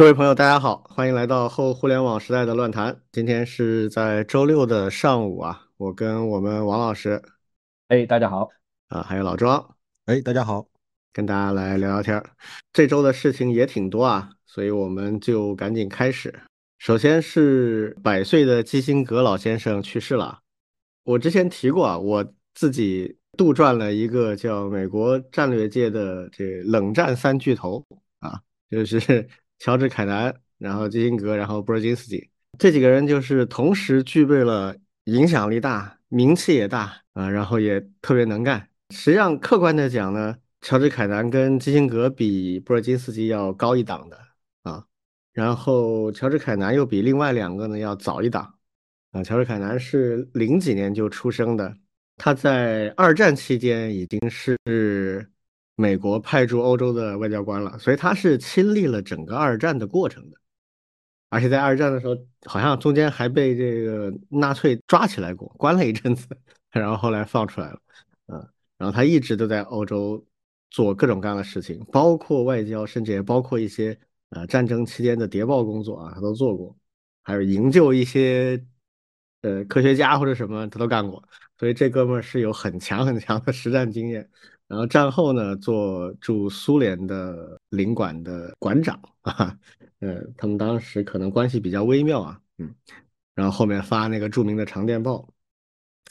各位朋友，大家好，欢迎来到后互联网时代的乱谈。今天是在周六的上午啊，我跟我们王老师，哎，大家好啊，还有老庄，哎，大家好，跟大家来聊聊天。这周的事情也挺多啊，所以我们就赶紧开始。首先是百岁的基辛格老先生去世了。我之前提过啊，我自己杜撰了一个叫美国战略界的这冷战三巨头啊，就是。乔治·凯南，然后基辛格，然后布尔金斯基，这几个人就是同时具备了影响力大、名气也大啊，然后也特别能干。实际上，客观的讲呢，乔治·凯南跟基辛格比布尔金斯基要高一档的啊。然后，乔治·凯南又比另外两个呢要早一档啊。乔治·凯南是零几年就出生的，他在二战期间已经是。美国派驻欧洲的外交官了，所以他是亲历了整个二战的过程的，而且在二战的时候，好像中间还被这个纳粹抓起来过，关了一阵子，然后后来放出来了，嗯，然后他一直都在欧洲做各种各样的事情，包括外交，甚至也包括一些呃战争期间的谍报工作啊，他都做过，还有营救一些呃科学家或者什么，他都干过，所以这哥们儿是有很强很强的实战经验。然后战后呢，做驻苏联的领馆的馆长 啊，呃，他们当时可能关系比较微妙啊，嗯，然后后面发那个著名的长电报，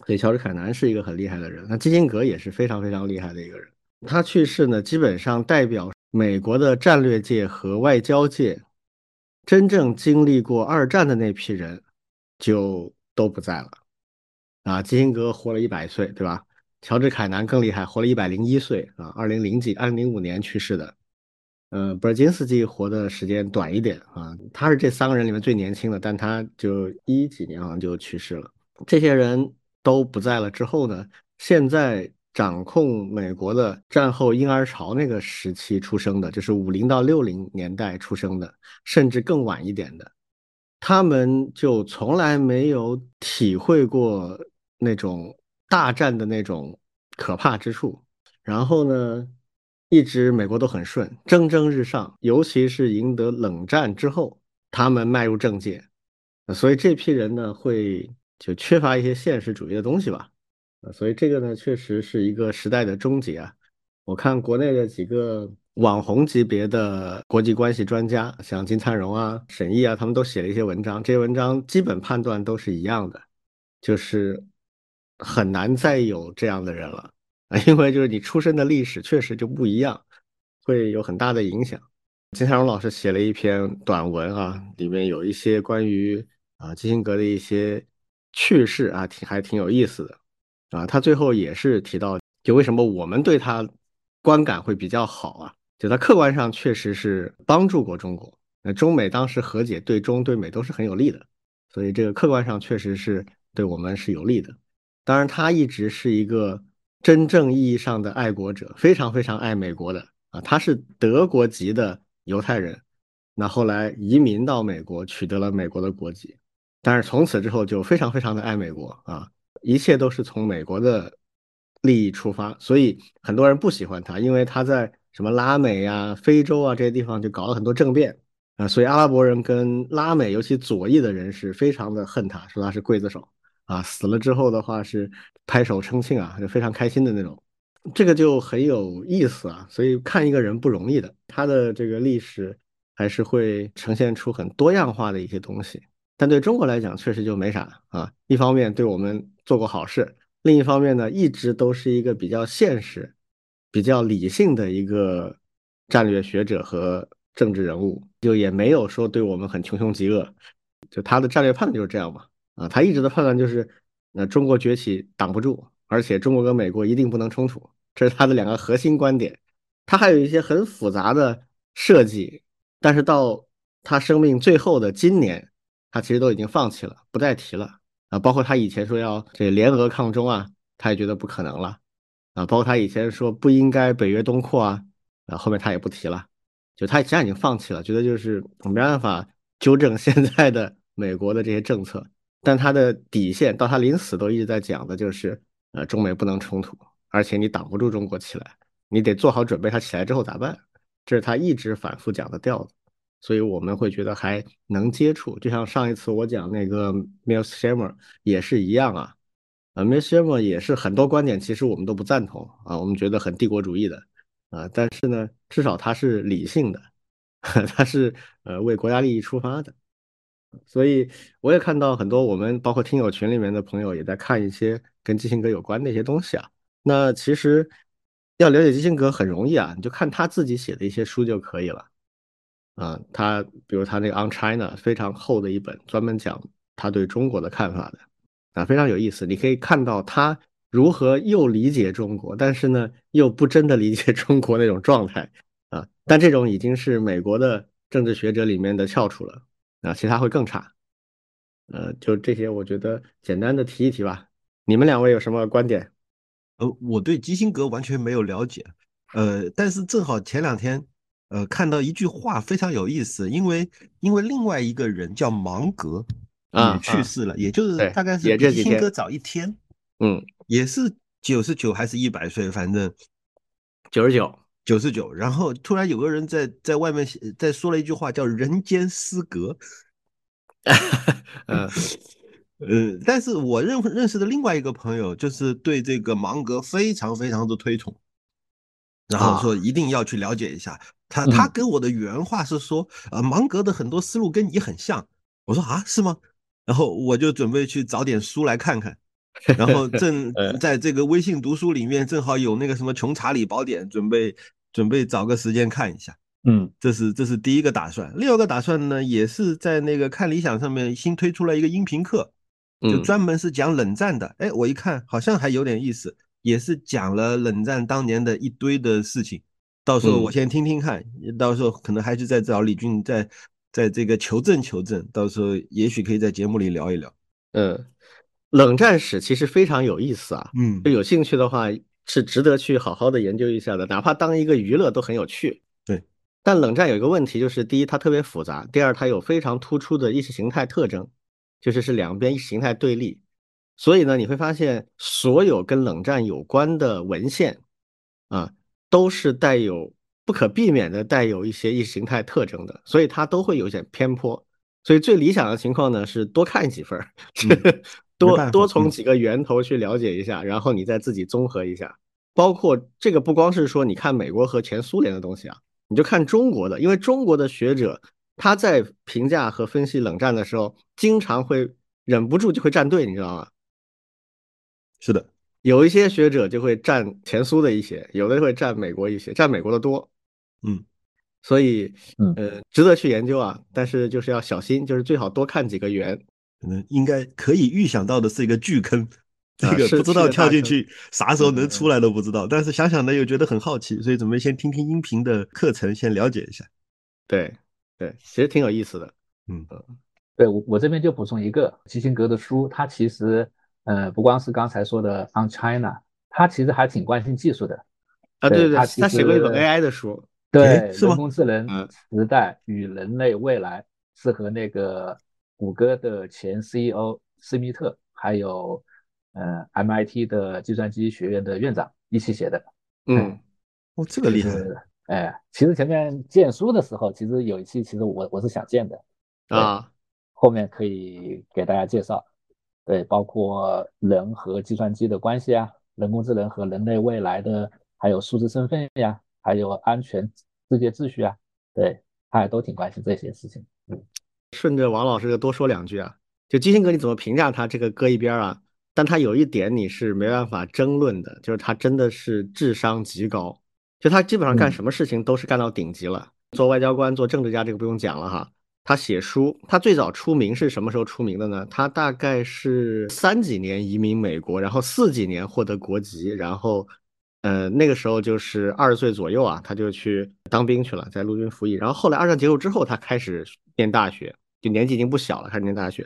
所以乔治凯南是一个很厉害的人，那基辛格也是非常非常厉害的一个人。他去世呢，基本上代表美国的战略界和外交界真正经历过二战的那批人就都不在了啊。基辛格活了一百岁，对吧？乔治·凯南更厉害，活了一百零一岁啊，二零零几、二零零五年去世的。呃，布尔金斯基活的时间短一点啊，他是这三个人里面最年轻的，但他就一几年好像就去世了。这些人都不在了之后呢，现在掌控美国的战后婴儿潮那个时期出生的，就是五零到六零年代出生的，甚至更晚一点的，他们就从来没有体会过那种。大战的那种可怕之处，然后呢，一直美国都很顺，蒸蒸日上。尤其是赢得冷战之后，他们迈入政界，所以这批人呢，会就缺乏一些现实主义的东西吧。所以这个呢，确实是一个时代的终结啊。我看国内的几个网红级别的国际关系专家，像金灿荣啊、沈毅啊，他们都写了一些文章，这些文章基本判断都是一样的，就是。很难再有这样的人了啊，因为就是你出生的历史确实就不一样，会有很大的影响。金泰荣老师写了一篇短文啊，里面有一些关于啊基辛格的一些趣事啊，挺还挺有意思的啊。他最后也是提到，就为什么我们对他观感会比较好啊？就他客观上确实是帮助过中国，那中美当时和解对中对美都是很有利的，所以这个客观上确实是对我们是有利的。当然，他一直是一个真正意义上的爱国者，非常非常爱美国的啊。他是德国籍的犹太人，那后来移民到美国，取得了美国的国籍。但是从此之后就非常非常的爱美国啊，一切都是从美国的利益出发。所以很多人不喜欢他，因为他在什么拉美呀、非洲啊这些地方就搞了很多政变啊。所以阿拉伯人跟拉美，尤其左翼的人是非常的恨他，说他是刽子手。啊，死了之后的话是拍手称庆啊，就非常开心的那种，这个就很有意思啊。所以看一个人不容易的，他的这个历史还是会呈现出很多样化的一些东西。但对中国来讲，确实就没啥啊。一方面对我们做过好事，另一方面呢，一直都是一个比较现实、比较理性的一个战略学者和政治人物，就也没有说对我们很穷凶极恶。就他的战略判断就是这样嘛。啊，他一直的判断就是，那中国崛起挡不住，而且中国跟美国一定不能冲突，这是他的两个核心观点。他还有一些很复杂的设计，但是到他生命最后的今年，他其实都已经放弃了，不再提了。啊，包括他以前说要这联俄抗中啊，他也觉得不可能了。啊，包括他以前说不应该北约东扩啊，啊，后面他也不提了，就他实际上已经放弃了，觉得就是没办法纠正现在的美国的这些政策。但他的底线到他临死都一直在讲的就是，呃，中美不能冲突，而且你挡不住中国起来，你得做好准备，他起来之后咋办？这是他一直反复讲的调子。所以我们会觉得还能接触。就像上一次我讲那个 Miles Shermer 也是一样啊，呃，Miles Shermer 也是很多观点其实我们都不赞同啊，我们觉得很帝国主义的啊，但是呢，至少他是理性的，他是呃为国家利益出发的。所以我也看到很多我们包括听友群里面的朋友也在看一些跟基辛格有关的一些东西啊。那其实要了解基辛格很容易啊，你就看他自己写的一些书就可以了。啊，他比如他那个《On China》非常厚的一本，专门讲他对中国的看法的，啊，非常有意思。你可以看到他如何又理解中国，但是呢又不真的理解中国那种状态啊。但这种已经是美国的政治学者里面的翘楚了。啊，其他会更差，呃，就这些，我觉得简单的提一提吧。你们两位有什么观点？呃，我对基辛格完全没有了解，呃，但是正好前两天，呃，看到一句话非常有意思，因为因为另外一个人叫芒格也去世了，也就是大概是比基辛格早一天，嗯，也是九十九还是一百岁，反正九十九。九十九，然后突然有个人在在外面在说了一句话，叫“人间失格 ”。呃呃，但是我认认识的另外一个朋友，就是对这个芒格非常非常的推崇，然后说一定要去了解一下。他他跟我的原话是说，呃，芒格的很多思路跟你很像。我说啊，是吗？然后我就准备去找点书来看看。然后 正在这个微信读书里面，正好有那个什么《穷查理宝典》，准备。准备找个时间看一下，嗯，这是这是第一个打算。另外一个打算呢，也是在那个看理想上面新推出了一个音频课，就专门是讲冷战的。哎，我一看好像还有点意思，也是讲了冷战当年的一堆的事情。到时候我先听听看，到时候可能还是再找李俊在在这个求证求证，到时候也许可以在节目里聊一聊。嗯，冷战史其实非常有意思啊，嗯，就有兴趣的话。是值得去好好的研究一下的，哪怕当一个娱乐都很有趣。对，但冷战有一个问题，就是第一它特别复杂，第二它有非常突出的意识形态特征，就是是两边意识形态对立。所以呢，你会发现所有跟冷战有关的文献啊，都是带有不可避免的带有一些意识形态特征的，所以它都会有一点偏颇。所以最理想的情况呢，是多看几份。多多从几个源头去了解一下，然后你再自己综合一下。包括这个不光是说你看美国和前苏联的东西啊，你就看中国的，因为中国的学者他在评价和分析冷战的时候，经常会忍不住就会站队，你知道吗？是的，有一些学者就会站前苏的一些，有的会站美国一些，站美国的多。嗯，所以呃，值得去研究啊，但是就是要小心，就是最好多看几个源。可能应该可以预想到的是一个巨坑，这个不知道跳进去啥时候能出来都不知道。但是想想呢，又觉得很好奇，所以准备先听听音频的课程，先了解一下。对对，其实挺有意思的。嗯对我我这边就补充一个基辛格的书，他其实呃不光是刚才说的《On China》，他其实还挺关心技术的。啊对对，他写过一本 AI 的书，对人工智能时代与人类未来是和那个。谷歌的前 CEO 斯密特，还有呃 MIT 的计算机学院的院长一起写的。嗯，哦，这个厉害。哎，其实前面荐书的时候，其实有一期，其实我我是想荐的啊。后面可以给大家介绍。对，包括人和计算机的关系啊，人工智能和人类未来的，还有数字身份呀，还有安全世界秩序啊，对，他也都挺关心这些事情。嗯。顺着王老师多说两句啊，就基辛格你怎么评价他？这个搁一边啊，但他有一点你是没办法争论的，就是他真的是智商极高，就他基本上干什么事情都是干到顶级了。做外交官、做政治家这个不用讲了哈。他写书，他最早出名是什么时候出名的呢？他大概是三几年移民美国，然后四几年获得国籍，然后。呃，那个时候就是二十岁左右啊，他就去当兵去了，在陆军服役。然后后来二战结束之后，他开始念大学，就年纪已经不小了，开始念大学。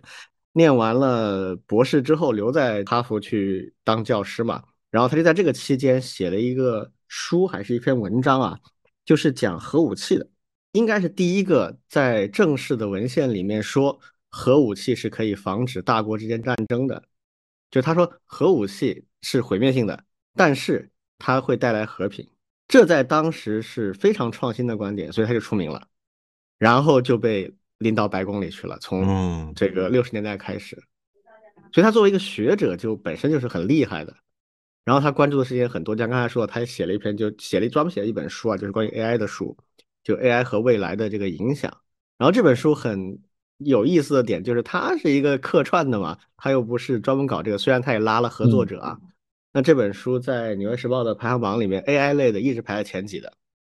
念完了博士之后，留在哈佛去当教师嘛。然后他就在这个期间写了一个书，还是一篇文章啊，就是讲核武器的，应该是第一个在正式的文献里面说核武器是可以防止大国之间战争的。就他说核武器是毁灭性的，但是。它会带来和平，这在当时是非常创新的观点，所以他就出名了。然后就被拎到白宫里去了。从这个六十年代开始，所以他作为一个学者，就本身就是很厉害的。然后他关注的事情很多，像刚才说的，他也写了一篇，就写了专门写了一本书啊，就是关于 AI 的书，就 AI 和未来的这个影响。然后这本书很有意思的点就是，他是一个客串的嘛，他又不是专门搞这个，虽然他也拉了合作者啊。那这本书在《纽约时报》的排行榜里面，AI 类的一直排在前几的。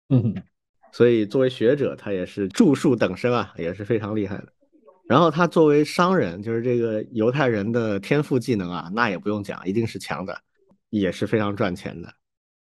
嗯，所以作为学者，他也是著述等身啊，也是非常厉害的。然后他作为商人，就是这个犹太人的天赋技能啊，那也不用讲，一定是强的。也是非常赚钱的，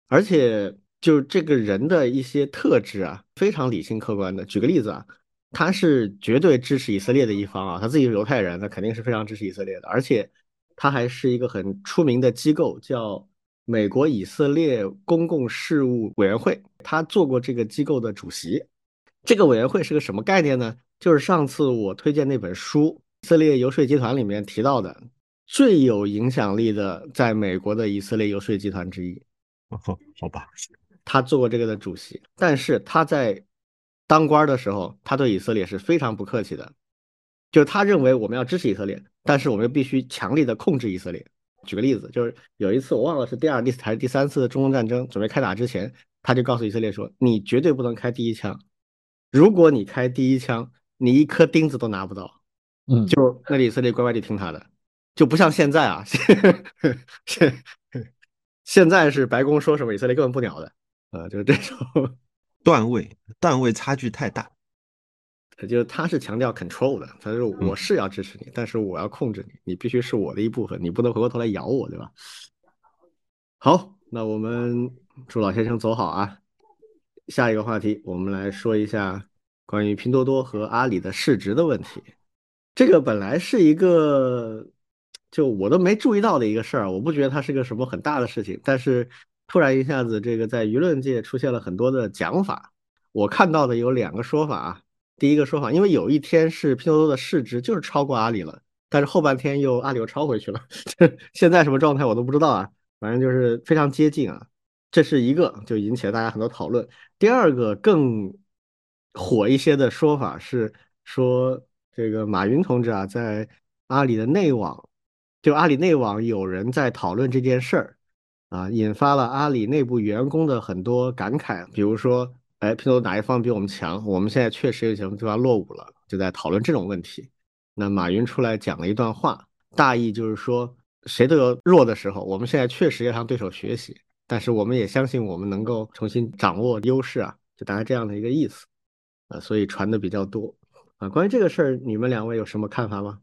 而且就这个人的一些特质啊，非常理性客观的。举个例子啊，他是绝对支持以色列的一方啊，他自己是犹太人，那肯定是非常支持以色列的。而且他还是一个很出名的机构，叫美国以色列公共事务委员会，他做过这个机构的主席。这个委员会是个什么概念呢？就是上次我推荐那本书《以色列游说集团》里面提到的。最有影响力的，在美国的以色列游说集团之一。哦，好吧，他做过这个的主席，但是他在当官的时候，他对以色列是非常不客气的。就他认为我们要支持以色列，但是我们又必须强力的控制以色列。举个例子，就是有一次我忘了是第二、第还是第三次中东战争准备开打之前，他就告诉以色列说：“你绝对不能开第一枪，如果你开第一枪，你一颗钉子都拿不到。”嗯，就那以色列乖乖地听他的。就不像现在啊，现现在是白宫说什么以色列根本不鸟的，呃，就是这种 段位段位差距太大。就是他是强调 control 的，他说我是要支持你，但是我要控制你，你必须是我的一部分，你不能回过头来咬我，对吧？好，那我们祝老先生走好啊。下一个话题，我们来说一下关于拼多多和阿里的市值的问题。这个本来是一个。就我都没注意到的一个事儿，我不觉得它是个什么很大的事情，但是突然一下子，这个在舆论界出现了很多的讲法。我看到的有两个说法啊。第一个说法，因为有一天是拼多多的市值就是超过阿里了，但是后半天又阿里又超回去了，现在什么状态我都不知道啊。反正就是非常接近啊，这是一个就引起了大家很多讨论。第二个更火一些的说法是说，这个马云同志啊，在阿里的内网。就阿里内网有人在讨论这件事儿，啊，引发了阿里内部员工的很多感慨。比如说，哎，拼多多哪一方比我们强？我们现在确实有什么地方落伍了，就在讨论这种问题。那马云出来讲了一段话，大意就是说，谁都有弱的时候，我们现在确实要向对手学习，但是我们也相信我们能够重新掌握优势啊，就大概这样的一个意思，啊，所以传的比较多。啊，关于这个事儿，你们两位有什么看法吗？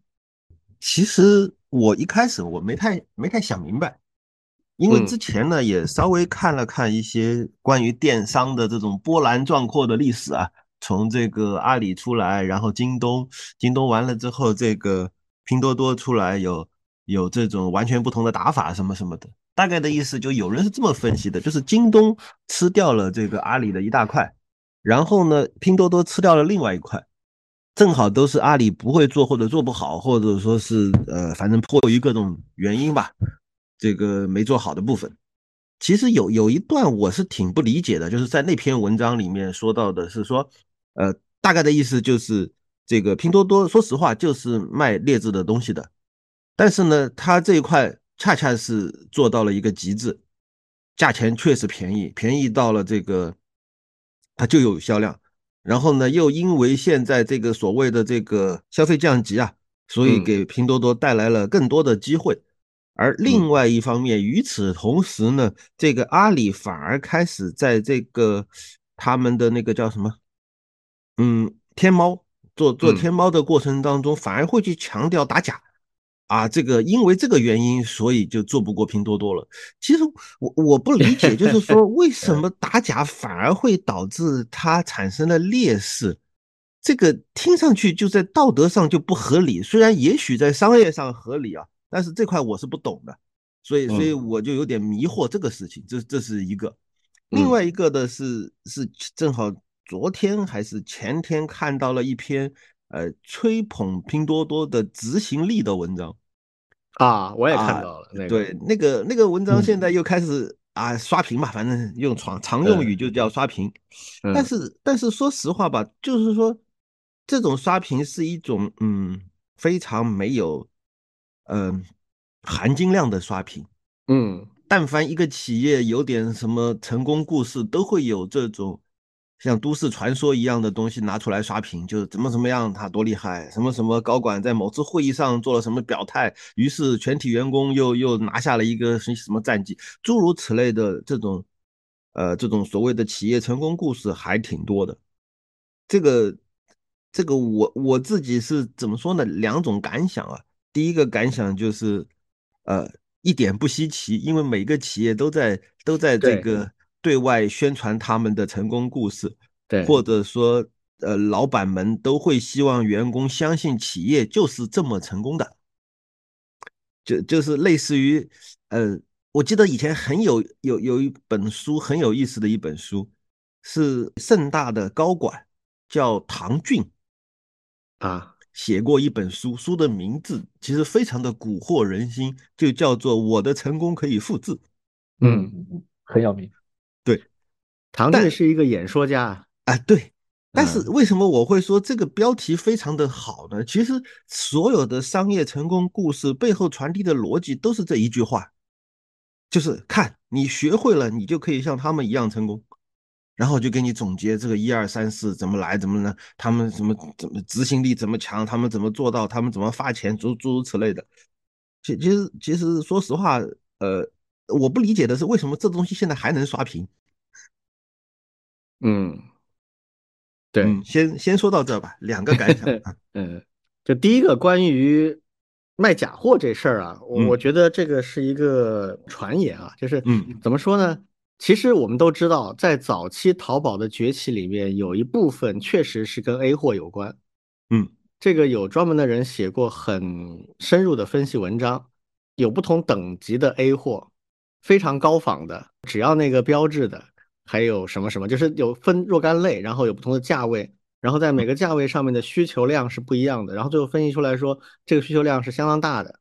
其实我一开始我没太没太想明白，因为之前呢也稍微看了看一些关于电商的这种波澜壮阔的历史啊，从这个阿里出来，然后京东，京东完了之后，这个拼多多出来，有有这种完全不同的打法什么什么的。大概的意思就有人是这么分析的，就是京东吃掉了这个阿里的一大块，然后呢，拼多多吃掉了另外一块。正好都是阿里不会做或者做不好，或者说是呃，反正迫于各种原因吧，这个没做好的部分。其实有有一段我是挺不理解的，就是在那篇文章里面说到的是说，呃，大概的意思就是这个拼多多说实话就是卖劣质的东西的，但是呢，它这一块恰恰是做到了一个极致，价钱确实便宜，便宜到了这个它就有销量。然后呢，又因为现在这个所谓的这个消费降级啊，所以给拼多多带来了更多的机会。而另外一方面，与此同时呢，这个阿里反而开始在这个他们的那个叫什么，嗯，天猫做做天猫的过程当中，反而会去强调打假。啊，这个因为这个原因，所以就做不过拼多多了。其实我我不理解，就是说为 什么打假反而会导致它产生了劣势？这个听上去就在道德上就不合理。虽然也许在商业上合理啊，但是这块我是不懂的，所以所以我就有点迷惑这个事情。这这是一个，另外一个的是是正好昨天还是前天看到了一篇呃吹捧拼多多的执行力的文章。啊，我也看到了。对，那个那个文章现在又开始啊刷屏嘛，反正用常常用语就叫刷屏。但是但是说实话吧，就是说这种刷屏是一种嗯非常没有嗯含金量的刷屏。嗯，但凡一个企业有点什么成功故事，都会有这种像都市传说一样的东西拿出来刷屏，就是怎么怎么样他多厉害，什么什么高管在某次会议上做了什么表态，于是全体员工又又拿下了一个什什么战绩，诸如此类的这种呃这种所谓的企业成功故事还挺多的。这个这个我我自己是怎么说呢？两种感想啊。第一个感想就是呃。一点不稀奇，因为每个企业都在都在这个对外宣传他们的成功故事，对，或者说，呃，老板们都会希望员工相信企业就是这么成功的，就就是类似于，呃，我记得以前很有有有一本书很有意思的一本书，是盛大的高管叫唐骏，啊。写过一本书，书的名字其实非常的蛊惑人心，就叫做《我的成功可以复制》。嗯，很有名。对，唐骏是一个演说家啊。对，但是为什么我会说这个标题非常的好呢？其实所有的商业成功故事背后传递的逻辑都是这一句话，就是看你学会了，你就可以像他们一样成功。然后就给你总结这个一二三四怎么来怎么呢？他们怎么怎么执行力怎么强？他们怎么做到？他们怎么发钱？诸诸如此类的。其其实其实说实话，呃，我不理解的是为什么这东西现在还能刷屏。嗯，对，先先说到这吧，两个感想。嗯，就第一个关于卖假货这事儿啊，我我觉得这个是一个传言啊，就是嗯，怎么说呢？其实我们都知道，在早期淘宝的崛起里面，有一部分确实是跟 A 货有关。嗯，这个有专门的人写过很深入的分析文章，有不同等级的 A 货，非常高仿的，只要那个标志的，还有什么什么，就是有分若干类，然后有不同的价位，然后在每个价位上面的需求量是不一样的，然后最后分析出来说，这个需求量是相当大的，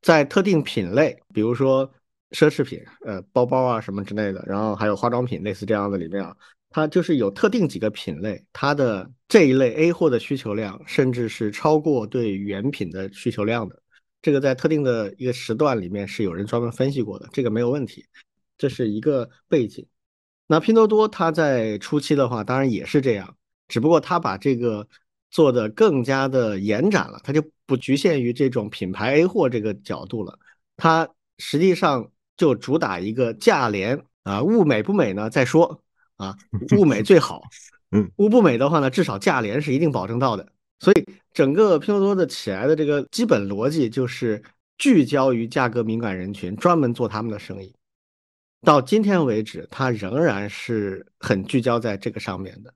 在特定品类，比如说。奢侈品，呃，包包啊什么之类的，然后还有化妆品，类似这样的里面啊，它就是有特定几个品类，它的这一类 A 货的需求量，甚至是超过对原品的需求量的。这个在特定的一个时段里面是有人专门分析过的，这个没有问题，这是一个背景。那拼多多它在初期的话，当然也是这样，只不过它把这个做的更加的延展了，它就不局限于这种品牌 A 货这个角度了，它实际上。就主打一个价廉啊，物美不美呢再说啊，物美最好，嗯，物不美的话呢，至少价廉是一定保证到的。所以整个拼多多的起来的这个基本逻辑就是聚焦于价格敏感人群，专门做他们的生意。到今天为止，它仍然是很聚焦在这个上面的。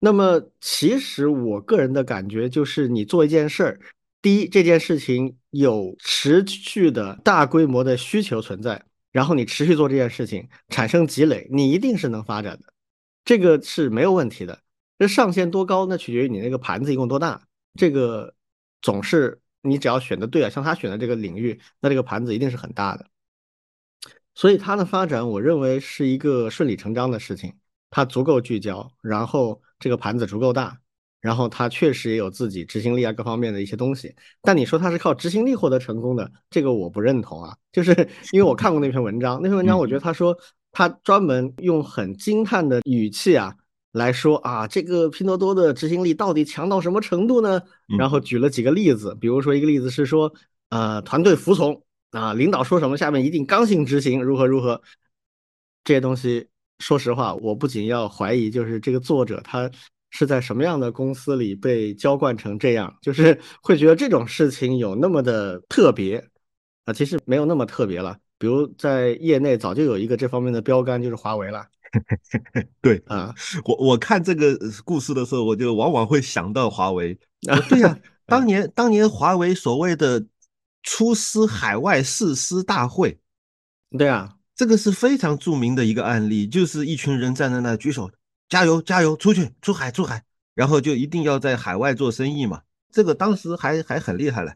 那么，其实我个人的感觉就是，你做一件事儿。第一，这件事情有持续的大规模的需求存在，然后你持续做这件事情，产生积累，你一定是能发展的，这个是没有问题的。这上限多高，那取决于你那个盘子一共多大。这个总是你只要选的对啊，像他选的这个领域，那这个盘子一定是很大的。所以它的发展，我认为是一个顺理成章的事情。它足够聚焦，然后这个盘子足够大。然后他确实也有自己执行力啊各方面的一些东西，但你说他是靠执行力获得成功的，这个我不认同啊。就是因为我看过那篇文章，那篇文章我觉得他说他专门用很惊叹的语气啊来说啊，这个拼多多的执行力到底强到什么程度呢？然后举了几个例子，比如说一个例子是说，呃，团队服从啊，领导说什么下面一定刚性执行，如何如何，这些东西，说实话，我不仅要怀疑，就是这个作者他。是在什么样的公司里被浇灌成这样？就是 会觉得这种事情有那么的特别啊？其实没有那么特别了。比如在业内早就有一个这方面的标杆，就是华为了。对啊，我我看这个故事的时候，我就往往会想到华为啊。对呀，当年当年华为所谓的出师海外誓师大会，对啊，这个是非常著名的一个案例，就是一群人站在那举手。加油，加油，出去，出海，出海，然后就一定要在海外做生意嘛。这个当时还还很厉害了。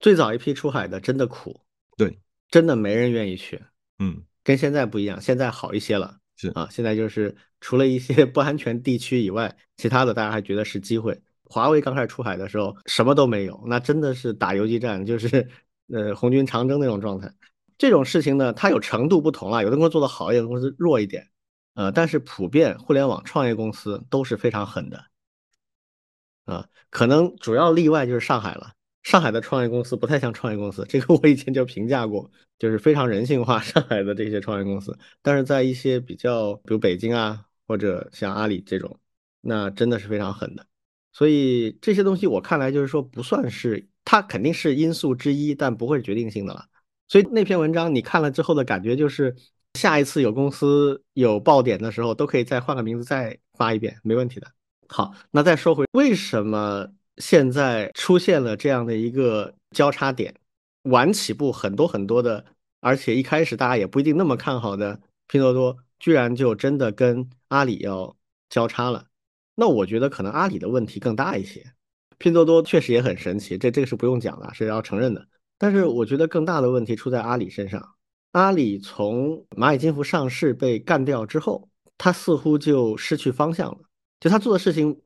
最早一批出海的真的苦，对，真的没人愿意去。嗯，跟现在不一样，现在好一些了。是啊，现在就是除了一些不安全地区以外，其他的大家还觉得是机会。华为刚开始出海的时候什么都没有，那真的是打游击战，就是 呃红军长征那种状态。这种事情呢，它有程度不同啊，有的公司做得好，有的公司弱一点，呃，但是普遍互联网创业公司都是非常狠的，啊，可能主要例外就是上海了。上海的创业公司不太像创业公司，这个我以前就评价过，就是非常人性化。上海的这些创业公司，但是在一些比较，比如北京啊，或者像阿里这种，那真的是非常狠的。所以这些东西我看来就是说不算是，它肯定是因素之一，但不会是决定性的了。所以那篇文章你看了之后的感觉就是，下一次有公司有爆点的时候，都可以再换个名字再发一遍，没问题的。好，那再说回为什么？现在出现了这样的一个交叉点，晚起步很多很多的，而且一开始大家也不一定那么看好的拼多多，居然就真的跟阿里要交叉了。那我觉得可能阿里的问题更大一些，拼多多确实也很神奇，这这个是不用讲的，是要承认的。但是我觉得更大的问题出在阿里身上。阿里从蚂蚁金服上市被干掉之后，它似乎就失去方向了，就他做的事情。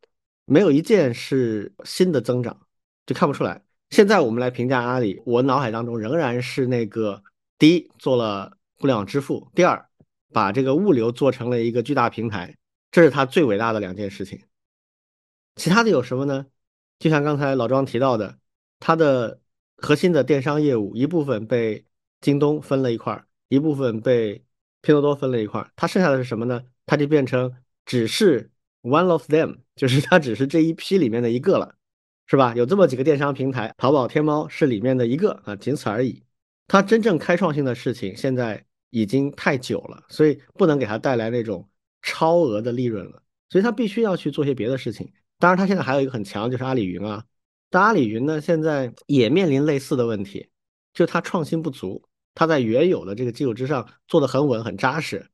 没有一件是新的增长，就看不出来。现在我们来评价阿里，我脑海当中仍然是那个：第一，做了互联网支付；第二，把这个物流做成了一个巨大平台，这是他最伟大的两件事情。其他的有什么呢？就像刚才老庄提到的，他的核心的电商业务一部分被京东分了一块，一部分被拼多多分了一块，它剩下的是什么呢？它就变成只是。One of them 就是它只是这一批里面的一个了，是吧？有这么几个电商平台，淘宝、天猫是里面的一个啊，仅此而已。它真正开创性的事情现在已经太久了，所以不能给它带来那种超额的利润了，所以它必须要去做些别的事情。当然，它现在还有一个很强，就是阿里云啊。但阿里云呢，现在也面临类似的问题，就它创新不足，它在原有的这个基础之上做的很稳、很扎实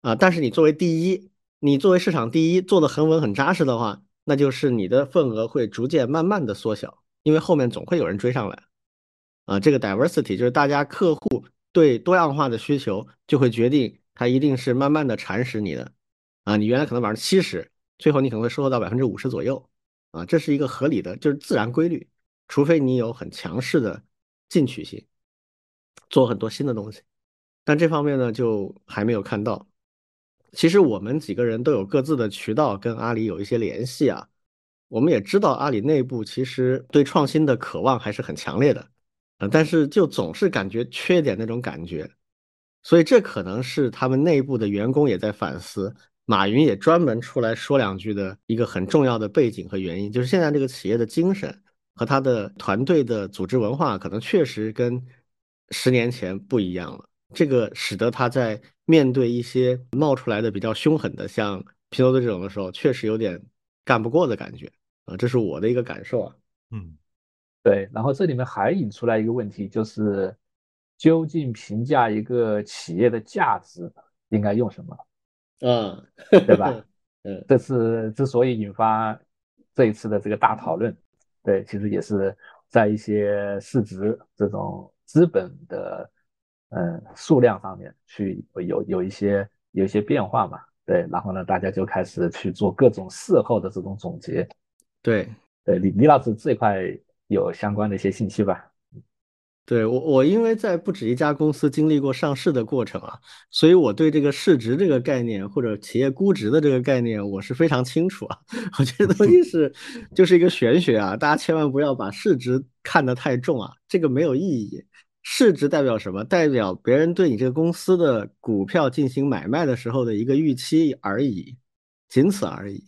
啊。但是你作为第一。你作为市场第一做的很稳很扎实的话，那就是你的份额会逐渐慢慢的缩小，因为后面总会有人追上来，啊，这个 diversity 就是大家客户对多样化的需求，就会决定它一定是慢慢的蚕食你的，啊，你原来可能百分之七十，最后你可能会收获到百分之五十左右，啊，这是一个合理的，就是自然规律，除非你有很强势的进取心，做很多新的东西，但这方面呢就还没有看到。其实我们几个人都有各自的渠道跟阿里有一些联系啊，我们也知道阿里内部其实对创新的渴望还是很强烈的，啊，但是就总是感觉缺点那种感觉，所以这可能是他们内部的员工也在反思，马云也专门出来说两句的一个很重要的背景和原因，就是现在这个企业的精神和他的团队的组织文化可能确实跟十年前不一样了。这个使得他在面对一些冒出来的比较凶狠的，像拼多多这种的时候，确实有点干不过的感觉啊，这是我的一个感受啊。嗯，对。然后这里面还引出来一个问题，就是究竟评价一个企业的价值应该用什么？嗯，对吧？嗯，这是之所以引发这一次的这个大讨论，对，其实也是在一些市值这种资本的。嗯，数量上面去有有一些有一些变化嘛？对，然后呢，大家就开始去做各种事后的这种总结。对，对，李李老师这块有相关的一些信息吧？对我，我因为在不止一家公司经历过上市的过程啊，所以我对这个市值这个概念或者企业估值的这个概念，我是非常清楚啊。我觉得东西是就是一个玄学啊，大家千万不要把市值看得太重啊，这个没有意义。市值代表什么？代表别人对你这个公司的股票进行买卖的时候的一个预期而已，仅此而已，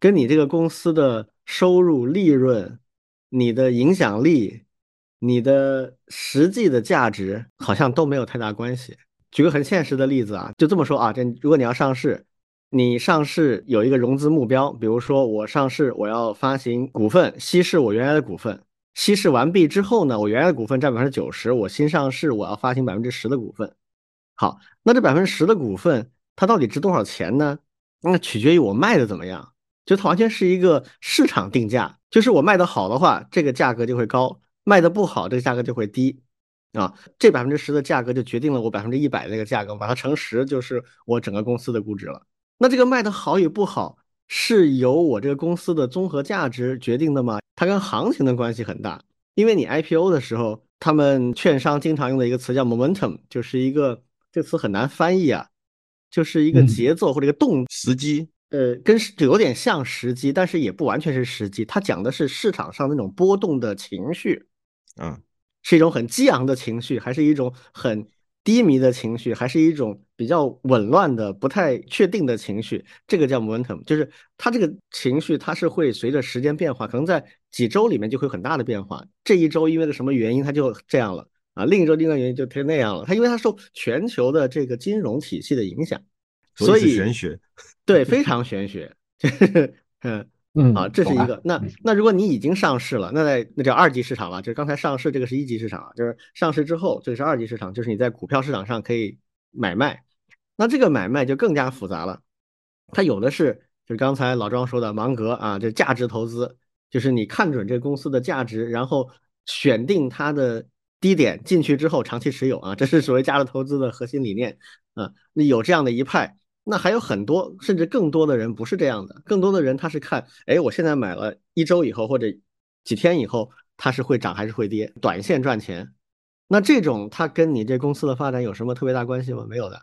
跟你这个公司的收入、利润、你的影响力、你的实际的价值好像都没有太大关系。举个很现实的例子啊，就这么说啊，这如果你要上市，你上市有一个融资目标，比如说我上市我要发行股份，稀释我原来的股份。稀释完毕之后呢，我原来的股份占百分之九十，我新上市我要发行百分之十的股份。好，那这百分之十的股份它到底值多少钱呢？那取决于我卖的怎么样，就它完全是一个市场定价，就是我卖的好的话，这个价格就会高；卖的不好，这个价格就会低。啊，这百分之十的价格就决定了我百分之一百的那个价格，把它乘十就是我整个公司的估值了。那这个卖的好与不好，是由我这个公司的综合价值决定的吗？它跟行情的关系很大，因为你 IPO 的时候，他们券商经常用的一个词叫 momentum，就是一个这词很难翻译啊，就是一个节奏或者一个动时机，呃，跟有点像时机，但是也不完全是时机，它讲的是市场上那种波动的情绪，啊，是一种很激昂的情绪，还是一种很。低迷的情绪，还是一种比较紊乱的、不太确定的情绪，这个叫 momentum，就是它这个情绪，它是会随着时间变化，可能在几周里面就会有很大的变化。这一周因为个什么原因，它就这样了啊，另一周另外原因就它那样了。它因为它受全球的这个金融体系的影响，所以玄学，对，非常玄学，嗯。嗯啊，这是一个。那那如果你已经上市了，那在那叫二级市场了。就是刚才上市这个是一级市场啊，就是上市之后这个是二级市场，就是你在股票市场上可以买卖。那这个买卖就更加复杂了。它有的是就是刚才老庄说的芒格啊，就价值投资，就是你看准这个公司的价值，然后选定它的低点进去之后长期持有啊，这是所谓价值投资的核心理念啊。那有这样的一派。那还有很多，甚至更多的人不是这样的。更多的人他是看，哎，我现在买了一周以后或者几天以后，它是会涨还是会跌？短线赚钱。那这种它跟你这公司的发展有什么特别大关系吗？没有的。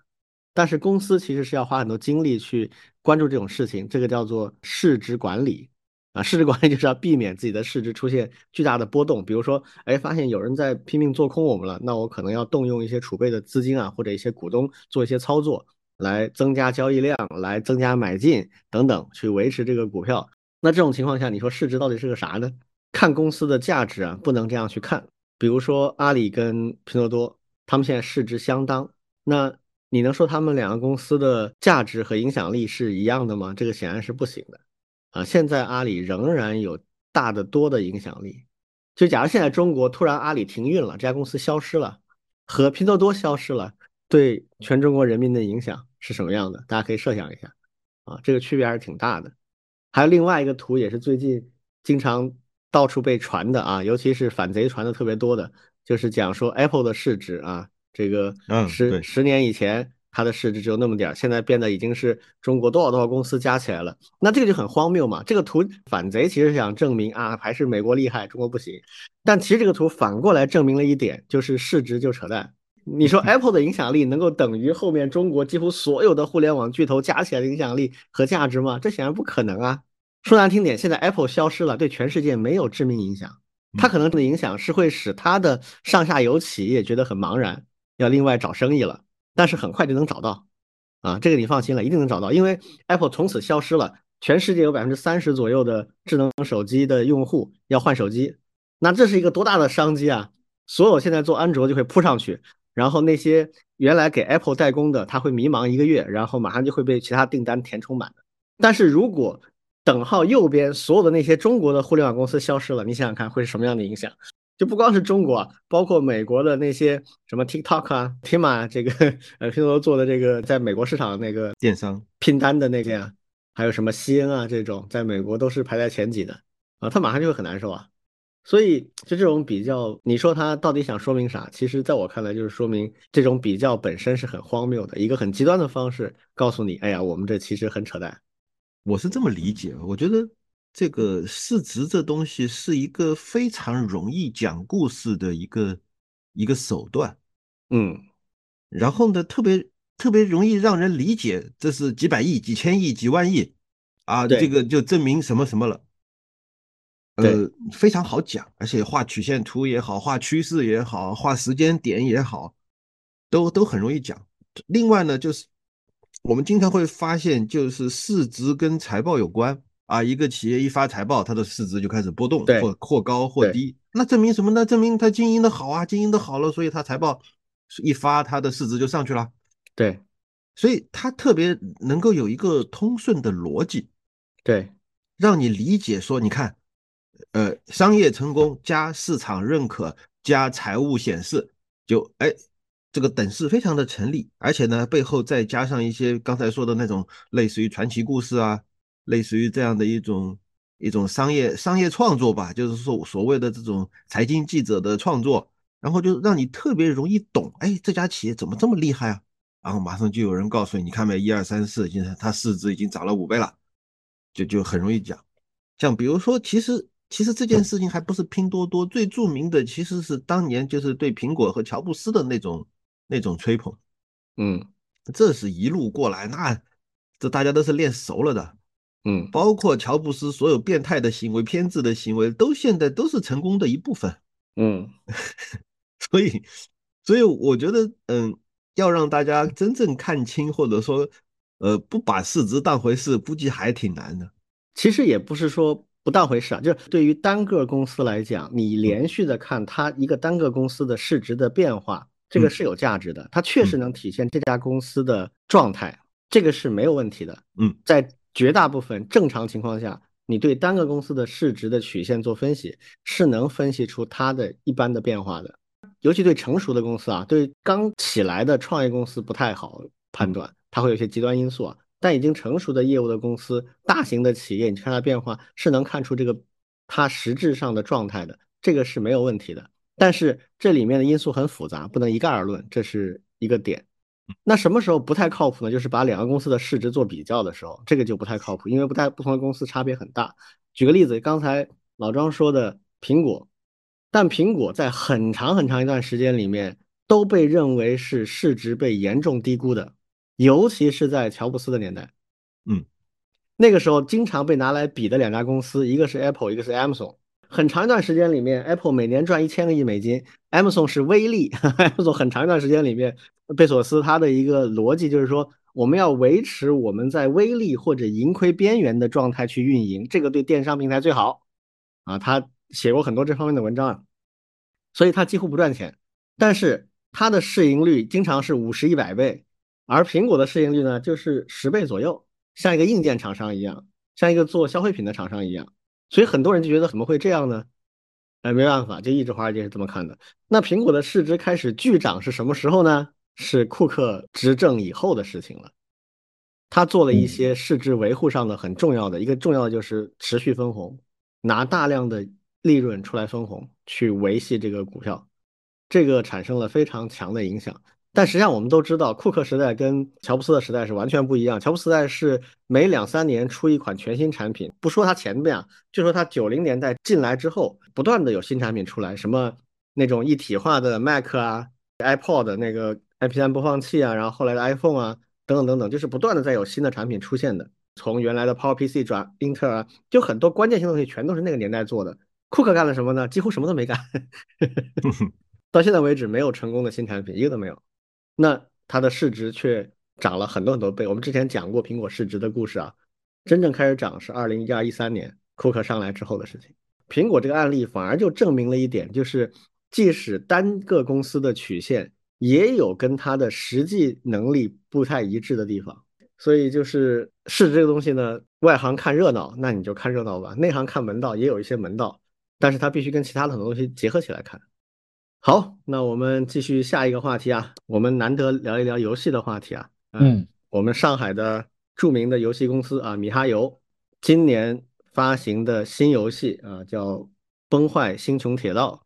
但是公司其实是要花很多精力去关注这种事情，这个叫做市值管理啊。市值管理就是要避免自己的市值出现巨大的波动。比如说，哎，发现有人在拼命做空我们了，那我可能要动用一些储备的资金啊，或者一些股东做一些操作。来增加交易量，来增加买进等等，去维持这个股票。那这种情况下，你说市值到底是个啥呢？看公司的价值啊，不能这样去看。比如说阿里跟拼多多，他们现在市值相当，那你能说他们两个公司的价值和影响力是一样的吗？这个显然是不行的啊。现在阿里仍然有大的多的影响力。就假如现在中国突然阿里停运了，这家公司消失了，和拼多多消失了。对全中国人民的影响是什么样的？大家可以设想一下，啊，这个区别还是挺大的。还有另外一个图，也是最近经常到处被传的啊，尤其是反贼传的特别多的，就是讲说 Apple 的市值啊，这个十十年以前它的市值只有那么点儿，现在变得已经是中国多少多少公司加起来了。那这个就很荒谬嘛。这个图反贼其实想证明啊，还是美国厉害，中国不行。但其实这个图反过来证明了一点，就是市值就扯淡。你说 Apple 的影响力能够等于后面中国几乎所有的互联网巨头加起来的影响力和价值吗？这显然不可能啊！说难听点，现在 Apple 消失了，对全世界没有致命影响。它可能的影响是会使它的上下游企业觉得很茫然，要另外找生意了。但是很快就能找到，啊，这个你放心了，一定能找到，因为 Apple 从此消失了，全世界有百分之三十左右的智能手机的用户要换手机，那这是一个多大的商机啊！所有现在做安卓就会扑上去。然后那些原来给 Apple 代工的，他会迷茫一个月，然后马上就会被其他订单填充满的。但是如果等号右边所有的那些中国的互联网公司消失了，你想想看会是什么样的影响？就不光是中国，包括美国的那些什么 TikTok 啊、Tima 这个呃拼多多做的这个在美国市场的那个电商拼单的那个呀，还有什么西恩啊这种，在美国都是排在前几的啊，他马上就会很难受啊。所以，就这种比较，你说他到底想说明啥？其实，在我看来，就是说明这种比较本身是很荒谬的，一个很极端的方式，告诉你，哎呀，我们这其实很扯淡。我是这么理解，我觉得这个市值这东西是一个非常容易讲故事的一个一个手段，嗯，然后呢，特别特别容易让人理解，这是几百亿、几千亿、几万亿啊，这个就证明什么什么了。呃，非常好讲，而且画曲线图也好，画趋势也好，画时间点也好，都都很容易讲。另外呢，就是我们经常会发现，就是市值跟财报有关啊。一个企业一发财报，它的市值就开始波动，或或高或低。那证明什么呢？证明它经营的好啊，经营的好了，所以它财报一发，它的市值就上去了。对，所以它特别能够有一个通顺的逻辑，对，让你理解说，你看。呃，商业成功加市场认可加财务显示，就哎，这个等式非常的成立，而且呢，背后再加上一些刚才说的那种类似于传奇故事啊，类似于这样的一种一种商业商业创作吧，就是说所谓的这种财经记者的创作，然后就让你特别容易懂，哎，这家企业怎么这么厉害啊？然后马上就有人告诉你，你看没，一二三四，现在它市值已经涨了五倍了。就就很容易讲。像比如说，其实其实这件事情还不是拼多多最著名的，其实是当年就是对苹果和乔布斯的那种那种吹捧。嗯，这是一路过来，那这大家都是练熟了的。嗯，包括乔布斯所有变态的行为、偏执的行为，都现在都是成功的一部分。嗯，所以，所以我觉得，嗯，要让大家真正看清，或者说，呃，不把市值当回事，估计还挺难的。其实也不是说不当回事啊，就是对于单个公司来讲，你连续的看它一个单个公司的市值的变化，这个是有价值的，它确实能体现这家公司的状态，这个是没有问题的。嗯，在。绝大部分正常情况下，你对单个公司的市值的曲线做分析，是能分析出它的一般的变化的。尤其对成熟的公司啊，对刚起来的创业公司不太好判断，它会有些极端因素啊。但已经成熟的业务的公司，大型的企业，你看它变化是能看出这个它实质上的状态的，这个是没有问题的。但是这里面的因素很复杂，不能一概而论，这是一个点。那什么时候不太靠谱呢？就是把两个公司的市值做比较的时候，这个就不太靠谱，因为不太不同的公司差别很大。举个例子，刚才老庄说的苹果，但苹果在很长很长一段时间里面都被认为是市值被严重低估的，尤其是在乔布斯的年代，嗯，那个时候经常被拿来比的两家公司，一个是 Apple，一个是 Amazon。很长一段时间里面，Apple 每年赚一千个亿美金，Amazon 是微利。Amazon 很长一段时间里面，贝索斯他的一个逻辑就是说，我们要维持我们在微利或者盈亏边缘的状态去运营，这个对电商平台最好。啊，他写过很多这方面的文章啊，所以他几乎不赚钱，但是他的市盈率经常是五十一百倍，而苹果的市盈率呢就是十倍左右，像一个硬件厂商一样，像一个做消费品的厂商一样。所以很多人就觉得怎么会这样呢？哎，没办法，就一直华尔街是这么看的。那苹果的市值开始巨涨是什么时候呢？是库克执政以后的事情了。他做了一些市值维护上的很重要的一个重要的就是持续分红，拿大量的利润出来分红去维系这个股票，这个产生了非常强的影响。但实际上，我们都知道，库克时代跟乔布斯的时代是完全不一样。乔布斯时代是每两三年出一款全新产品，不说他前面啊，就说他九零年代进来之后，不断的有新产品出来，什么那种一体化的 Mac 啊、iPod 那个 MP3 播放器啊，然后后来的 iPhone 啊，等等等等，就是不断的在有新的产品出现的。从原来的 PowerPC 转英特尔，就很多关键性东西全都是那个年代做的。库克干了什么呢？几乎什么都没干，到现在为止没有成功的新产品，一个都没有。那它的市值却涨了很多很多倍。我们之前讲过苹果市值的故事啊，真正开始涨是二零一二一三年库克上来之后的事情。苹果这个案例反而就证明了一点，就是即使单个公司的曲线也有跟它的实际能力不太一致的地方。所以就是市值这个东西呢，外行看热闹，那你就看热闹吧；内行看门道，也有一些门道，但是它必须跟其他的很多东西结合起来看。好，那我们继续下一个话题啊。我们难得聊一聊游戏的话题啊。嗯，我们上海的著名的游戏公司啊，米哈游，今年发行的新游戏啊，叫《崩坏：星穹铁道》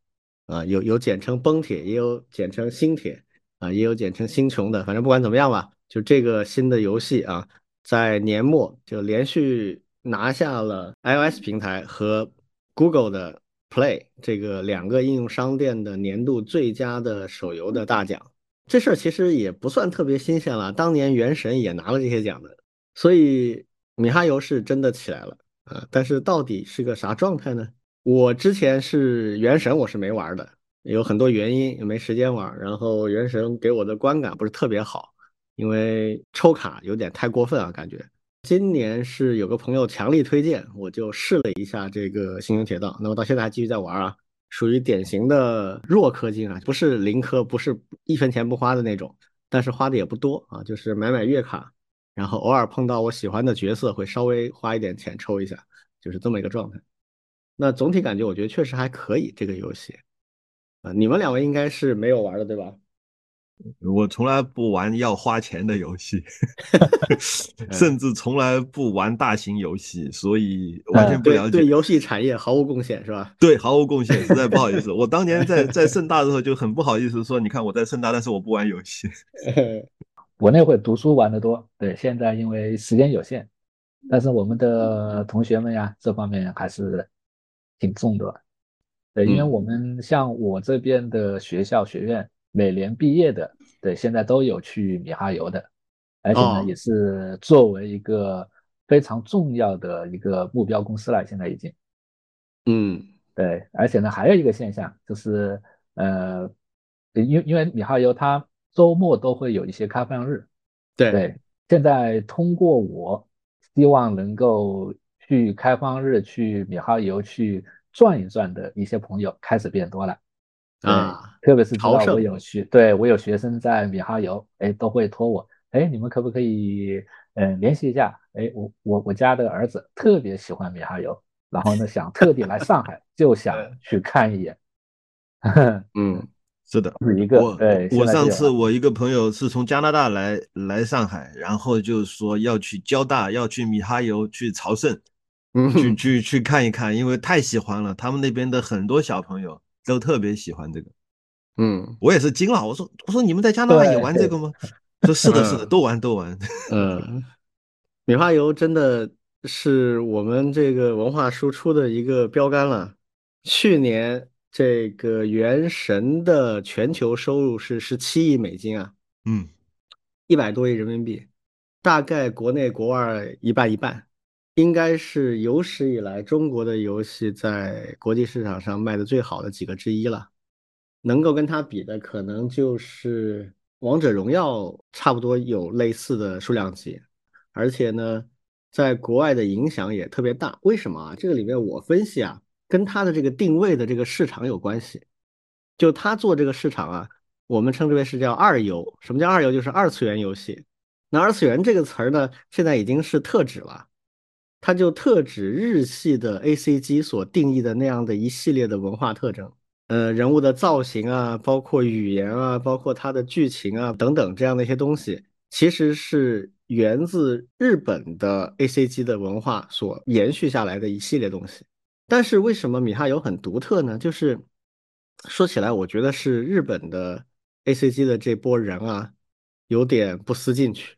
啊，有有简称崩铁，也有简称星铁啊，也有简称星穹的。反正不管怎么样吧，就这个新的游戏啊，在年末就连续拿下了 iOS 平台和 Google 的。Play 这个两个应用商店的年度最佳的手游的大奖，这事儿其实也不算特别新鲜了。当年《原神》也拿了这些奖的，所以米哈游是真的起来了啊！但是到底是个啥状态呢？我之前是《原神》，我是没玩的，有很多原因也没时间玩。然后《原神》给我的观感不是特别好，因为抽卡有点太过分啊，感觉。今年是有个朋友强力推荐，我就试了一下这个《星穹铁道》，那么到现在还继续在玩啊，属于典型的弱氪金啊，不是零氪，不是一分钱不花的那种，但是花的也不多啊，就是买买月卡，然后偶尔碰到我喜欢的角色会稍微花一点钱抽一下，就是这么一个状态。那总体感觉我觉得确实还可以这个游戏啊，你们两位应该是没有玩的对吧？我从来不玩要花钱的游戏，甚至从来不玩大型游戏，所以完全不了解。对游戏产业毫无贡献，是吧？对，毫无贡献，实在不好意思。我当年在在盛大的时候就很不好意思说，你看我在盛大，但是我不玩游戏。我那会读书玩的多，对，现在因为时间有限，但是我们的同学们呀，这方面还是挺重的。对，因为我们像我这边的学校学院，每年毕业的，对，现在都有去米哈游的，而且呢，也是作为一个非常重要的一个目标公司了，现在已经。嗯，对，而且呢，还有一个现象就是，呃，因因为米哈游它周末都会有一些开放日，对，现在通过我，希望能够去开放日去米哈游去。转一转的一些朋友开始变多了，啊，特别是知道我有学，对我有学生在米哈游，哎，都会托我，哎，你们可不可以，嗯，联系一下，哎，我我我家的儿子特别喜欢米哈游，然后呢，想特地来上海，就 想去看一眼。嗯，是的，是一个，对，我上次我一个朋友是从加拿大来来上海，然后就说要去交大，要去米哈游去朝圣。去去去看一看，因为太喜欢了。他们那边的很多小朋友都特别喜欢这个。嗯，我也是惊了。我说我说你们在加拿大也玩这个吗？说是的，是的，都玩都玩。嗯，米花油真的是我们这个文化输出的一个标杆了。去年这个《原神》的全球收入是十七亿美金啊，嗯，一百多亿人民币，大概国内国外一半一半。应该是有史以来中国的游戏在国际市场上卖的最好的几个之一了，能够跟它比的可能就是王者荣耀，差不多有类似的数量级，而且呢，在国外的影响也特别大。为什么啊？这个里面我分析啊，跟它的这个定位的这个市场有关系。就它做这个市场啊，我们称之为是叫二游。什么叫二游？就是二次元游戏。那二次元这个词儿呢，现在已经是特指了。它就特指日系的 A C G 所定义的那样的一系列的文化特征，呃，人物的造型啊，包括语言啊，包括它的剧情啊等等这样的一些东西，其实是源自日本的 A C G 的文化所延续下来的一系列东西。但是为什么米哈游很独特呢？就是说起来，我觉得是日本的 A C G 的这波人啊，有点不思进取，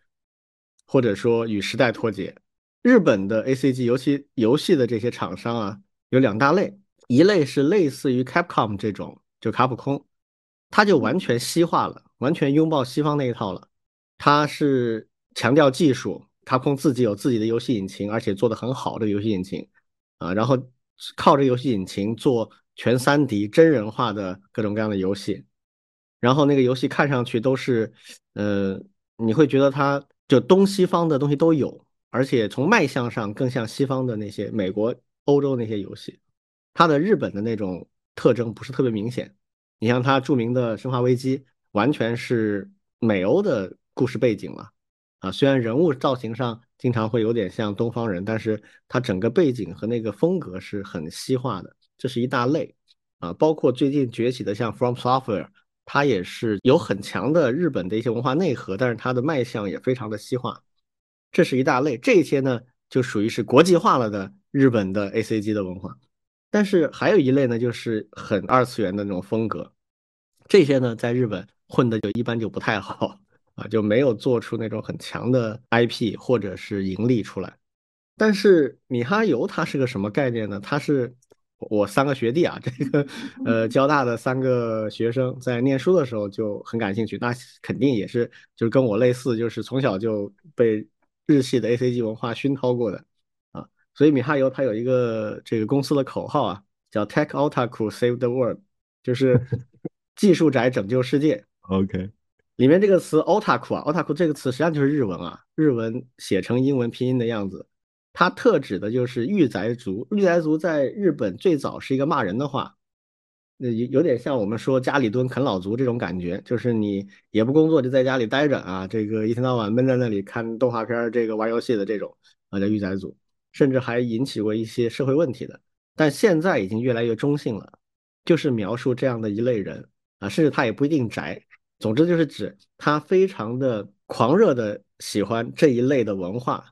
或者说与时代脱节。日本的 A C G 尤其游戏的这些厂商啊，有两大类，一类是类似于 Capcom 这种，就卡普空，它就完全西化了，完全拥抱西方那一套了。它是强调技术，卡普空自己有自己的游戏引擎，而且做的很好的游戏引擎啊，然后靠着游戏引擎做全三 D 真人化的各种各样的游戏，然后那个游戏看上去都是，呃，你会觉得它就东西方的东西都有。而且从卖相上更像西方的那些美国、欧洲那些游戏，它的日本的那种特征不是特别明显。你像它著名的《生化危机》，完全是美欧的故事背景了啊。虽然人物造型上经常会有点像东方人，但是它整个背景和那个风格是很西化的，这是一大类啊。包括最近崛起的像 From Software，它也是有很强的日本的一些文化内核，但是它的卖相也非常的西化。这是一大类，这些呢就属于是国际化了的日本的 A C G 的文化，但是还有一类呢，就是很二次元的那种风格，这些呢在日本混的就一般就不太好啊，就没有做出那种很强的 I P 或者是盈利出来。但是米哈游它是个什么概念呢？它是我三个学弟啊，这个呃交大的三个学生在念书的时候就很感兴趣，那肯定也是就是跟我类似，就是从小就被。日系的 A C G 文化熏陶过的，所以米哈游它有一个这个公司的口号啊，叫 Tech Otaku Save the World，就是 技术宅拯救世界。OK，里面这个词 Otaku 啊，Otaku 这个词实际上就是日文啊，日文写成英文拼音的样子，它特指的就是御宅族。御宅族在日本最早是一个骂人的话。那有有点像我们说家里蹲啃老族这种感觉，就是你也不工作就在家里待着啊，这个一天到晚闷在那里看动画片、这个玩游戏的这种啊叫御宅族，甚至还引起过一些社会问题的。但现在已经越来越中性了，就是描述这样的一类人啊，甚至他也不一定宅，总之就是指他非常的狂热的喜欢这一类的文化。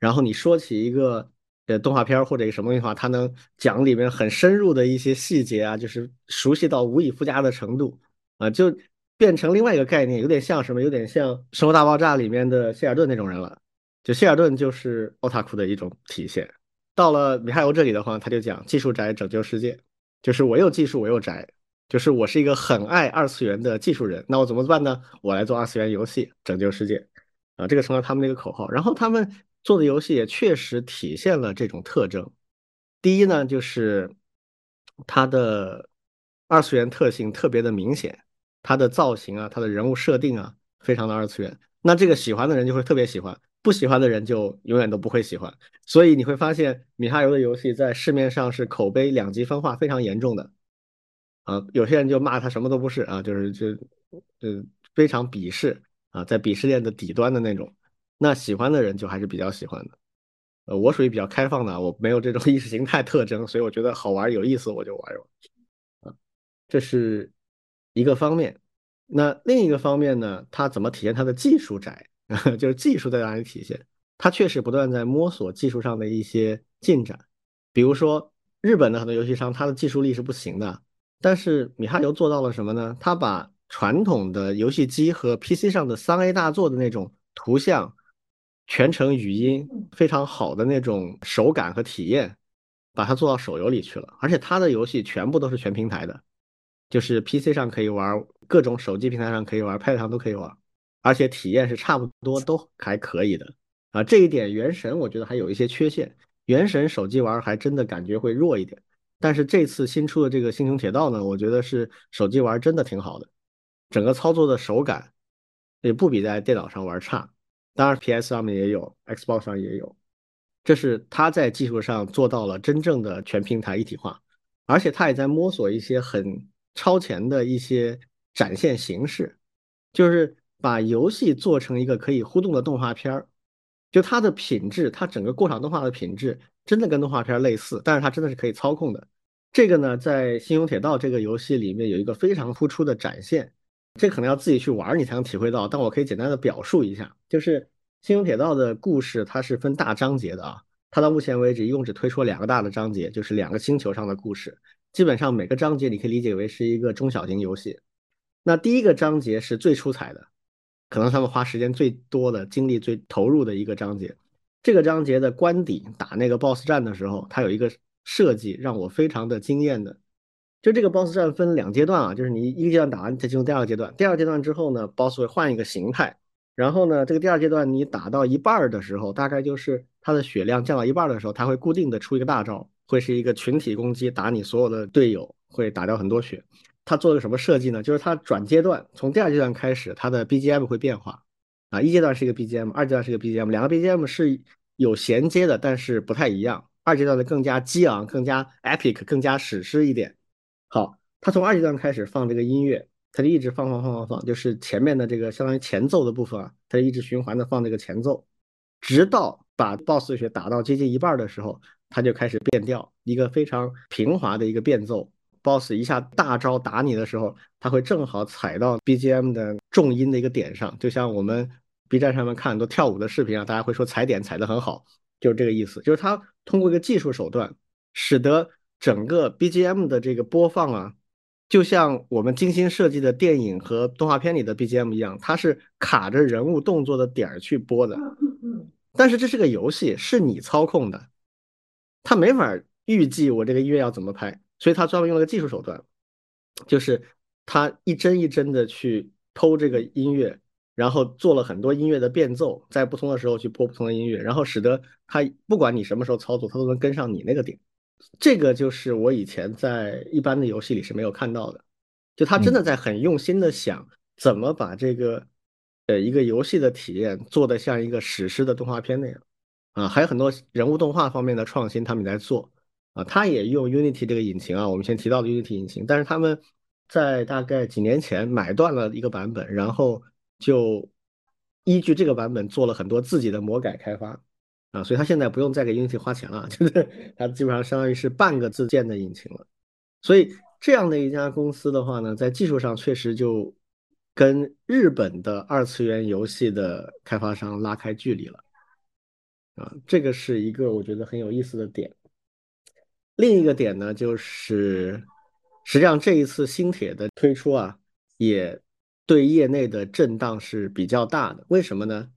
然后你说起一个。呃，动画片或者一个什么东西的话，他能讲里面很深入的一些细节啊，就是熟悉到无以复加的程度啊，就变成另外一个概念，有点像什么？有点像《生活大爆炸》里面的谢尔顿那种人了就希尔顿就是奥塔库的一种体现。到了米哈游这里的话，他就讲技术宅拯救世界，就是我又技术我又宅，就是我是一个很爱二次元的技术人。那我怎么办呢？我来做二次元游戏，拯救世界啊！这个成了他们的一个口号。然后他们做的游戏也确实体现了这种特征。第一呢，就是它的二次元特性特别的明显，它的造型啊，它的人物设定啊，非常的二次元。那这个喜欢的人就会特别喜欢。不喜欢的人就永远都不会喜欢，所以你会发现米哈游的游戏在市面上是口碑两极分化非常严重的，啊，有些人就骂他什么都不是啊，就是就就非常鄙视啊，在鄙视链的底端的那种，那喜欢的人就还是比较喜欢的，呃，我属于比较开放的，我没有这种 意识形态特征，所以我觉得好玩有意思我就玩一玩，啊，这是一个方面，那另一个方面呢，它怎么体现它的技术宅？就是技术在哪里体现？它确实不断在摸索技术上的一些进展。比如说，日本的很多游戏商，它的技术力是不行的。但是米哈游做到了什么呢？他把传统的游戏机和 PC 上的三 A 大作的那种图像、全程语音非常好的那种手感和体验，把它做到手游里去了。而且它的游戏全部都是全平台的，就是 PC 上可以玩，各种手机平台上可以玩，Pad 上都可以玩。而且体验是差不多，都还可以的啊。这一点，原神我觉得还有一些缺陷。原神手机玩还真的感觉会弱一点。但是这次新出的这个《星穹铁道》呢，我觉得是手机玩真的挺好的，整个操作的手感也不比在电脑上玩差。当然，PS 上面也有，Xbox 上也有。这是它在技术上做到了真正的全平台一体化，而且它也在摸索一些很超前的一些展现形式，就是。把游戏做成一个可以互动的动画片儿，就它的品质，它整个过场动画的品质真的跟动画片类似，但是它真的是可以操控的。这个呢，在《星穹铁道》这个游戏里面有一个非常突出的展现，这可能要自己去玩你才能体会到。但我可以简单的表述一下，就是《星穹铁道》的故事它是分大章节的啊，它到目前为止一共只推出了两个大的章节，就是两个星球上的故事，基本上每个章节你可以理解为是一个中小型游戏。那第一个章节是最出彩的。可能他们花时间最多的、精力最投入的一个章节，这个章节的关底打那个 BOSS 战的时候，它有一个设计让我非常的惊艳的。就这个 BOSS 战分两阶段啊，就是你一个阶段打完，再进入第二个阶段。第二阶段之后呢，BOSS 会换一个形态，然后呢，这个第二阶段你打到一半的时候，大概就是它的血量降到一半的时候，它会固定的出一个大招，会是一个群体攻击，打你所有的队友，会打掉很多血。它做了个什么设计呢？就是它转阶段，从第二阶段开始，它的 BGM 会变化啊。一阶段是一个 BGM，二阶段是一个 BGM，两个 BGM 是有衔接的，但是不太一样。二阶段的更加激昂，更加 epic，更加史诗一点。好，它从二阶段开始放这个音乐，它就一直放放放放放，就是前面的这个相当于前奏的部分啊，它就一直循环的放这个前奏，直到把 BOSS 血打到接近一半的时候，它就开始变调，一个非常平滑的一个变奏。Boss 一下大招打你的时候，他会正好踩到 BGM 的重音的一个点上，就像我们 B 站上面看很多跳舞的视频啊，大家会说踩点踩得很好，就是这个意思。就是他通过一个技术手段，使得整个 BGM 的这个播放啊，就像我们精心设计的电影和动画片里的 BGM 一样，它是卡着人物动作的点儿去播的。但是这是个游戏，是你操控的，他没法预计我这个音乐要怎么拍。所以他专门用了个技术手段，就是他一帧一帧的去偷这个音乐，然后做了很多音乐的变奏，在不同的时候去播不同的音乐，然后使得他不管你什么时候操作，他都能跟上你那个点。这个就是我以前在一般的游戏里是没有看到的，就他真的在很用心的想怎么把这个呃一个游戏的体验做的像一个史诗的动画片那样啊，还有很多人物动画方面的创新，他们也在做。啊，他也用 Unity 这个引擎啊，我们先提到的 Unity 引擎，但是他们在大概几年前买断了一个版本，然后就依据这个版本做了很多自己的魔改开发啊，所以他现在不用再给 Unity 花钱了，就是他基本上相当于是半个自建的引擎了。所以这样的一家公司的话呢，在技术上确实就跟日本的二次元游戏的开发商拉开距离了啊，这个是一个我觉得很有意思的点。另一个点呢，就是实际上这一次新铁的推出啊，也对业内的震荡是比较大的。为什么呢？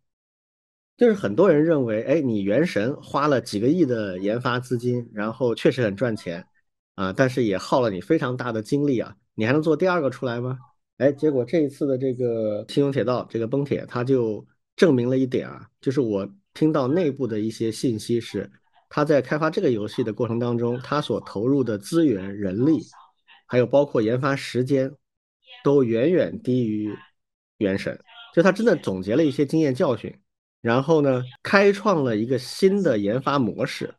就是很多人认为，哎，你原神花了几个亿的研发资金，然后确实很赚钱啊，但是也耗了你非常大的精力啊，你还能做第二个出来吗？哎，结果这一次的这个新永铁道这个崩铁，它就证明了一点啊，就是我听到内部的一些信息是，他在开发这个游戏的过程当中，他所投入的资源、人力，还有包括研发时间，都远远低于原神，就他真的总结了一些经验教训。然后呢，开创了一个新的研发模式。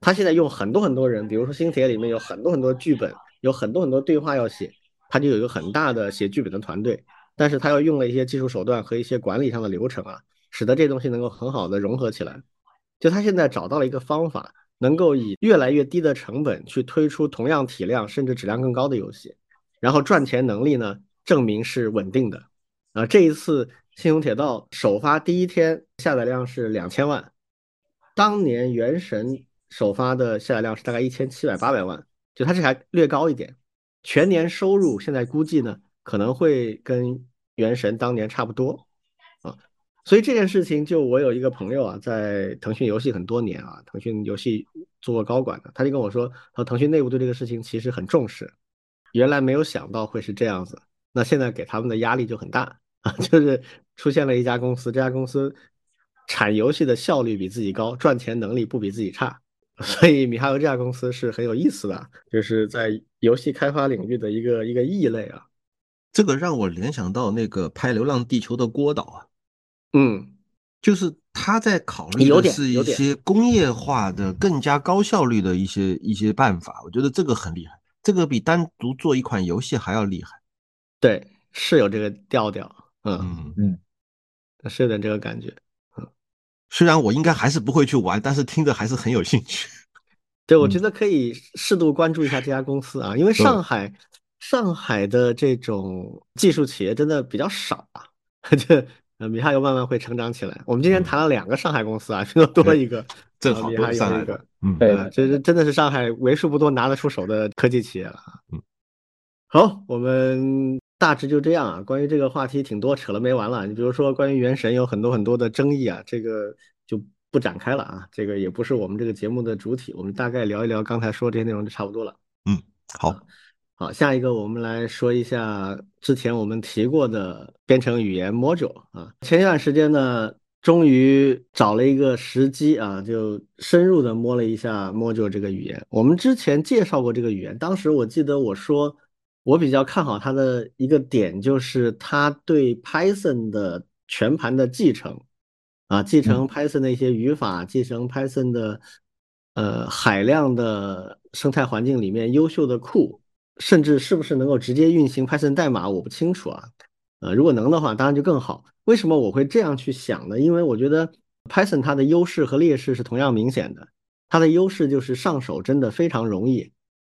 他现在用很多很多人，比如说星铁里面有很多很多剧本，有很多很多对话要写，他就有一个很大的写剧本的团队。但是他又用了一些技术手段和一些管理上的流程啊，使得这东西能够很好的融合起来。就他现在找到了一个方法，能够以越来越低的成本去推出同样体量甚至质量更高的游戏，然后赚钱能力呢证明是稳定的。啊，这一次。信用铁道首发第一天下载量是两千万，当年原神首发的下载量是大概一千七百八百万，就它这还略高一点。全年收入现在估计呢可能会跟原神当年差不多啊，所以这件事情就我有一个朋友啊，在腾讯游戏很多年啊，腾讯游戏做过高管的，他就跟我说，他说腾讯内部对这个事情其实很重视，原来没有想到会是这样子，那现在给他们的压力就很大啊，就是。出现了一家公司，这家公司产游戏的效率比自己高，赚钱能力不比自己差，所以米哈游这家公司是很有意思的，就是在游戏开发领域的一个一个异类啊。这个让我联想到那个拍《流浪地球》的郭导啊，嗯，就是他在考虑的是一些工业化的、更加高效率的一些一些办法，我觉得这个很厉害，这个比单独做一款游戏还要厉害。对，是有这个调调。嗯嗯嗯，是有点这个感觉。嗯，虽然我应该还是不会去玩，但是听着还是很有兴趣。对，我觉得可以适度关注一下这家公司啊，因为上海上海的这种技术企业真的比较少啊。这呃，米哈游慢慢会成长起来。我们今天谈了两个上海公司啊，拼多多一个，正好多上海个。嗯，对，这是真的是上海为数不多拿得出手的科技企业了啊。嗯，好，我们。大致就这样啊，关于这个话题挺多，扯了没完了。你比如说关于原神有很多很多的争议啊，这个就不展开了啊，这个也不是我们这个节目的主体，我们大概聊一聊刚才说这些内容就差不多了。嗯，好，好，下一个我们来说一下之前我们提过的编程语言 Module 啊，前一段时间呢，终于找了一个时机啊，就深入的摸了一下 Module 这个语言。我们之前介绍过这个语言，当时我记得我说。我比较看好它的一个点，就是它对 Python 的全盘的继承，啊，继承 Python 的一些语法，继承 Python 的呃海量的生态环境里面优秀的库，甚至是不是能够直接运行 Python 代码，我不清楚啊。呃，如果能的话，当然就更好。为什么我会这样去想呢？因为我觉得 Python 它的优势和劣势是同样明显的。它的优势就是上手真的非常容易，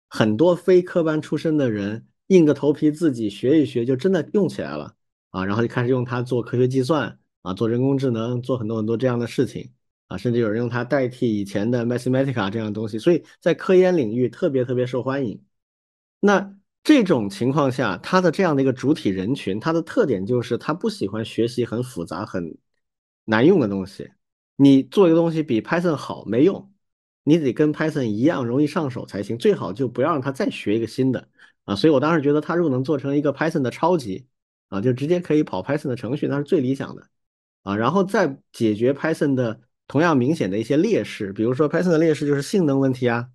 很多非科班出身的人。硬着头皮自己学一学，就真的用起来了啊！然后就开始用它做科学计算啊，做人工智能，做很多很多这样的事情啊，甚至有人用它代替以前的 Mathematica 这样的东西，所以在科研领域特别特别受欢迎。那这种情况下，它的这样的一个主体人群，它的特点就是它不喜欢学习很复杂、很难用的东西。你做一个东西比 Python 好没用，你得跟 Python 一样容易上手才行。最好就不要让他再学一个新的。啊，所以我当时觉得，他如果能做成一个 Python 的超级，啊，就直接可以跑 Python 的程序，那是最理想的，啊，然后再解决 Python 的同样明显的一些劣势，比如说 Python 的劣势就是性能问题啊，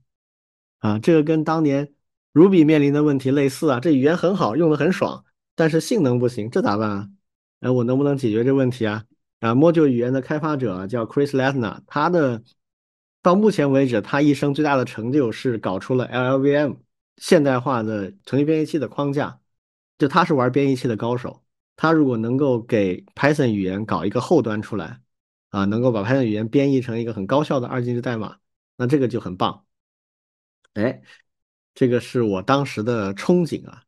啊，这个跟当年 Ruby 面临的问题类似啊，这语言很好，用的很爽，但是性能不行，这咋办啊？哎，我能不能解决这问题啊？啊，Module 语言的开发者叫 Chris Latner，他的到目前为止，他一生最大的成就是搞出了 LLVM。现代化的程序编译器的框架，就他是玩编译器的高手。他如果能够给 Python 语言搞一个后端出来，啊，能够把 Python 语言编译成一个很高效的二进制代码，那这个就很棒。哎，这个是我当时的憧憬啊。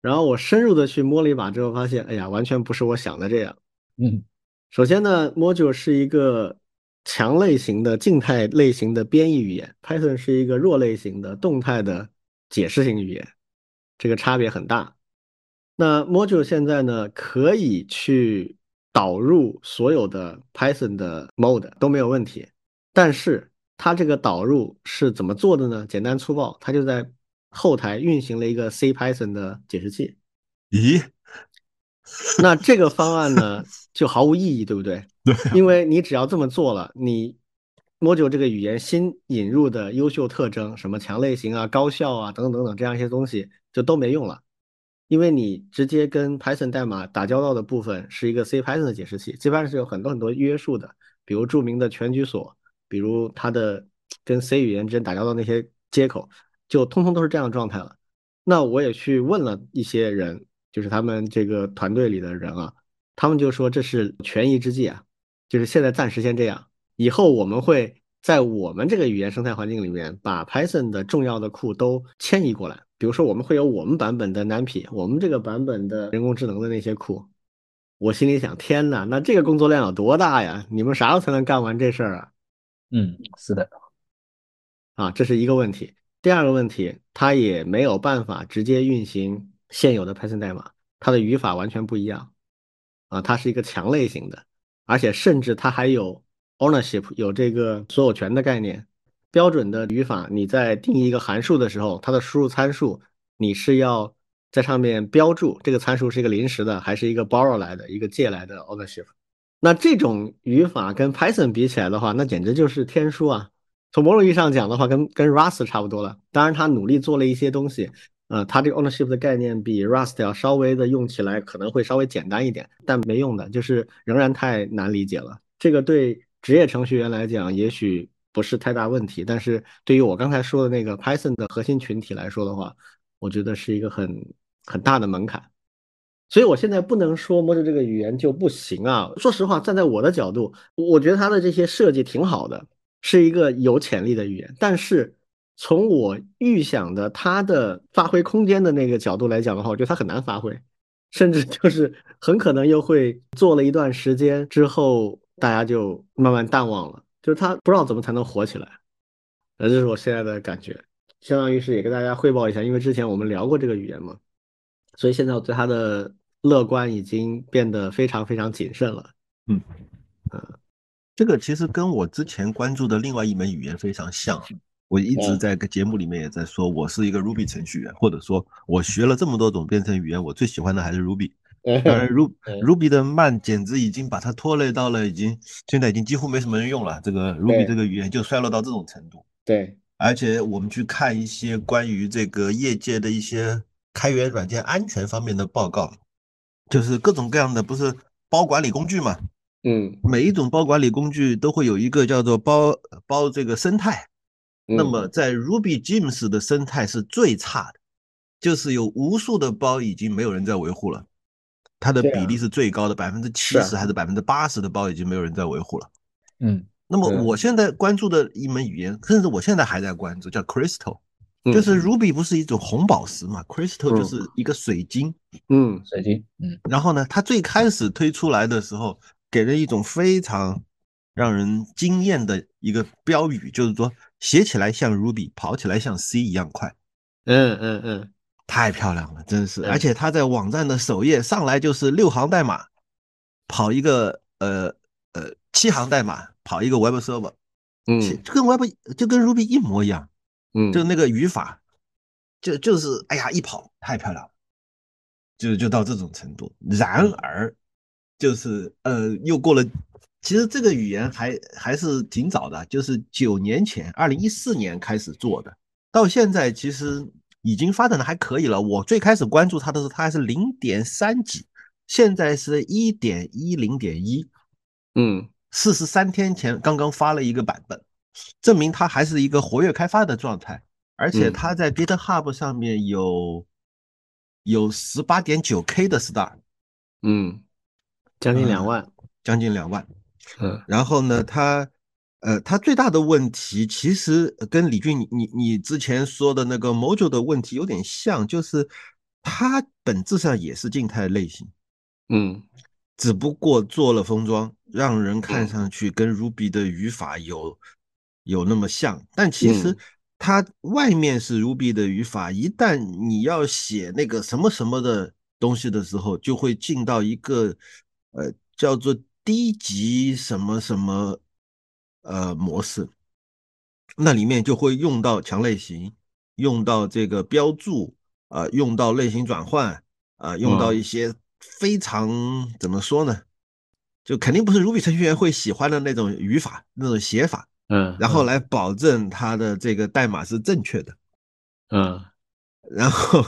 然后我深入的去摸了一把之后，发现，哎呀，完全不是我想的这样。嗯，首先呢，Module 是一个强类型的静态类型的编译语言，Python 是一个弱类型的动态的。解释型语言，这个差别很大。那 Module 现在呢，可以去导入所有的 Python 的 mode 都没有问题，但是它这个导入是怎么做的呢？简单粗暴，它就在后台运行了一个 C Python 的解释器。咦？那这个方案呢，就毫无意义，对不对？对，因为你只要这么做了，你 Module 这个语言新引入的优秀特征，什么强类型啊、高效啊等等等等这样一些东西，就都没用了。因为你直接跟 Python 代码打交道的部分是一个 C Python 的解释器，C Python 是有很多很多约束的，比如著名的全局锁，比如它的跟 C 语言之间打交道那些接口，就通通都是这样的状态了。那我也去问了一些人，就是他们这个团队里的人啊，他们就说这是权宜之计啊，就是现在暂时先这样，以后我们会在我们这个语言生态环境里面把 Python 的重要的库都迁移过来。比如说，我们会有我们版本的 NumPy，我们这个版本的人工智能的那些库。我心里想，天哪，那这个工作量有多大呀？你们啥时候才能干完这事儿啊？嗯，是的，啊，这是一个问题。第二个问题，它也没有办法直接运行现有的 Python 代码，它的语法完全不一样。啊，它是一个强类型的，而且甚至它还有 ownership，有这个所有权的概念。标准的语法，你在定义一个函数的时候，它的输入参数你是要在上面标注这个参数是一个临时的，还是一个 borrow 来的，一个借来的 ownership。那这种语法跟 Python 比起来的话，那简直就是天书啊！从某种意义上讲的话，跟跟 Rust 差不多了。当然，他努力做了一些东西，呃，他这个 ownership 的概念比 Rust 要稍微的用起来可能会稍微简单一点，但没用的，就是仍然太难理解了。这个对职业程序员来讲，也许。不是太大问题，但是对于我刚才说的那个 Python 的核心群体来说的话，我觉得是一个很很大的门槛。所以我现在不能说 Module 这个语言就不行啊。说实话，站在我的角度，我觉得它的这些设计挺好的，是一个有潜力的语言。但是从我预想的它的发挥空间的那个角度来讲的话，我觉得它很难发挥，甚至就是很可能又会做了一段时间之后，大家就慢慢淡忘了。就是他不知道怎么才能火起来，呃，这是我现在的感觉，相当于是也跟大家汇报一下，因为之前我们聊过这个语言嘛，所以现在我对它的乐观已经变得非常非常谨慎了。嗯嗯，这个其实跟我之前关注的另外一门语言非常像，我一直在个节目里面也在说，我是一个 Ruby 程序员，或者说我学了这么多种编程语言，我最喜欢的还是 Ruby。当然，Ruby Ruby 的慢简直已经把它拖累到了，已经现在已经几乎没什么人用了。这个 Ruby 这个语言就衰落到这种程度。对，而且我们去看一些关于这个业界的一些开源软件安全方面的报告，就是各种各样的不是包管理工具嘛？嗯，每一种包管理工具都会有一个叫做包包这个生态。那么在 Ruby Gems 的生态是最差的，就是有无数的包已经没有人在维护了。它的比例是最高的，百分之七十还是百分之八十的包已经没有人在维护了。嗯，那么我现在关注的一门语言，甚至我现在还在关注，叫 Crystal，就是 Ruby 不是一种红宝石嘛？Crystal 就是一个水晶。嗯，水晶。嗯，然后呢，它最开始推出来的时候，给人一种非常让人惊艳的一个标语，就是说写起来像 Ruby，跑起来像 C 一样快。嗯嗯嗯。太漂亮了，真是！而且它在网站的首页上来就是六行代码，跑一个呃呃七行代码跑一个 Web Server，嗯，就跟 Web 就跟 Ruby 一模一样，嗯，就那个语法，就就是哎呀一跑太漂亮了，就就到这种程度。然而，就是呃又过了，其实这个语言还还是挺早的，就是九年前，二零一四年开始做的，到现在其实。已经发展的还可以了。我最开始关注它的时候，它还是零点三几，现在是一点一零点一，嗯，四十三天前刚刚发了一个版本，证明它还是一个活跃开发的状态。而且它在 GitHub 上面有有十八点九 K 的 star，嗯，将近两万，将近两万，嗯，然后呢，他。呃，他最大的问题其实跟李俊你你你之前说的那个 module 的问题有点像，就是它本质上也是静态类型，嗯，只不过做了封装，让人看上去跟 Ruby 的语法有有那么像，但其实它外面是 Ruby 的语法，一旦你要写那个什么什么的东西的时候，就会进到一个呃叫做低级什么什么呃模式，那里面就会用到强类型，用到这个标注啊，用到类型转换啊，用到一些非常怎么说呢？就肯定不是 Ruby 程序员会喜欢的那种语法、那种写法，嗯，然后来保证它的这个代码是正确的，嗯，然后，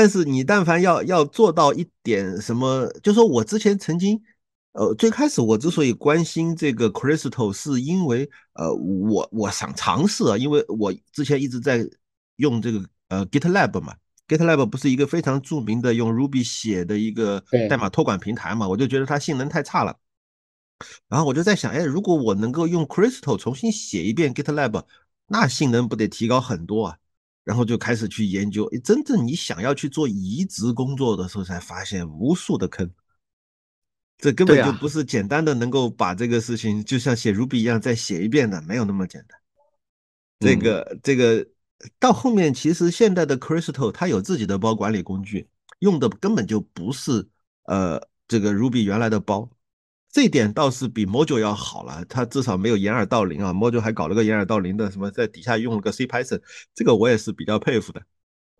但是你但凡要要做到一点什么，就说我之前曾经，呃，最开始我之所以关心这个 Crystal，是因为呃，我我想尝试啊，因为我之前一直在用这个呃 GitLab 嘛。GitLab 不是一个非常著名的用 Ruby 写的一个代码托管平台嘛？我就觉得它性能太差了。然后我就在想，哎，如果我能够用 Crystal 重新写一遍 GitLab，那性能不得提高很多啊？然后就开始去研究。真正你想要去做移植工作的时候，才发现无数的坑。这根本就不是简单的能够把这个事情就像写 Ruby 一样再写一遍的，没有那么简单。这个这个。到后面，其实现代的 Crystal 它有自己的包管理工具，用的根本就不是呃这个 Ruby 原来的包，这点倒是比 Module 要好了，它至少没有掩耳盗铃啊。Module 还搞了个掩耳盗铃的，什么在底下用了个 C Python，这个我也是比较佩服的。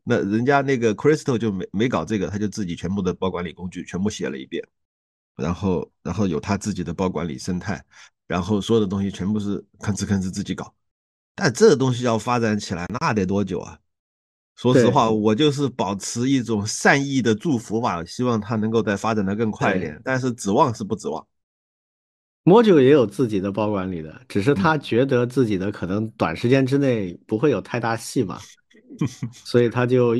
那人家那个 Crystal 就没没搞这个，他就自己全部的包管理工具全部写了一遍，然后然后有他自己的包管理生态，然后所有的东西全部是吭哧吭哧自己搞。但这个东西要发展起来，那得多久啊？说实话，我就是保持一种善意的祝福吧，希望它能够再发展的更快一点。但是指望是不指望。Module 也有自己的包管理的，只是他觉得自己的可能短时间之内不会有太大戏嘛，所以他就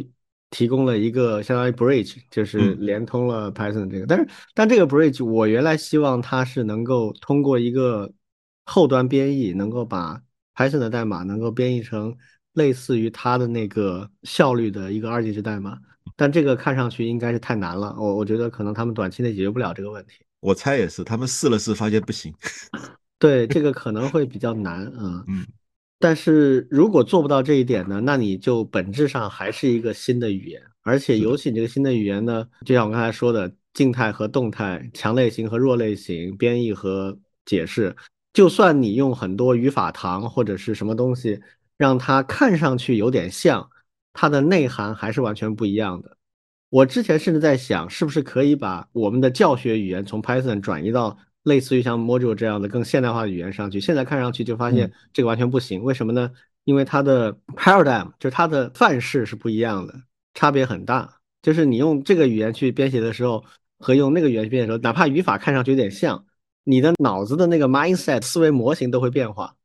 提供了一个相当于 bridge，就是连通了 Python 这个。但是，但这个 bridge 我原来希望它是能够通过一个后端编译，能够把 Python 的代码能够编译成类似于它的那个效率的一个二进制代码，但这个看上去应该是太难了。我我觉得可能他们短期内解决不了这个问题。我猜也是，他们试了试，发现不行。对，这个可能会比较难啊。嗯。但是如果做不到这一点呢，那你就本质上还是一个新的语言，而且尤其你这个新的语言呢，就像我刚才说的，静态和动态、强类型和弱类型、编译和解释。就算你用很多语法糖或者是什么东西，让它看上去有点像，它的内涵还是完全不一样的。我之前甚至在想，是不是可以把我们的教学语言从 Python 转移到类似于像 Module 这样的更现代化的语言上去？现在看上去就发现这个完全不行。为什么呢？因为它的 paradigm 就是它的范式是不一样的，差别很大。就是你用这个语言去编写的时候，和用那个语言去编写的时候，哪怕语法看上去有点像。你的脑子的那个 mindset 思维模型都会变化，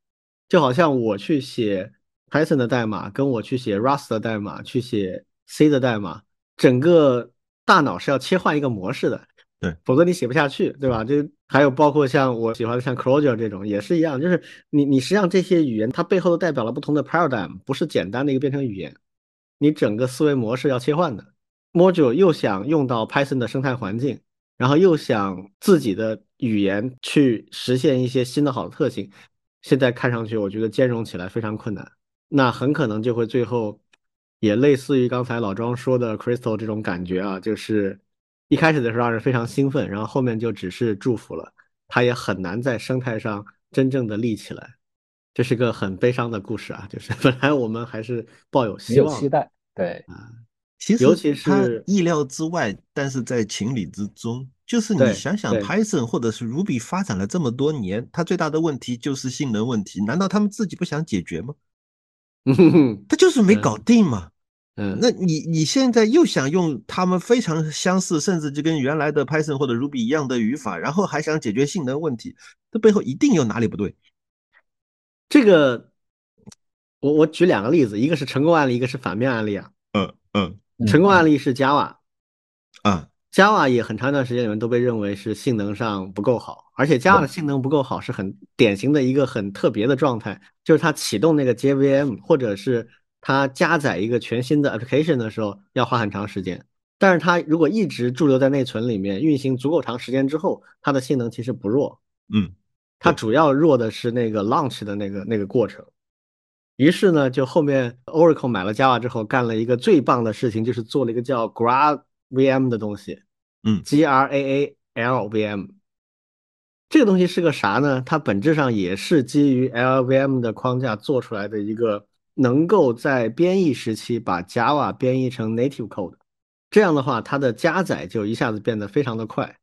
就好像我去写 Python 的代码，跟我去写 Rust 的代码，去写 C 的代码，整个大脑是要切换一个模式的，对，否则你写不下去，对吧？就还有包括像我喜欢的像 Clojure 这种也是一样，就是你你实际上这些语言它背后都代表了不同的 paradigm，不是简单的一个编程语言，你整个思维模式要切换的。Module 又想用到 Python 的生态环境。然后又想自己的语言去实现一些新的好的特性，现在看上去我觉得兼容起来非常困难，那很可能就会最后也类似于刚才老庄说的 Crystal 这种感觉啊，就是一开始的时候让人非常兴奋，然后后面就只是祝福了，他也很难在生态上真正的立起来，这是个很悲伤的故事啊，就是本来我们还是抱有希望、期待，对啊。其实，尤其是意料之外，但是在情理之中。就是你想想，Python 或者是 Ruby 发展了这么多年，它最大的问题就是性能问题。难道他们自己不想解决吗？他就是没搞定嘛。嗯，那你你现在又想用他们非常相似，甚至就跟原来的 Python 或者 Ruby 一样的语法，然后还想解决性能问题，这背后一定有哪里不对。这个，我我举两个例子，一个是成功案例，一个是反面案例啊。嗯嗯。成功案例是 Java，啊，Java 也很长一段时间里面都被认为是性能上不够好，而且 Java 的性能不够好是很典型的一个很特别的状态，就是它启动那个 JVM 或者是它加载一个全新的 application 的时候要花很长时间，但是它如果一直驻留在内存里面运行足够长时间之后，它的性能其实不弱，嗯，它主要弱的是那个 launch 的那个那个过程。于是呢，就后面 Oracle 买了 Java 之后，干了一个最棒的事情，就是做了一个叫 GraalVM 的东西，嗯，G R A A L V M，这个东西是个啥呢？它本质上也是基于 LLVM 的框架做出来的一个，能够在编译时期把 Java 编译成 native code，这样的话，它的加载就一下子变得非常的快。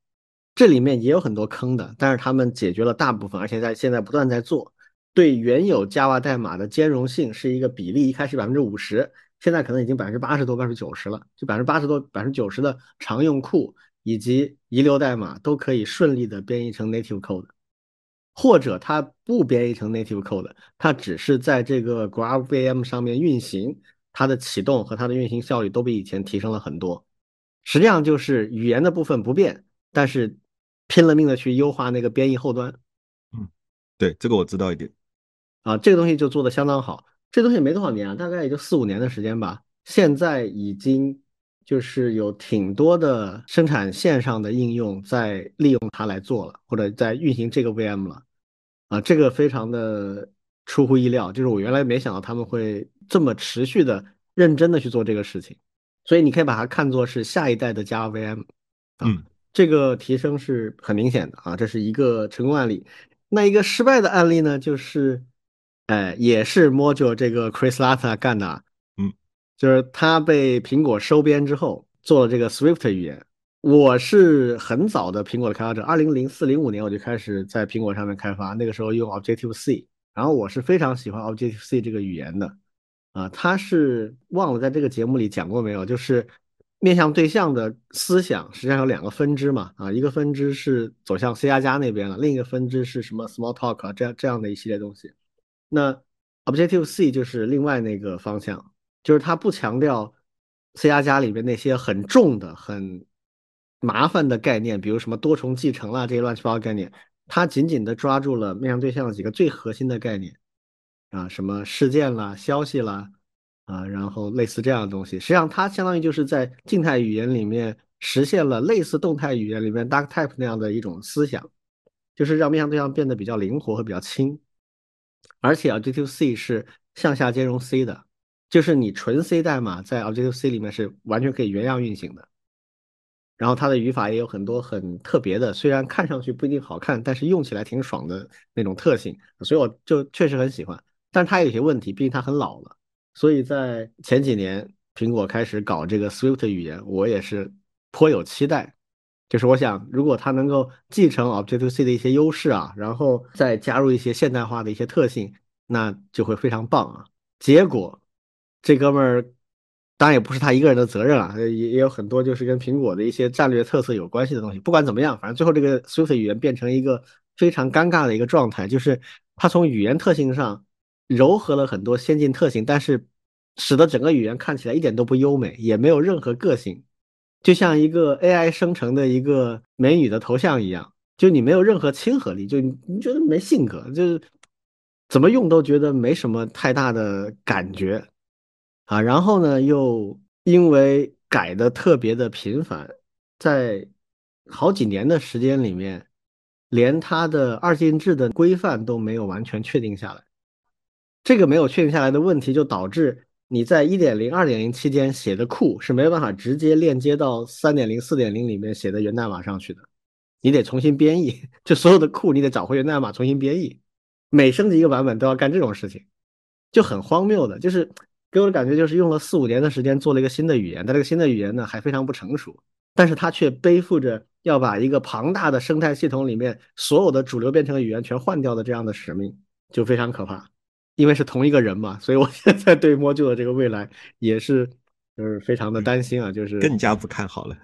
这里面也有很多坑的，但是他们解决了大部分，而且在现在不断在做。对原有 Java 代码的兼容性是一个比例，一开始百分之五十，现在可能已经百分之八十多、百分之九十了。就百分之八十多、百分之九十的常用库以及遗留代码都可以顺利的编译成 native code，或者它不编译成 native code，它只是在这个 GraphVM 上面运行，它的启动和它的运行效率都比以前提升了很多。实际上就是语言的部分不变，但是拼了命的去优化那个编译后端。嗯，对，这个我知道一点。啊，这个东西就做的相当好。这东西没多少年啊，大概也就四五年的时间吧。现在已经就是有挺多的生产线上的应用在利用它来做了，或者在运行这个 VM 了。啊，这个非常的出乎意料，就是我原来没想到他们会这么持续的、认真的去做这个事情。所以你可以把它看作是下一代的 Java VM。嗯，这个提升是很明显的啊，这是一个成功案例。那一个失败的案例呢，就是。哎，也是 Module 这个 Chris Latta 干的，嗯，就是他被苹果收编之后做了这个 Swift 语言。我是很早的苹果的开发者，二零零四零五年我就开始在苹果上面开发，那个时候用 Objective C，然后我是非常喜欢 Objective C 这个语言的，啊，它是忘了在这个节目里讲过没有？就是面向对象的思想实际上有两个分支嘛，啊，一个分支是走向 C 加加那边了，另一个分支是什么 Small Talk，这样这样的一系列东西。那 Objective C 就是另外那个方向，就是它不强调 C 加加里面那些很重的、很麻烦的概念，比如什么多重继承啦这些乱七八糟概念，它紧紧的抓住了面向对象的几个最核心的概念啊，什么事件啦、消息啦啊，然后类似这样的东西。实际上，它相当于就是在静态语言里面实现了类似动态语言里面 Duck Type 那样的一种思想，就是让面向对象变得比较灵活和比较轻。而且 Objective C 是向下兼容 C 的，就是你纯 C 代码在 Objective C 里面是完全可以原样运行的。然后它的语法也有很多很特别的，虽然看上去不一定好看，但是用起来挺爽的那种特性，所以我就确实很喜欢。但是它有些问题，毕竟它很老了。所以在前几年苹果开始搞这个 Swift 语言，我也是颇有期待。就是我想，如果它能够继承 Objective C 的一些优势啊，然后再加入一些现代化的一些特性，那就会非常棒啊。结果这哥们儿当然也不是他一个人的责任啊，也也有很多就是跟苹果的一些战略特色有关系的东西。不管怎么样，反正最后这个 Swift 语言变成一个非常尴尬的一个状态，就是它从语言特性上糅合了很多先进特性，但是使得整个语言看起来一点都不优美，也没有任何个性。就像一个 AI 生成的一个美女的头像一样，就你没有任何亲和力，就你觉得没性格，就是怎么用都觉得没什么太大的感觉啊。然后呢，又因为改的特别的频繁，在好几年的时间里面，连它的二进制的规范都没有完全确定下来。这个没有确定下来的问题，就导致。你在一点零、二点零期间写的库是没办法直接链接到三点零、四点零里面写的源代码上去的，你得重新编译，就所有的库你得找回源代码重新编译，每升级一个版本都要干这种事情，就很荒谬的。就是给我的感觉就是用了四五年的时间做了一个新的语言，但这个新的语言呢还非常不成熟，但是它却背负着要把一个庞大的生态系统里面所有的主流编程语言全换掉的这样的使命，就非常可怕。因为是同一个人嘛，所以我现在对 Module 的这个未来也是就是非常的担心啊，就是更加不看好了，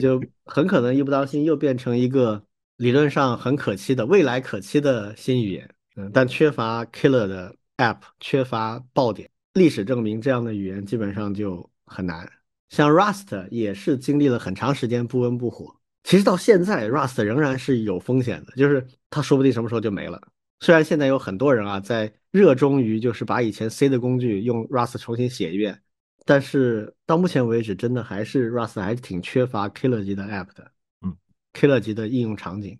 就很可能一不当心又变成一个理论上很可期的未来可期的新语言，嗯，但缺乏 killer 的 app，缺乏爆点。历史证明这样的语言基本上就很难。像 Rust 也是经历了很长时间不温不火，其实到现在 Rust 仍然是有风险的，就是它说不定什么时候就没了。虽然现在有很多人啊在热衷于就是把以前 C 的工具用 Rust 重新写一遍，但是到目前为止，真的还是 Rust 还是挺缺乏 killer 级的 app 的，嗯，killer 级的应用场景。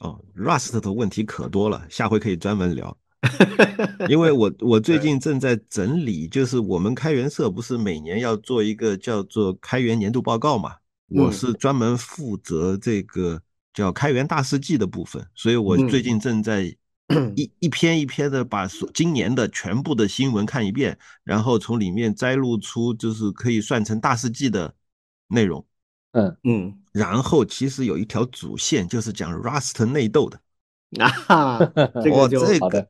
哦，Rust 的问题可多了，下回可以专门聊。因为我我最近正在整理，就是我们开源社不是每年要做一个叫做开源年度报告嘛，我是专门负责这个。叫开源大事记的部分，所以我最近正在 一一篇一篇的把所今年的全部的新闻看一遍，然后从里面摘录出就是可以算成大事记的内容。嗯嗯，然后其实有一条主线就是讲 Rust 内斗的。啊，这个就好的。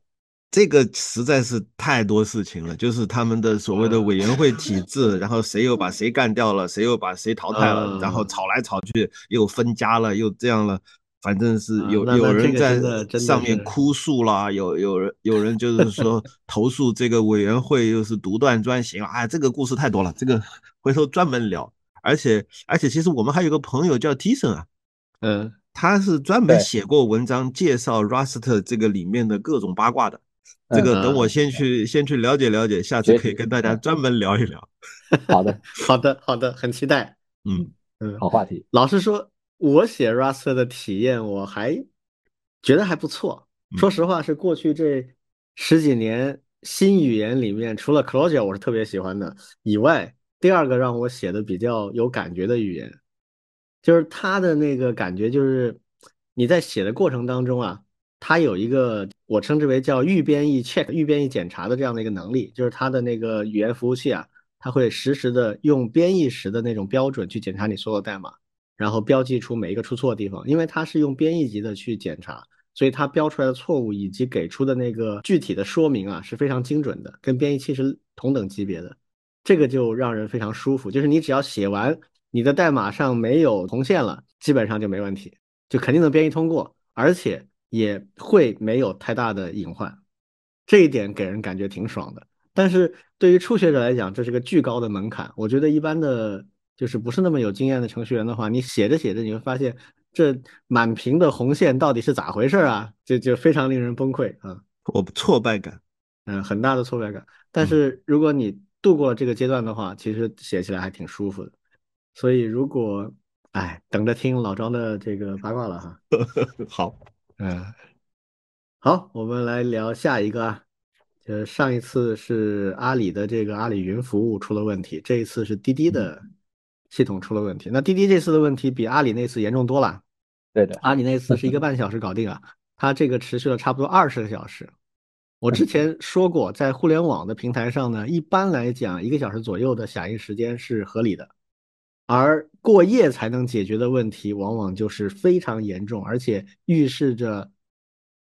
这个实在是太多事情了，就是他们的所谓的委员会体制，然后谁又把谁干掉了，谁又把谁淘汰了，然后吵来吵去，又分家了，又这样了，反正是有有人在上面哭诉啦，有有人有人就是说 投诉这个委员会又是独断专行，哎，这个故事太多了，这个回头专门聊。而且而且，其实我们还有个朋友叫 Tison 啊，嗯，他是专门写过文章介绍 Rust 这个里面的各种八卦的。这个等我先去先去了解了解，下次可以跟大家专门聊一聊。好的，好的，好的，很期待。嗯嗯，好话题。老实说，我写 Rust 的体验我还觉得还不错。说实话，是过去这十几年新语言里面，除了 Clojure 我是特别喜欢的以外，第二个让我写的比较有感觉的语言，就是它的那个感觉，就是你在写的过程当中啊。它有一个我称之为叫预编译 check 预编译检查的这样的一个能力，就是它的那个语言服务器啊，它会实时的用编译时的那种标准去检查你所有代码，然后标记出每一个出错的地方。因为它是用编译级的去检查，所以它标出来的错误以及给出的那个具体的说明啊是非常精准的，跟编译器是同等级别的。这个就让人非常舒服，就是你只要写完你的代码上没有红线了，基本上就没问题，就肯定能编译通过，而且。也会没有太大的隐患，这一点给人感觉挺爽的。但是对于初学者来讲，这是个巨高的门槛。我觉得一般的，就是不是那么有经验的程序员的话，你写着写着，你会发现这满屏的红线到底是咋回事啊？就就非常令人崩溃啊！我挫败感，嗯，很大的挫败感。但是如果你度过了这个阶段的话，其实写起来还挺舒服的。所以如果，哎，等着听老庄的这个八卦了哈。好。嗯，好，我们来聊下一个啊。就上一次是阿里的这个阿里云服务出了问题，这一次是滴滴的系统出了问题。那滴滴这次的问题比阿里那次严重多了。对的，阿里那次是一个 半小时搞定啊，它这个持续了差不多二十个小时。我之前说过，在互联网的平台上呢，一般来讲一个小时左右的响应时间是合理的。而过夜才能解决的问题，往往就是非常严重，而且预示着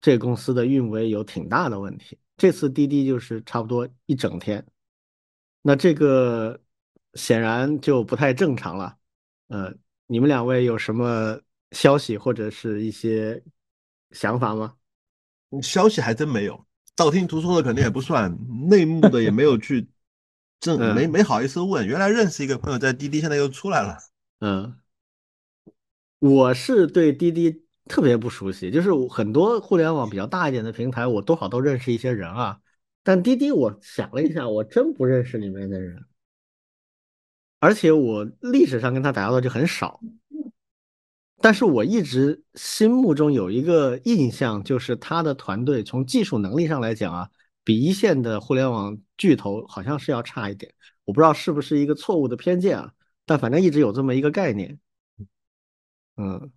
这公司的运维有挺大的问题。这次滴滴就是差不多一整天，那这个显然就不太正常了。呃，你们两位有什么消息或者是一些想法吗？消息还真没有，道听途说的肯定也不算，内幕的也没有去。正 没没好意思问，原来认识一个朋友在滴滴，现在又出来了。嗯，我是对滴滴特别不熟悉，就是很多互联网比较大一点的平台，我多少都认识一些人啊。但滴滴，我想了一下，我真不认识里面的人，而且我历史上跟他打交道就很少。但是我一直心目中有一个印象，就是他的团队从技术能力上来讲啊。比一线的互联网巨头好像是要差一点，我不知道是不是一个错误的偏见啊，但反正一直有这么一个概念。嗯，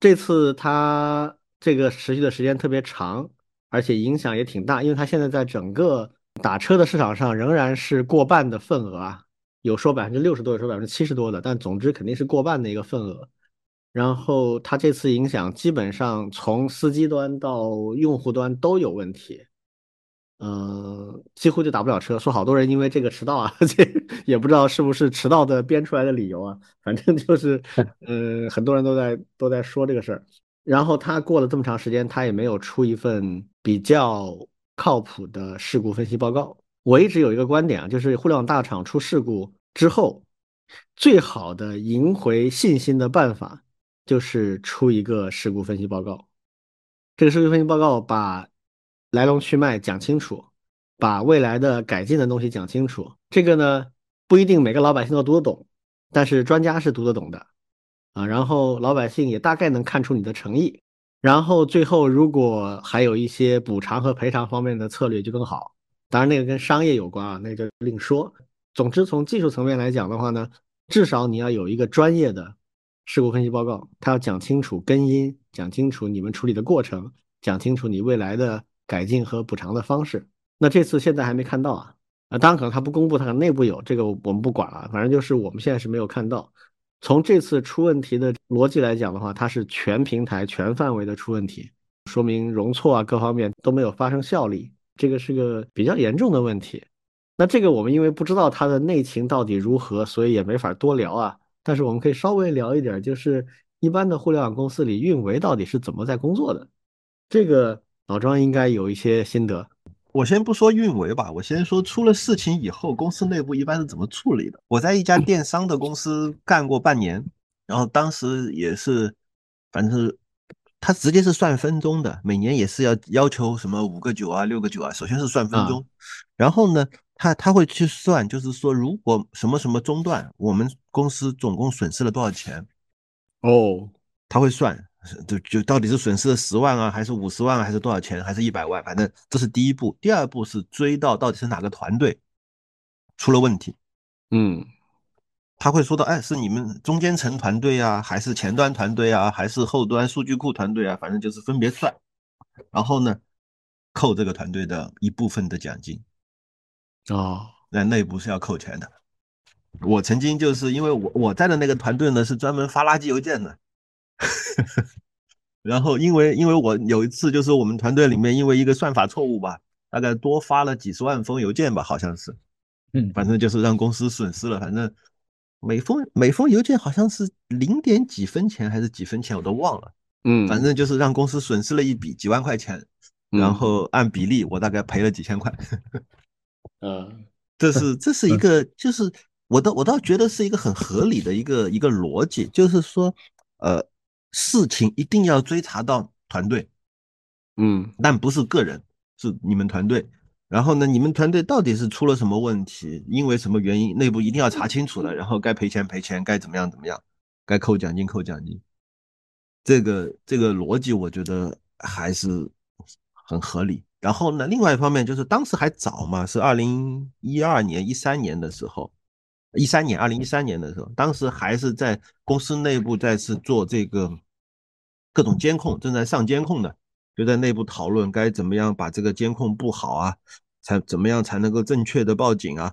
这次它这个持续的时间特别长，而且影响也挺大，因为它现在在整个打车的市场上仍然是过半的份额啊，有说百分之六十多，有说百分之七十多的，但总之肯定是过半的一个份额。然后它这次影响基本上从司机端到用户端都有问题。嗯，几乎就打不了车，说好多人因为这个迟到啊，这也不知道是不是迟到的编出来的理由啊，反正就是，呃，很多人都在都在说这个事儿。然后他过了这么长时间，他也没有出一份比较靠谱的事故分析报告。我一直有一个观点啊，就是互联网大厂出事故之后，最好的赢回信心的办法就是出一个事故分析报告。这个事故分析报告把。来龙去脉讲清楚，把未来的改进的东西讲清楚。这个呢不一定每个老百姓都读得懂，但是专家是读得懂的啊。然后老百姓也大概能看出你的诚意。然后最后如果还有一些补偿和赔偿方面的策略就更好。当然那个跟商业有关啊，那就另说。总之从技术层面来讲的话呢，至少你要有一个专业的事故分析报告，它要讲清楚根因，讲清楚你们处理的过程，讲清楚你未来的改进和补偿的方式。那这次现在还没看到啊，啊，当然可能他不公布，他可能内部有这个，我们不管了。反正就是我们现在是没有看到。从这次出问题的逻辑来讲的话，它是全平台、全范围的出问题，说明容错啊各方面都没有发生效力，这个是个比较严重的问题。那这个我们因为不知道它的内情到底如何，所以也没法多聊啊。但是我们可以稍微聊一点，就是一般的互联网公司里运维到底是怎么在工作的。这个老庄应该有一些心得。我先不说运维吧，我先说出了事情以后，公司内部一般是怎么处理的。我在一家电商的公司干过半年，然后当时也是，反正是他直接是算分钟的，每年也是要要求什么五个九啊、六个九啊。首先是算分钟，然后呢，他他会去算，就是说如果什么什么中断，我们公司总共损失了多少钱？哦，他会算。就就到底是损失了十万啊，还是五十万，啊还是多少钱，还是一百万？反正这是第一步。第二步是追到到底是哪个团队出了问题。嗯，他会说到，哎，是你们中间层团队啊，还是前端团队啊，还是后端数据库团队啊？反正就是分别算，然后呢，扣这个团队的一部分的奖金。哦，那内部是要扣钱的。我曾经就是因为我我在的那个团队呢，是专门发垃圾邮件的。然后，因为因为我有一次就是我们团队里面因为一个算法错误吧，大概多发了几十万封邮件吧，好像是，嗯，反正就是让公司损失了，反正每封每封邮件好像是零点几分钱还是几分钱，我都忘了，嗯，反。正就是让公司损失了一笔几万块钱，然。后按比例我大概赔了几千块，嗯，这是 这是一个就是我倒我倒觉得是一个很合理的一个一个逻辑，就是说，呃。事情一定要追查到团队，嗯，但不是个人，是你们团队。然后呢，你们团队到底是出了什么问题？因为什么原因？内部一定要查清楚了。然后该赔钱赔钱，该怎么样怎么样，该扣奖金扣奖金。这个这个逻辑，我觉得还是很合理。然后呢，另外一方面就是当时还早嘛，是二零一二年、一三年的时候。一三年，二零一三年的时候，当时还是在公司内部再次做这个各种监控，正在上监控的，就在内部讨论该怎么样把这个监控布好啊，才怎么样才能够正确的报警啊，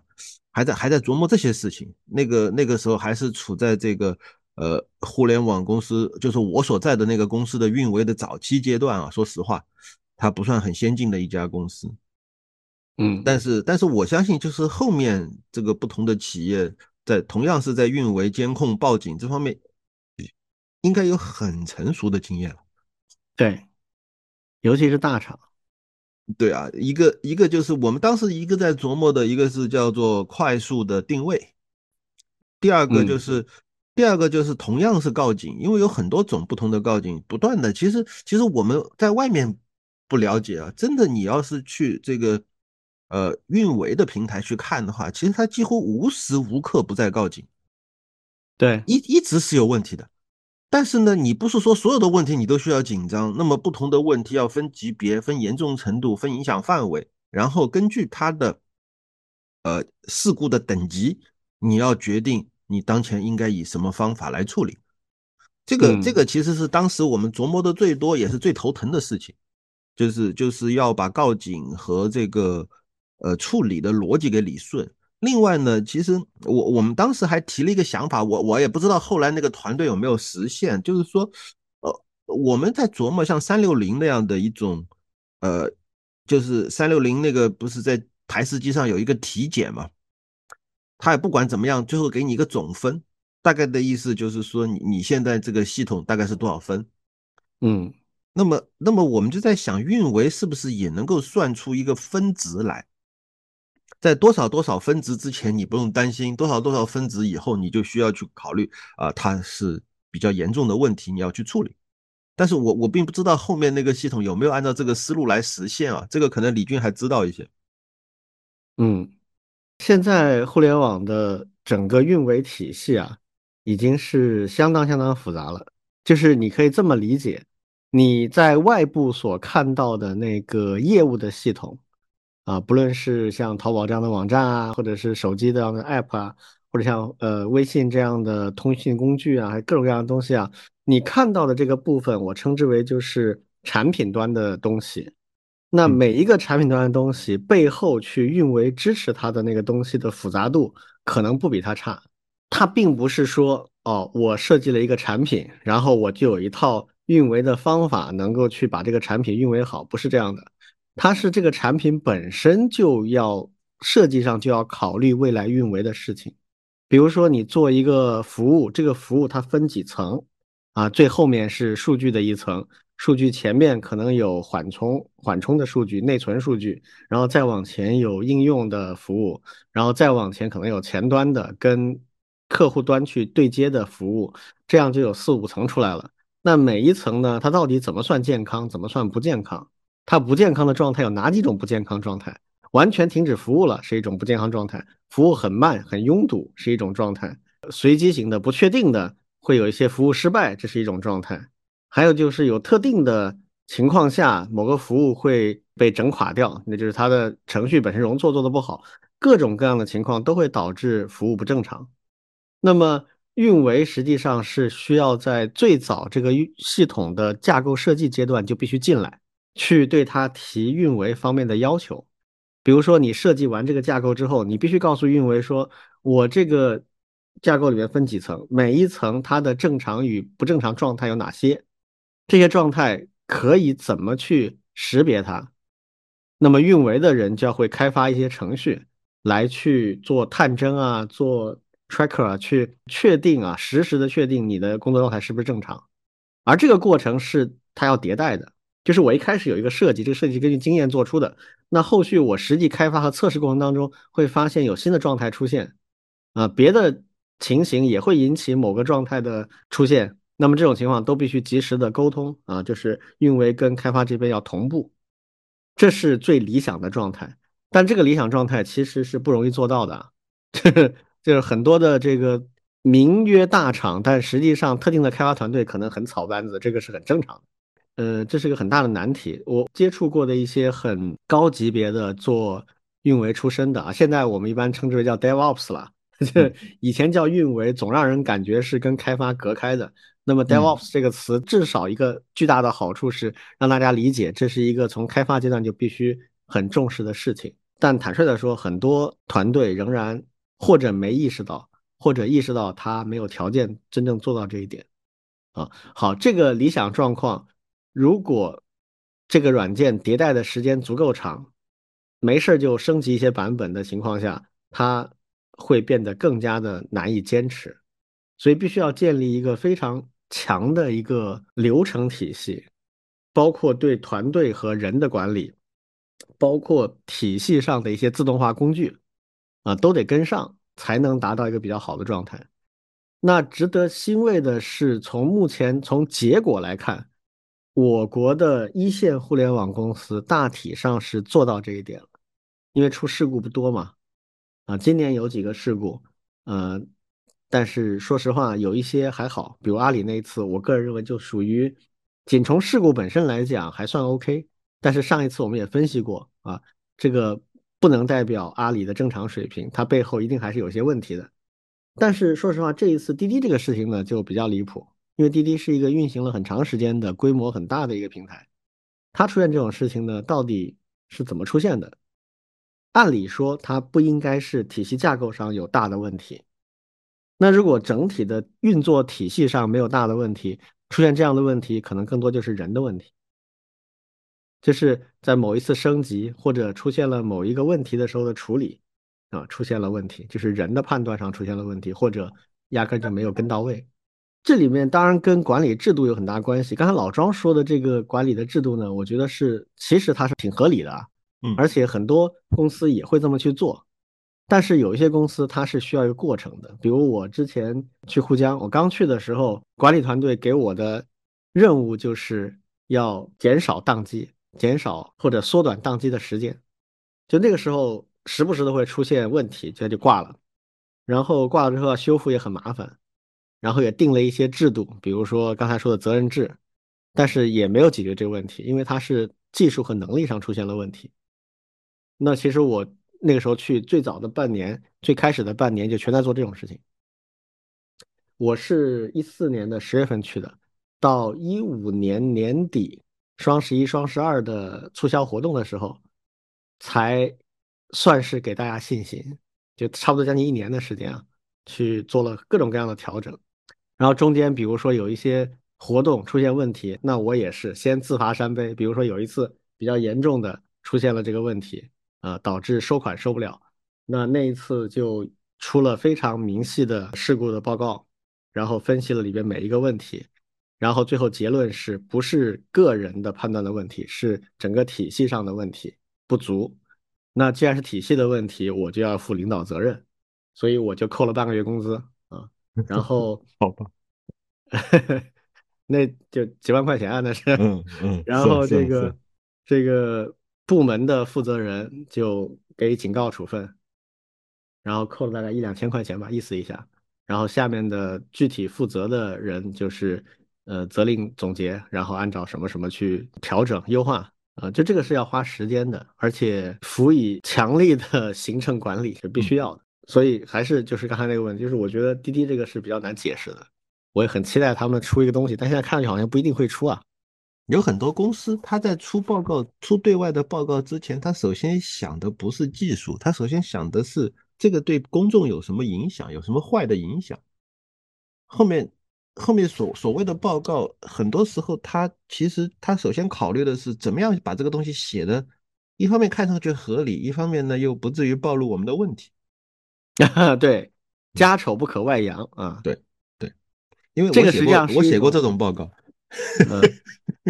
还在还在琢磨这些事情。那个那个时候还是处在这个呃互联网公司，就是我所在的那个公司的运维的早期阶段啊。说实话，它不算很先进的一家公司。嗯，但是，但是我相信，就是后面这个不同的企业在同样是在运维、监控、报警这方面，应该有很成熟的经验了。对，尤其是大厂。对啊，一个一个就是我们当时一个在琢磨的，一个是叫做快速的定位，第二个就是第二个就是同样是告警，因为有很多种不同的告警，不断的。其实其实我们在外面不了解啊，真的，你要是去这个。呃，运维的平台去看的话，其实它几乎无时无刻不在告警，对，一一直是有问题的。但是呢，你不是说所有的问题你都需要紧张，那么不同的问题要分级别、分严重程度、分影响范围，然后根据它的呃事故的等级，你要决定你当前应该以什么方法来处理。这个这个其实是当时我们琢磨的最多，也是最头疼的事情，就是就是要把告警和这个。呃，处理的逻辑给理顺。另外呢，其实我我们当时还提了一个想法，我我也不知道后来那个团队有没有实现，就是说，呃，我们在琢磨像三六零那样的一种，呃，就是三六零那个不是在台式机上有一个体检嘛，他也不管怎么样，最后给你一个总分，大概的意思就是说你你现在这个系统大概是多少分？嗯，那么那么我们就在想，运维是不是也能够算出一个分值来？在多少多少分值之前，你不用担心；多少多少分值以后，你就需要去考虑啊，它是比较严重的问题，你要去处理。但是我我并不知道后面那个系统有没有按照这个思路来实现啊，这个可能李军还知道一些。嗯，现在互联网的整个运维体系啊，已经是相当相当复杂了。就是你可以这么理解，你在外部所看到的那个业务的系统。啊，不论是像淘宝这样的网站啊，或者是手机这样的 app 啊，或者像呃微信这样的通讯工具啊，还各种各样的东西啊，你看到的这个部分，我称之为就是产品端的东西。那每一个产品端的东西背后去运维支持它的那个东西的复杂度，可能不比它差。它并不是说哦，我设计了一个产品，然后我就有一套运维的方法能够去把这个产品运维好，不是这样的。它是这个产品本身就要设计上就要考虑未来运维的事情。比如说你做一个服务，这个服务它分几层啊？最后面是数据的一层。数据前面可能有缓冲缓冲的数据、内存数据，然后再往前有应用的服务，然后再往前可能有前端的跟客户端去对接的服务，这样就有四五层出来了。那每一层呢，它到底怎么算健康，怎么算不健康？它不健康的状态有哪几种不健康状态？完全停止服务了是一种不健康状态，服务很慢很拥堵是一种状态，随机型的不确定的会有一些服务失败，这是一种状态。还有就是有特定的情况下，某个服务会被整垮掉，那就是它的程序本身容错做的不好，各种各样的情况都会导致服务不正常。那么运维实际上是需要在最早这个系统的架构设计阶段就必须进来，去对它提运维方面的要求。比如说你设计完这个架构之后，你必须告诉运维说，我这个架构里面分几层，每一层它的正常与不正常状态有哪些。这些状态可以怎么去识别它？那么运维的人就要会开发一些程序来去做探针啊，做 tracker 啊，去确定啊，实时的确定你的工作状态是不是正常。而这个过程是它要迭代的，就是我一开始有一个设计，这个设计根据经验做出的。那后续我实际开发和测试过程当中会发现有新的状态出现，啊，别的情形也会引起某个状态的出现。那么这种情况都必须及时的沟通啊，就是运维跟开发这边要同步，这是最理想的状态。但这个理想状态其实是不容易做到的，就是很多的这个名曰大厂，但实际上特定的开发团队可能很草班子，这个是很正常的。呃，这是个很大的难题。我接触过的一些很高级别的做运维出身的啊，现在我们一般称之为叫 DevOps 了，就以前叫运维，总让人感觉是跟开发隔开的。那么 DevOps 这个词至少一个巨大的好处是让大家理解，这是一个从开发阶段就必须很重视的事情。但坦率的说，很多团队仍然或者没意识到，或者意识到他没有条件真正做到这一点。啊，好，这个理想状况，如果这个软件迭代的时间足够长，没事就升级一些版本的情况下，它会变得更加的难以坚持。所以必须要建立一个非常。强的一个流程体系，包括对团队和人的管理，包括体系上的一些自动化工具，啊，都得跟上，才能达到一个比较好的状态。那值得欣慰的是，从目前从结果来看，我国的一线互联网公司大体上是做到这一点了，因为出事故不多嘛，啊，今年有几个事故，呃。但是说实话，有一些还好，比如阿里那一次，我个人认为就属于仅从事故本身来讲还算 OK。但是上一次我们也分析过啊，这个不能代表阿里的正常水平，它背后一定还是有些问题的。但是说实话，这一次滴滴这个事情呢就比较离谱，因为滴滴是一个运行了很长时间的规模很大的一个平台，它出现这种事情呢，到底是怎么出现的？按理说它不应该是体系架构上有大的问题。那如果整体的运作体系上没有大的问题，出现这样的问题，可能更多就是人的问题，就是在某一次升级或者出现了某一个问题的时候的处理啊出现了问题，就是人的判断上出现了问题，或者压根就没有跟到位。这里面当然跟管理制度有很大关系。刚才老庄说的这个管理的制度呢，我觉得是其实它是挺合理的啊，嗯，而且很多公司也会这么去做。但是有一些公司它是需要一个过程的，比如我之前去沪江，我刚去的时候，管理团队给我的任务就是要减少宕机，减少或者缩短宕机的时间。就那个时候，时不时的会出现问题，这就挂了。然后挂了之后要修复也很麻烦，然后也定了一些制度，比如说刚才说的责任制，但是也没有解决这个问题，因为它是技术和能力上出现了问题。那其实我。那个时候去最早的半年，最开始的半年就全在做这种事情。我是一四年的十月份去的，到一五年年底双十一、双十二的促销活动的时候，才算是给大家信心，就差不多将近一年的时间啊，去做了各种各样的调整。然后中间比如说有一些活动出现问题，那我也是先自罚三杯。比如说有一次比较严重的出现了这个问题，呃，导致收款收不了，那那一次就出了非常明细的事故的报告。然后分析了里边每一个问题，然后最后结论是不是个人的判断的问题，是整个体系上的问题不足。那既然是体系的问题，我就要负领导责任，所以我就扣了半个月工资。然后 好吧，那就几万块钱啊，那是。嗯嗯。然后这个这个部门的负责人就给警告处分，然后扣了大概一两千块钱吧，意思一下。然后下面的具体负责的人就是，呃，责令总结，然后按照什么什么去调整优化，啊，就这个是要花时间的，而且辅以强力的行政管理是必须要的。所以还是就是刚才那个问题，就是我觉得滴滴这个是比较难解释的，我也很期待他们出一个东西，但现在看上去好像不一定会出啊。有很多公司，他在出报告、出对外的报告之前，他首先想的不是技术，他首先想的是。这个对公众有什么影响？有什么坏的影响？后面后面所所谓的报告，很多时候他其实他首先考虑的是怎么样把这个东西写的，一方面看上去合理，一方面呢又不至于暴露我们的问题。对，家丑不可外扬啊。对对，因为这个实际上我写过这种报告。嗯，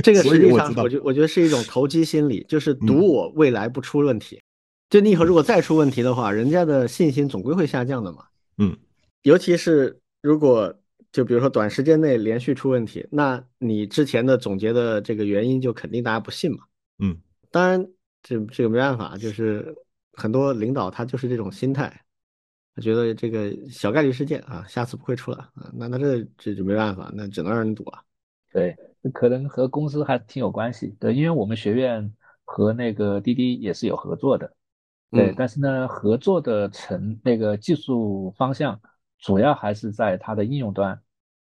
这个实际上我觉我觉得是一种投机心理，就是赌我未来不出问题。就你以后如果再出问题的话，人家的信心总归会下降的嘛。嗯，尤其是如果就比如说短时间内连续出问题，那你之前的总结的这个原因就肯定大家不信嘛。嗯，当然这这个没办法，就是很多领导他就是这种心态，他觉得这个小概率事件啊，下次不会出了啊，那那这这就没办法，那只能让人赌了。对，可能和公司还挺有关系。对，因为我们学院和那个滴滴也是有合作的。对，但是呢，合作的成那个技术方向主要还是在它的应用端，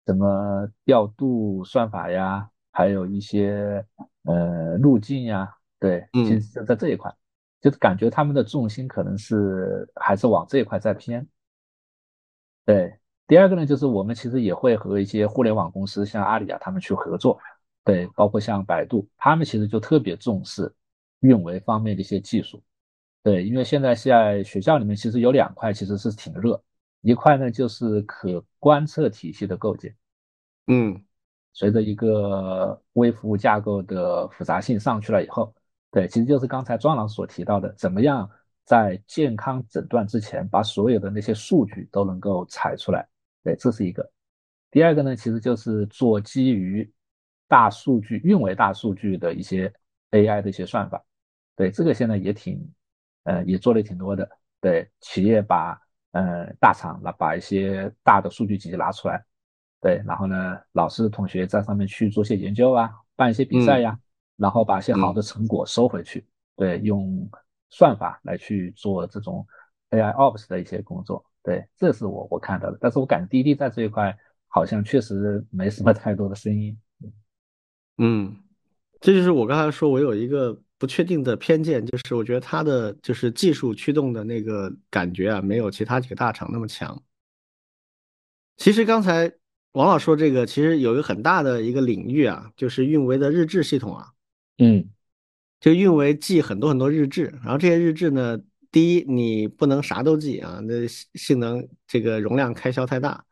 怎么调度算法呀，还有一些呃路径呀，对，其实是在这一块，就是感觉他们的重心可能是还是往这一块在偏。对，第二个呢，就是我们其实也会和一些互联网公司，像阿里啊，他们去合作，对，包括像百度，他们其实就特别重视运维方面的一些技术。对，因为现在在学校里面，其实有两块其实是挺热，一块呢就是可观测体系的构建，嗯，随着一个微服务架构的复杂性上去了以后，对，其实就是刚才庄老师所提到的，怎么样在健康诊断之前把所有的那些数据都能够采出来，对，这是一个。第二个呢，其实就是做基于大数据、运维大数据的一些 AI 的一些算法，对，这个现在也挺。呃，也做了挺多的，对企业把呃大厂拿把一些大的数据集拿出来，对，然后呢，老师同学在上面去做些研究啊，办一些比赛呀，然后把一些好的成果收回去，对，用算法来去做这种 AI Ops 的一些工作，对，这是我我看到的，但是我感觉滴滴在这一块好像确实没什么太多的声音，嗯，这就是我刚才说我有一个。不确定的偏见就是，我觉得它的就是技术驱动的那个感觉啊，没有其他几个大厂那么强。其实刚才王老说这个，其实有一个很大的一个领域啊，就是运维的日志系统啊。嗯，就运维记很多很多日志，然后这些日志呢，第一你不能啥都记啊，那性能这个容量开销太大。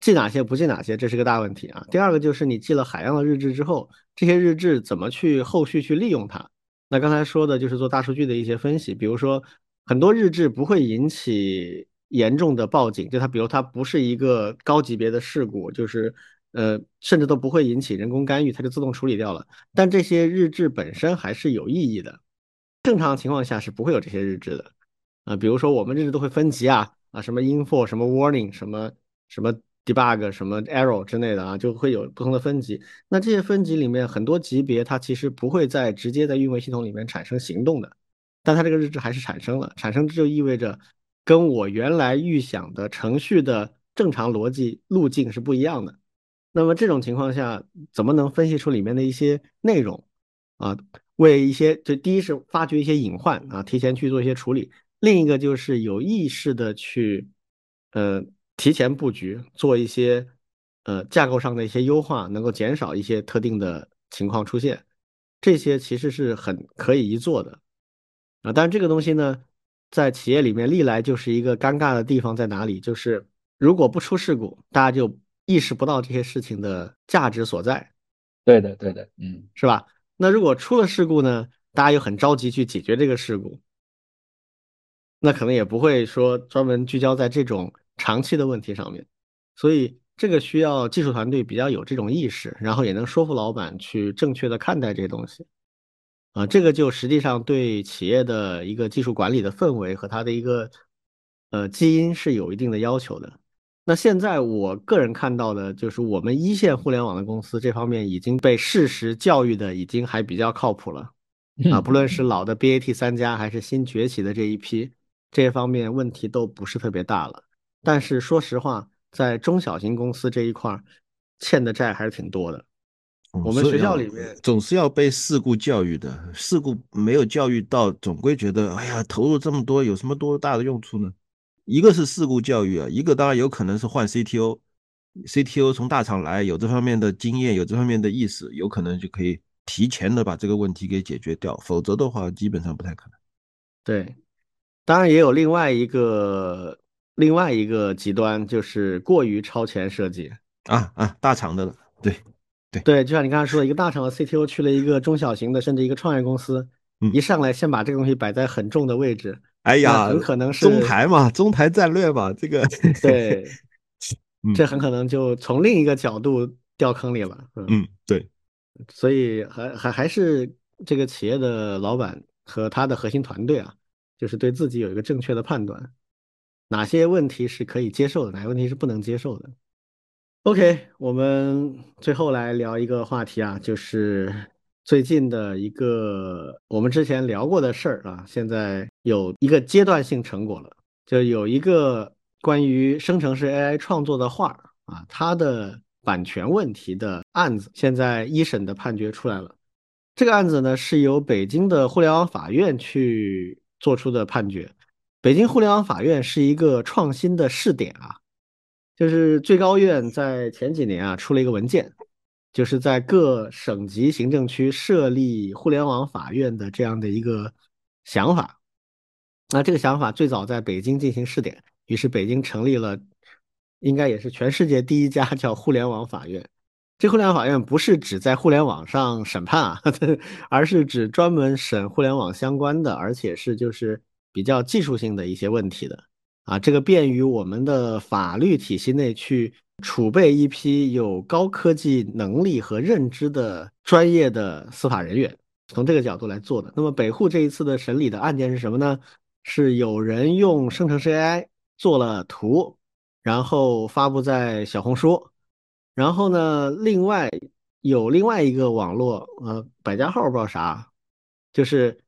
记哪些不记哪些，这是个大问题啊。第二个就是你记了海量的日志之后，这些日志怎么去后续去利用它？那刚才说的就是做大数据的一些分析，比如说很多日志不会引起严重的报警，就它，比如它不是一个高级别的事故，就是呃，甚至都不会引起人工干预，它就自动处理掉了。但这些日志本身还是有意义的，正常情况下是不会有这些日志的啊。比如说我们日志都会分级啊啊，什么 info，什么 warning，什么什么。debug 什么 error 之类的啊，就会有不同的分级。那这些分级里面很多级别，它其实不会在直接在运维系统里面产生行动的，但它这个日志还是产生了，产生这就意味着跟我原来预想的程序的正常逻辑路径是不一样的。那么这种情况下，怎么能分析出里面的一些内容啊？为一些，就第一是发掘一些隐患啊，提前去做一些处理；另一个就是有意识的去，呃，提前布局，做一些呃架构上的一些优化，能够减少一些特定的情况出现。这些其实是很可以一做的啊。但是这个东西呢，在企业里面历来就是一个尴尬的地方在哪里？就是如果不出事故，大家就意识不到这些事情的价值所在。对的，对的，嗯，是吧？那如果出了事故呢？大家又很着急去解决这个事故，那可能也不会说专门聚焦在这种长期的问题上面。所以这个需要技术团队比较有这种意识，然后也能说服老板去正确的看待这些东西。啊，这个就实际上对企业的一个技术管理的氛围和它的一个呃基因是有一定的要求的。那现在我个人看到的就是，我们一线互联网的公司这方面已经被事实教育的已经还比较靠谱了 啊，不论是老的 BAT 三家还是新崛起的这一批，这方面问题都不是特别大了。但是说实话，在中小型公司这一块欠的债还是挺多的。我们学校里面总是要被事故教育的，事故没有教育到，总归觉得哎呀，投入这么多有什么多大的用处呢？一个是事故教育啊，一个当然有可能是换 CTO，CTO 从大厂来，有这方面的经验，有这方面的意识，有可能就可以提前的把这个问题给解决掉，否则的话基本上不太可能。对，当然也有另外一个另外一个极端，就是过于超前设计啊啊，大厂的了，对对对，就像你刚才说的，一个大厂的 CTO 去了一个中小型的，甚至一个创业公司，一上来先把这个东西摆在很重的位置。哎呀，很可能是中台嘛，中台战略嘛，这个对，这很可能就从另一个角度掉坑里了。嗯，对，所以还还还是这个企业的老板和他的核心团队啊，就是对自己有一个正确的判断，哪些问题是可以接受的，哪些问题是不能接受的。OK，我们最后来聊一个话题啊，就是最近的一个我们之前聊过的事儿啊，现在。有一个阶段性成果了，就有一个关于生成式 AI 创作的画啊，它的版权问题的案子，现在一审的判决出来了。这个案子呢，是由北京的互联网法院去做出的判决。北京互联网法院是一个创新的试点啊，就是最高院在前几年啊出了一个文件，就是在各省级行政区设立互联网法院的这样的一个想法。那这个想法最早在北京进行试点，于是北京成立了，应该也是全世界第一家 叫互联网法院。这互联网法院不是指在互联网上审判啊，而是指专门审互联网相关的，而且是就是比较技术性的一些问题的啊。这个便于我们的法律体系内去储备一批有高科技能力和认知的专业的司法人员，从这个角度来做的。那么北户这一次的审理的案件是什么呢？是有人用生成式 AI 做了图，然后发布在小红书，然后呢，另外有另外一个网络，呃，百家号不知道啥，就是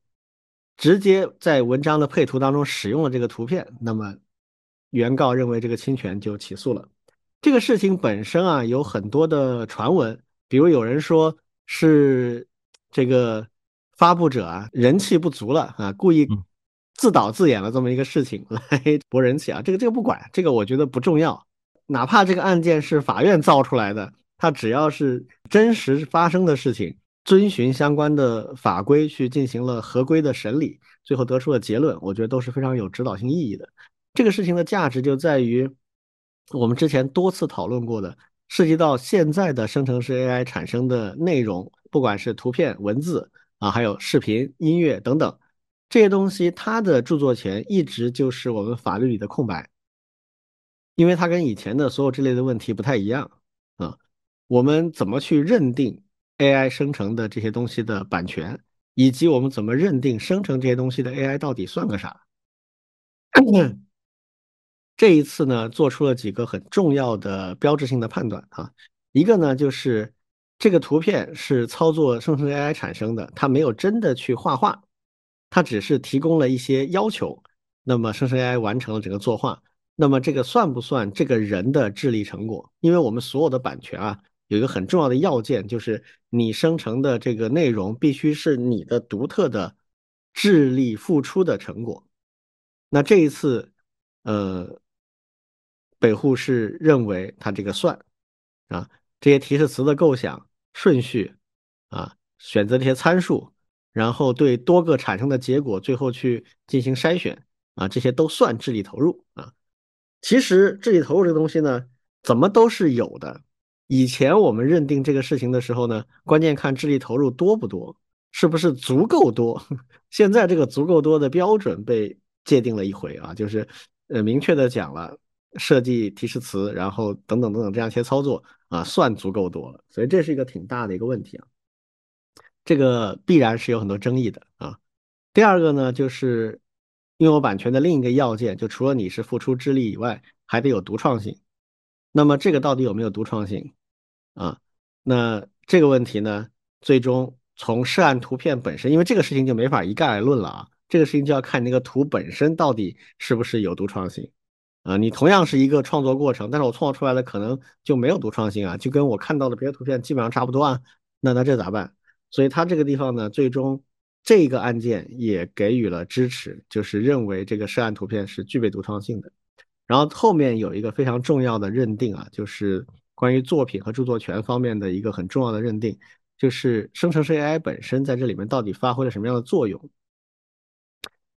直接在文章的配图当中使用了这个图片，那么原告认为这个侵权就起诉了。这个事情本身啊有很多的传闻，比如有人说是这个发布者啊人气不足了啊，故意。自导自演了这么一个事情来 博人气啊，这个这个不管，这个我觉得不重要。哪怕这个案件是法院造出来的，它只要是真实发生的事情，遵循相关的法规去进行了合规的审理，最后得出了结论，我觉得都是非常有指导性意义的。这个事情的价值就在于我们之前多次讨论过的，涉及到现在的生成式 AI 产生的内容，不管是图片、文字啊，还有视频、音乐等等。这些东西，它的著作权一直就是我们法律里的空白，因为它跟以前的所有这类的问题不太一样啊。我们怎么去认定 AI 生成的这些东西的版权，以及我们怎么认定生成这些东西的 AI 到底算个啥？这一次呢，做出了几个很重要的标志性的判断啊。一个呢，就是这个图片是操作生成 AI 产生的，它没有真的去画画。它只是提供了一些要求，那么生成 AI 完成了整个作画。那么这个算不算这个人的智力成果？因为我们所有的版权啊，有一个很重要的要件，就是你生成的这个内容必须是你的独特的智力付出的成果。那这一次，呃，北户是认为它这个算啊，这些提示词的构想顺序啊，选择这些参数，然后对多个产生的结果最后去进行筛选啊，这些都算智力投入啊。其实智力投入这个东西呢，怎么都是有的。以前我们认定这个事情的时候呢，关键看智力投入多不多，是不是足够多。现在这个足够多的标准被界定了一回啊，就是呃明确的讲了设计提示词，然后等等等等这样一些操作啊，算足够多了。所以这是一个挺大的一个问题啊，这个必然是有很多争议的啊。第二个呢，就是。拥有版权的另一个要件，就除了你是付出智力以外，还得有独创性。那么这个到底有没有独创性啊？那这个问题呢，最终从涉案图片本身，因为这个事情就没法一概而论了啊。这个事情就要看那个图本身到底是不是有独创性啊。你同样是一个创作过程，但是我创作出来的可能就没有独创性啊，就跟我看到的别的图片基本上差不多啊。那那这咋办？所以它这个地方呢，最终。这个案件也给予了支持，就是认为这个涉案图片是具备独创性的。然后后面有一个非常重要的认定啊，就是关于作品和著作权方面的一个很重要的认定，就是生成式 AI 本身在这里面到底发挥了什么样的作用？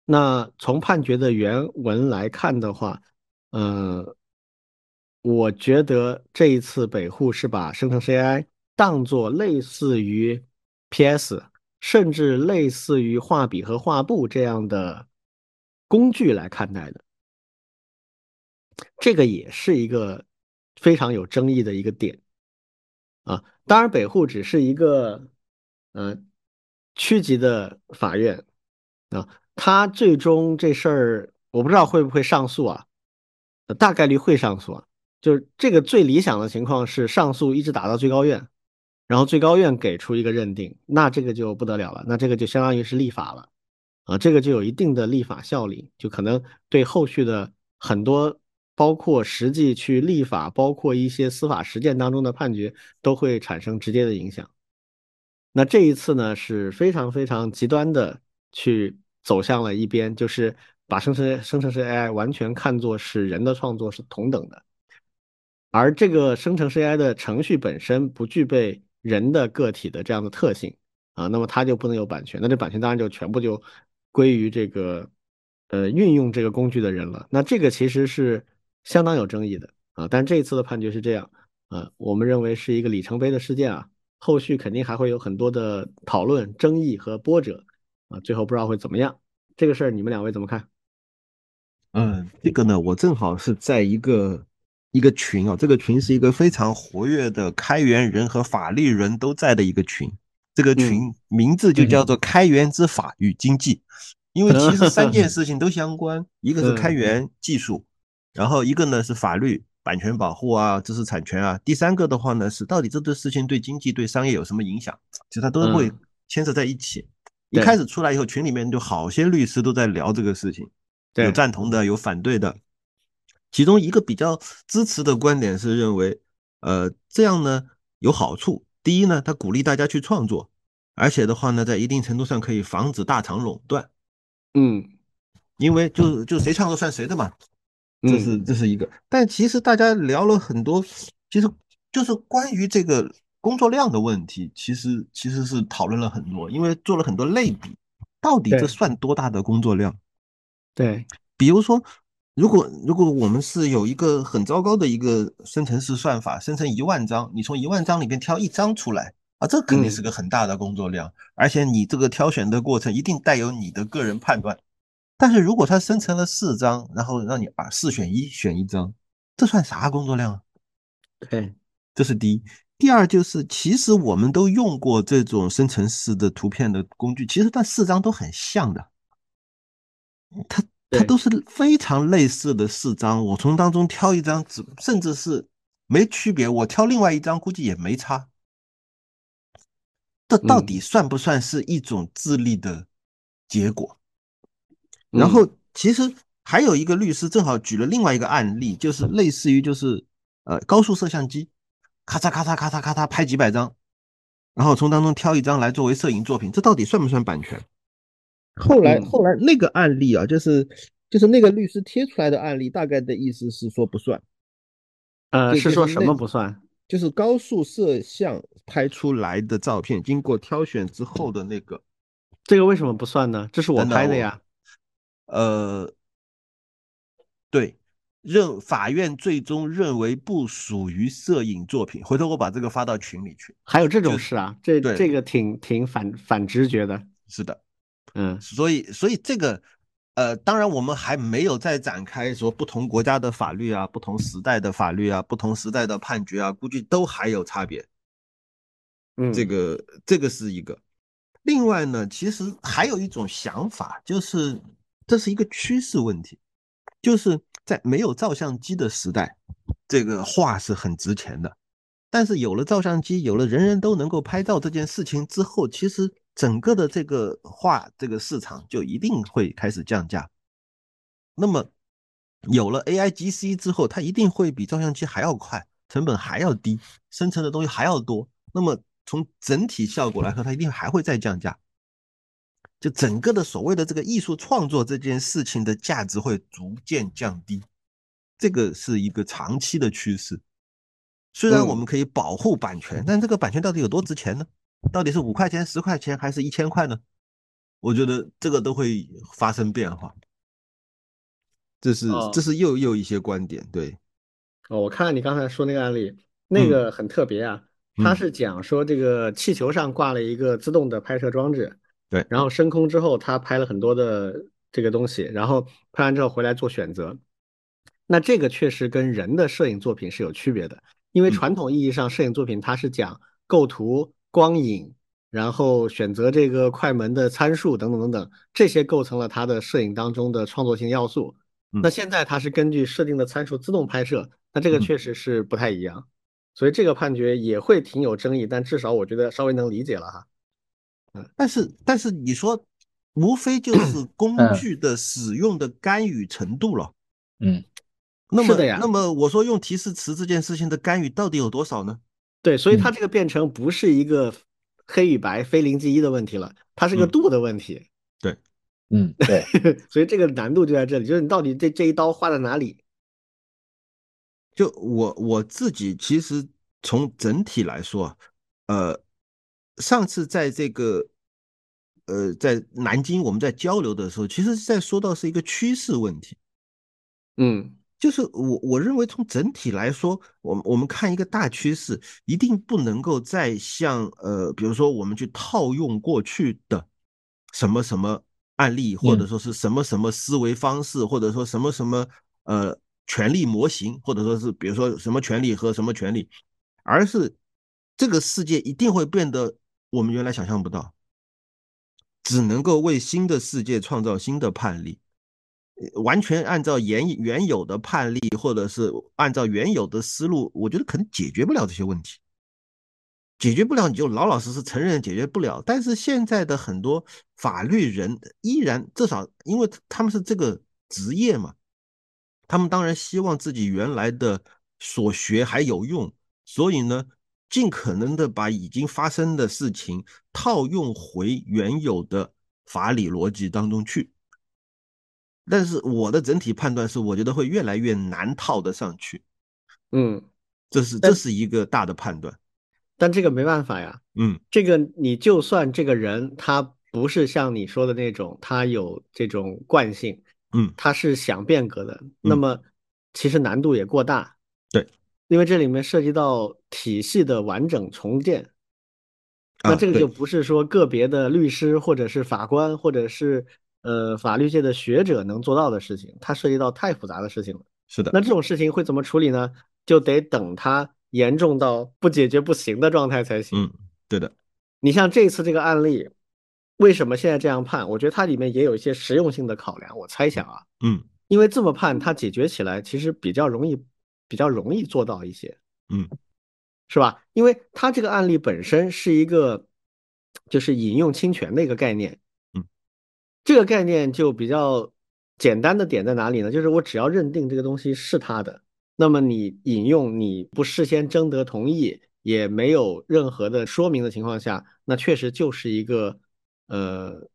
那从判决的原文来看的话，呃，我觉得这一次北户是把生成式 AI 当做类似于 PS。甚至类似于画笔和画布这样的工具来看待的，这个也是一个非常有争议的一个点啊。当然，北户只是一个呃区级的法院啊，他最终这事儿我不知道会不会上诉啊，大概率会上诉啊。就是这个最理想的情况是上诉一直打到最高院。然后最高院给出一个认定，那这个就不得了了，那这个就相当于是立法了，啊，这个就有一定的立法效力，就可能对后续的很多，包括实际去立法，包括一些司法实践当中的判决，都会产生直接的影响。那这一次呢，是非常非常极端的去走向了一边，就是把生成生成式 AI 完全看作是人的创作是同等的，而这个生成式 AI 的程序本身不具备。人的个体的这样的特性啊，那么它就不能有版权，那这版权当然就全部就归于这个呃运用这个工具的人了。那这个其实是相当有争议的啊，但这一次的判决是这样啊，我们认为是一个里程碑的事件啊，后续肯定还会有很多的讨论、争议和波折啊，最后不知道会怎么样。这个事儿你们两位怎么看？嗯，这个呢，我正好是在一个。一个群哦，这个群是一个非常活跃的开源人和法律人都在的一个群。这个群名字就叫做“开源之法与经济”，因为其实三件事情都相关：一个是开源技术，然后一个呢是法律版权保护啊、知识产权啊，第三个的话呢是到底这个事情对经济、对商业有什么影响？其实它都会牵扯在一起。一开始出来以后，群里面就好些律师都在聊这个事情，有赞同的，有反对的。其中一个比较支持的观点是认为，呃，这样呢有好处。第一呢，它鼓励大家去创作，而且的话呢，在一定程度上可以防止大厂垄断。嗯，因为就就谁创作算谁的嘛，这是这是一个。但其实大家聊了很多，其实就是关于这个工作量的问题，其实其实是讨论了很多，因为做了很多类比，到底这算多大的工作量？对，比如说。如果如果我们是有一个很糟糕的一个生成式算法，生成一万张，你从一万张里边挑一张出来啊，这肯定是个很大的工作量，而且你这个挑选的过程一定带有你的个人判断。但是如果它生成了四张，然后让你把四选一选一张，这算啥工作量啊？对，这是第一。第二就是，其实我们都用过这种生成式的图片的工具，其实它四张都很像的，它。它都是非常类似的四张，我从当中挑一张，只甚至是没区别，我挑另外一张估计也没差。这到底算不算是一种智力的结果？然后其实还有一个律师正好举了另外一个案例，就是类似于就是呃高速摄像机，咔嚓咔嚓咔嚓咔嚓拍几百张，然后从当中挑一张来作为摄影作品，这到底算不算版权？后来后来那个案例啊，就是就是那个律师贴出来的案例，大概的意思是说不算。呃，是说什么不算？就是高速摄像拍出来的照片，经过挑选之后的那个，这个为什么不算呢？这是我拍的呀。呃，对，认法院最终认为不属于摄影作品。回头我把这个发到群里去。还有这种事啊？这这个挺挺反反直觉的。是的，嗯，所以所以这个。呃，当然，我们还没有再展开说不同国家的法律啊，不同时代的法律啊，不同时代的判决啊，估计都还有差别。嗯，这个这个是一个。另外呢，其实还有一种想法，就是这是一个趋势问题，就是在没有照相机的时代，这个画是很值钱的。但是有了照相机，有了人人都能够拍照这件事情之后，其实。整个的这个画这个市场就一定会开始降价。那么有了 AIGC 之后，它一定会比照相机还要快，成本还要低，生成的东西还要多。那么从整体效果来说，它一定还会再降价。就整个的所谓的这个艺术创作这件事情的价值会逐渐降低，这个是一个长期的趋势。虽然我们可以保护版权，但这个版权到底有多值钱呢？到底是五块钱、十块钱，还是一千块呢？我觉得这个都会发生变化。这是这是又又一些观点，对。哦，我看你刚才说那个案例，那个很特别啊。他是讲说这个气球上挂了一个自动的拍摄装置，对。然后升空之后，他拍了很多的这个东西，然后拍完之后回来做选择。那这个确实跟人的摄影作品是有区别的，因为传统意义上摄影作品它是讲构图。光影，然后选择这个快门的参数等等等等，这些构成了他的摄影当中的创作性要素。那现在它是根据设定的参数自动拍摄，那这个确实是不太一样，所以这个判决也会挺有争议，但至少我觉得稍微能理解了哈。嗯，但是但是你说，无非就 是工具的使用的干预程度了。嗯，那么的呀。那么我说用提示词这件事情的干预到底有多少呢？对，所以它这个变成不是一个黑与白、非零即一的问题了，它是个度的问题。对，嗯，对，所以这个难度就在这里，就是你到底这这一刀划在哪里？就我我自己其实从整体来说，呃，上次在这个呃在南京我们在交流的时候，其实在说到是一个趋势问题。嗯。就是我我认为从整体来说，我我们看一个大趋势，一定不能够再像呃，比如说我们去套用过去的什么什么案例，或者说是什么什么思维方式，或者说什么什么呃权力模型，或者说是比如说什么权利和什么权利，而是这个世界一定会变得我们原来想象不到，只能够为新的世界创造新的判例。完全按照原原有的判例，或者是按照原有的思路，我觉得可能解决不了这些问题。解决不了，你就老老实实承认解决不了。但是现在的很多法律人依然，至少因为他们是这个职业嘛，他们当然希望自己原来的所学还有用，所以呢，尽可能的把已经发生的事情套用回原有的法理逻辑当中去。但是我的整体判断是，我觉得会越来越难套得上去。嗯，这是这是一个大的判断。但这个没办法呀。嗯，这个你就算这个人他不是像你说的那种，他有这种惯性，嗯，他是想变革的，那么其实难度也过大。对，因为这里面涉及到体系的完整重建。那这个就不是说个别的律师或者是法官或者是。呃，法律界的学者能做到的事情，它涉及到太复杂的事情了。是的，那这种事情会怎么处理呢？就得等它严重到不解决不行的状态才行。嗯，对的。你像这次这个案例，为什么现在这样判？我觉得它里面也有一些实用性的考量。我猜想啊，嗯，因为这么判，它解决起来其实比较容易，比较容易做到一些。嗯，是吧？因为它这个案例本身是一个，就是引用侵权的一个概念。这个概念就比较简单的点在哪里呢？就是我只要认定这个东西是他的，那么你引用你不事先征得同意，也没有任何的说明的情况下，那确实就是一个呃，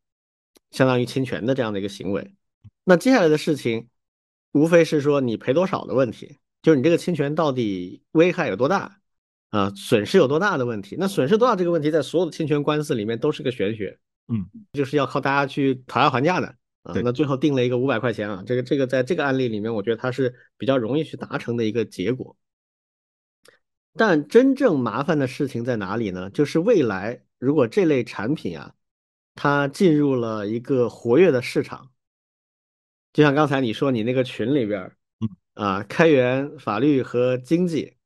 相当于侵权的这样的一个行为。那接下来的事情，无非是说你赔多少的问题，就是你这个侵权到底危害有多大啊，损失有多大的问题。那损失多大这个问题，在所有的侵权官司里面都是个玄学，嗯，就是要靠大家去讨价还价的。啊，那最后定了一个五百块钱啊，这个这个在这个案例里面，我觉得它是比较容易去达成的一个结果。但真正麻烦的事情在哪里呢？就是未来如果这类产品啊，它进入了一个活跃的市场，就像刚才你说你那个群里边，嗯啊，开源、法律和经济，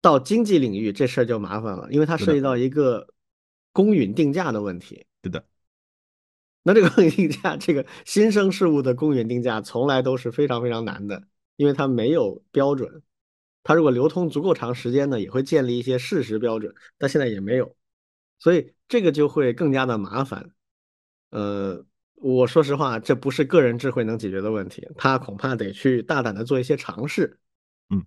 到经济领域这事儿就麻烦了，因为它涉及到一个公允定价的问题。对的。那这个公允定价，这个新生事物的公允定价从来都是非常非常难的，因为它没有标准。它如果流通足够长时间呢，也会建立一些事实标准，但现在也没有，所以这个就会更加的麻烦。呃，我说实话，这不是个人智慧能解决的问题，他恐怕得去大胆的做一些尝试，嗯，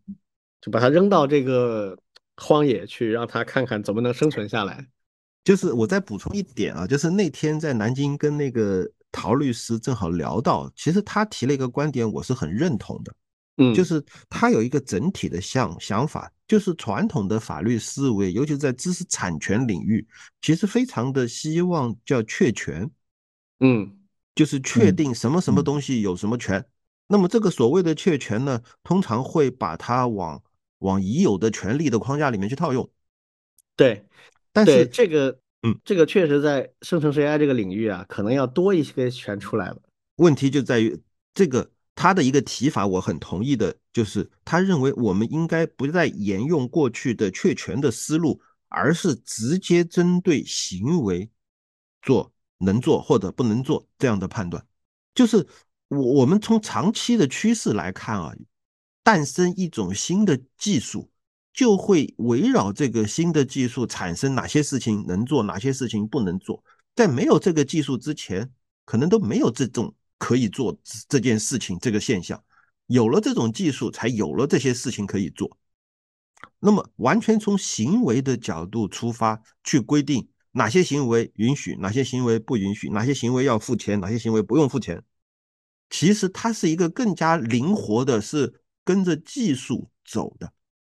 就把它扔到这个荒野去，让他看看怎么能生存下来。就是我再补充一点啊，就是那天在南京跟那个陶律师正好聊到，其实他提了一个观点，我是很认同的，嗯，就是他有一个整体的想想法，就是传统的法律思维，尤其在知识产权领域，其实非常的希望叫确权，嗯，就是确定什么什么东西有什么权。那么这个所谓的确权呢，通常会把它往往已有的权利的框架里面去套用，对。但是这个，嗯，这个确实在生成式 AI 这个领域啊，可能要多一些权出来了。问题就在于这个他的一个提法，我很同意的，就是他认为我们应该不再沿用过去的确权的思路，而是直接针对行为做能做或者不能做这样的判断。就是我我们从长期的趋势来看啊，诞生一种新的技术。就会围绕这个新的技术产生哪些事情能做，哪些事情不能做。在没有这个技术之前，可能都没有这种可以做这件事情这个现象。有了这种技术，才有了这些事情可以做。那么，完全从行为的角度出发，去规定哪些行为允许，哪些行为不允许，哪些行为要付钱，哪些行为不用付钱。其实它是一个更加灵活的，是跟着技术走的。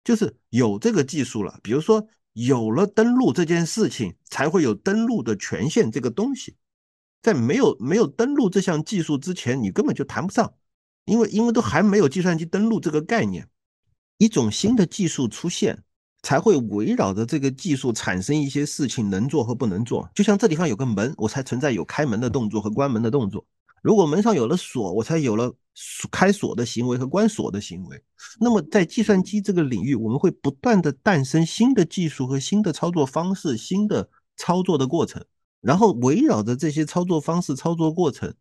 就是有这个技术了，比如说有了登录这件事情，才会有登录的权限这个东西。在没有没有登录这项技术之前，你根本就谈不上，因为因为都还没有计算机登录这个概念。一种新的技术出现，才会围绕着这个技术产生一些事情能做和不能做。就像这地方有个门，我才存在有开门的动作和关门的动作。如果门上有了锁，我才有了开锁的行为和关锁的行为。那么，在计算机这个领域，我们会不断的诞生新的技术和新的操作方式、新的操作的过程，然后围绕着这些操作方式、操作过程，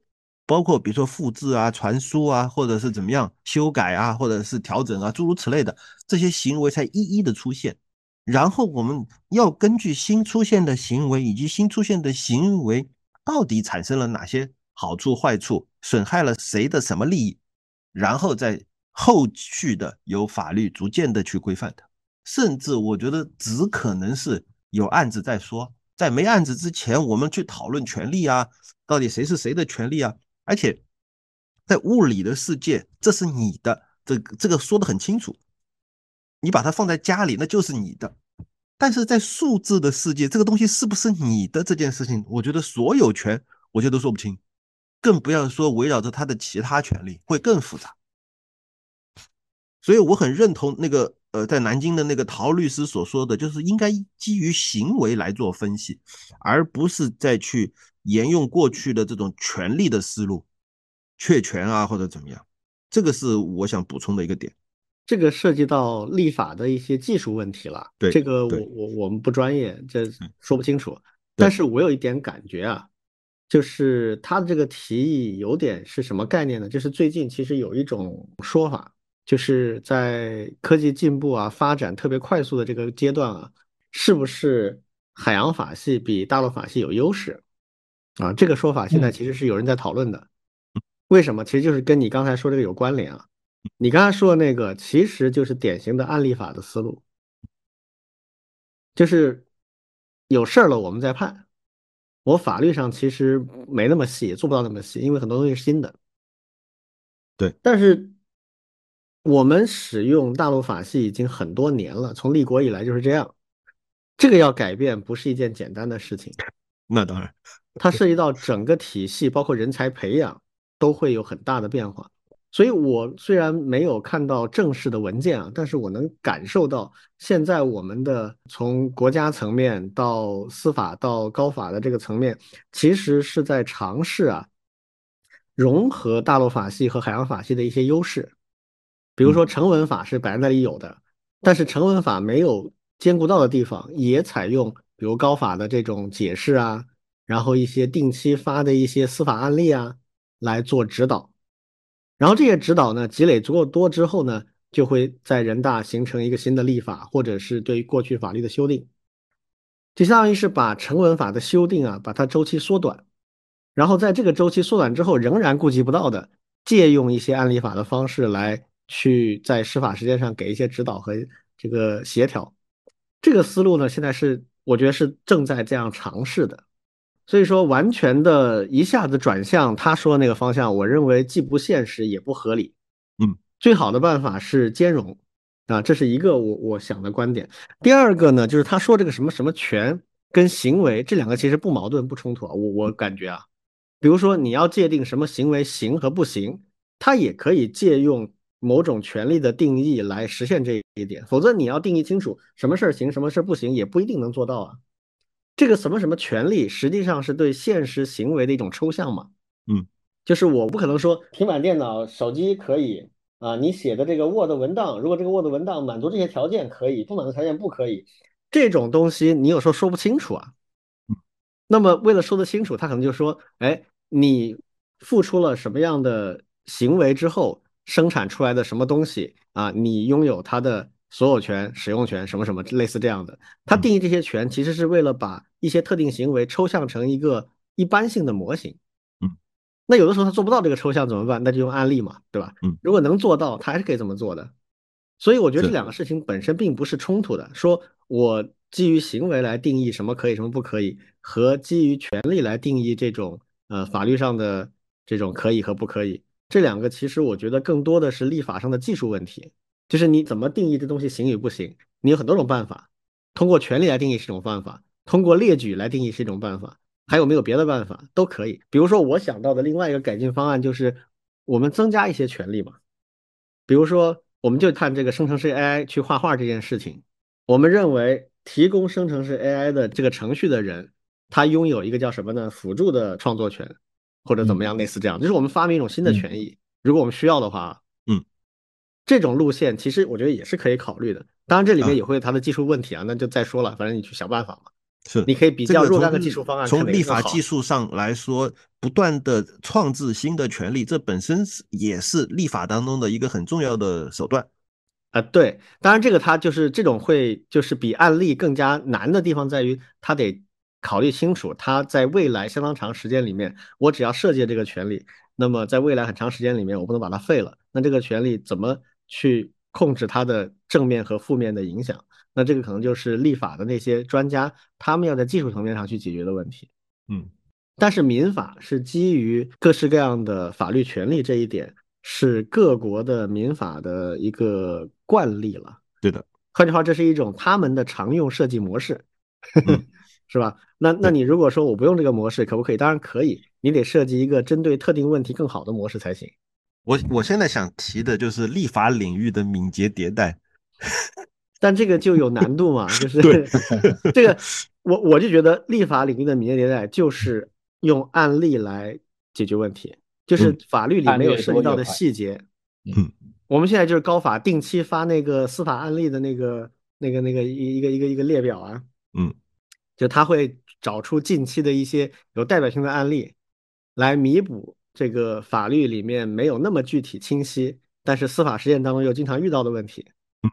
包括比如说复制啊、传输啊，或者是怎么样修改啊，或者是调整啊，诸如此类的这些行为才一一的出现。然后，我们要根据新出现的行为以及新出现的行为到底产生了哪些。好处坏处损害了谁的什么利益，然后再后续的由法律逐渐的去规范它，甚至我觉得只可能是有案子再说，在没案子之前，我们去讨论权利啊，到底谁是谁的权利啊？而且在物理的世界，这是你的，这这个说的很清楚，你把它放在家里，那就是你的。但是在数字的世界，这个东西是不是你的这件事情，我觉得所有权，我觉得都说不清。更不要说围绕着他的其他权利会更复杂，所以我很认同那个呃，在南京的那个陶律师所说的，就是应该基于行为来做分析，而不是再去沿用过去的这种权利的思路，确权啊或者怎么样，这个是我想补充的一个点。这个涉及到立法的一些技术问题了，对这个我我我们不专业，这说不清楚。但是我有一点感觉啊。就是他的这个提议有点是什么概念呢？就是最近其实有一种说法，就是在科技进步啊、发展特别快速的这个阶段啊，是不是海洋法系比大陆法系有优势啊？这个说法现在其实是有人在讨论的。为什么？其实就是跟你刚才说这个有关联啊。你刚才说的那个，其实就是典型的案例法的思路，就是有事儿了我们再判。我法律上其实没那么细，做不到那么细，因为很多东西是新的。对，但是我们使用大陆法系已经很多年了，从立国以来就是这样。这个要改变不是一件简单的事情。那当然，它涉及到整个体系，包括人才培养，都会有很大的变化。所以，我虽然没有看到正式的文件啊，但是我能感受到，现在我们的从国家层面到司法到高法的这个层面，其实是在尝试啊，融合大陆法系和海洋法系的一些优势。比如说，成文法是摆在那里有的，但是成文法没有兼顾到的地方，也采用比如高法的这种解释啊，然后一些定期发的一些司法案例啊来做指导。然后这些指导呢，积累足够多之后呢，就会在人大形成一个新的立法，或者是对于过去法律的修订，就相当于是把成文法的修订啊，把它周期缩短，然后在这个周期缩短之后，仍然顾及不到的，借用一些案例法的方式来去在司法实践上给一些指导和这个协调。这个思路呢，现在是我觉得是正在这样尝试的。所以说，完全的一下子转向他说的那个方向，我认为既不现实也不合理。嗯，最好的办法是兼容啊，这是一个我我想的观点。第二个呢，就是他说这个什么什么权跟行为这两个其实不矛盾不冲突啊。我我感觉啊，比如说你要界定什么行为行和不行，他也可以借用某种权利的定义来实现这一点。否则你要定义清楚什么事儿行，什么事儿不行，也不一定能做到啊。这个什么什么权利，实际上是对现实行为的一种抽象嘛？嗯，就是我不可能说平板电脑、手机可以啊，你写的这个 Word 文档，如果这个 Word 文档满足这些条件可以，不满足条件不可以。这种东西你有时候说不清楚啊。嗯，那么为了说得清楚，他可能就说，哎，你付出了什么样的行为之后，生产出来的什么东西啊，你拥有它的。所有权、使用权什么什么类似这样的，它定义这些权其实是为了把一些特定行为抽象成一个一般性的模型。嗯，那有的时候他做不到这个抽象怎么办？那就用案例嘛，对吧？嗯，如果能做到，他还是可以这么做的。所以我觉得这两个事情本身并不是冲突的。说我基于行为来定义什么可以、什么不可以，和基于权利来定义这种呃法律上的这种可以和不可以，这两个其实我觉得更多的是立法上的技术问题。就是你怎么定义这东西行与不行？你有很多种办法，通过权利来定义是一种办法，通过列举来定义是一种办法，还有没有别的办法都可以。比如说我想到的另外一个改进方案就是我们增加一些权利嘛，比如说我们就看这个生成式 AI 去画画这件事情，我们认为提供生成式 AI 的这个程序的人，他拥有一个叫什么呢？辅助的创作权或者怎么样类似这样，就是我们发明一种新的权益，如果我们需要的话。这种路线其实我觉得也是可以考虑的，当然这里面也会有它的技术问题啊，那就再说了，反正你去想办法嘛。是，你可以比较若干个技术方案。从立法技术上来说，不断的创制新的权利，这本身是也是立法当中的一个很重要的手段。啊，对，当然这个它就是这种会就是比案例更加难的地方在于，它得考虑清楚，它在未来相当长时间里面，我只要设计这个权利，那么在未来很长时间里面，我不能把它废了，那这个权利怎么？去控制它的正面和负面的影响，那这个可能就是立法的那些专家他们要在技术层面上去解决的问题。嗯，但是民法是基于各式各样的法律权利这一点，是各国的民法的一个惯例了。对的，换句话，这是一种他们的常用设计模式，是吧？那那你如果说我不用这个模式，可不可以？当然可以，你得设计一个针对特定问题更好的模式才行。我我现在想提的就是立法领域的敏捷迭代，但这个就有难度嘛，就是 这个我我就觉得立法领域的敏捷迭代就是用案例来解决问题，就是法律里没有涉及到的细节。嗯，我们现在就是高法定期发那个司法案例的那个那个那个一一个一个一个列表啊，嗯，就他会找出近期的一些有代表性的案例来弥补。这个法律里面没有那么具体清晰，但是司法实践当中又经常遇到的问题，嗯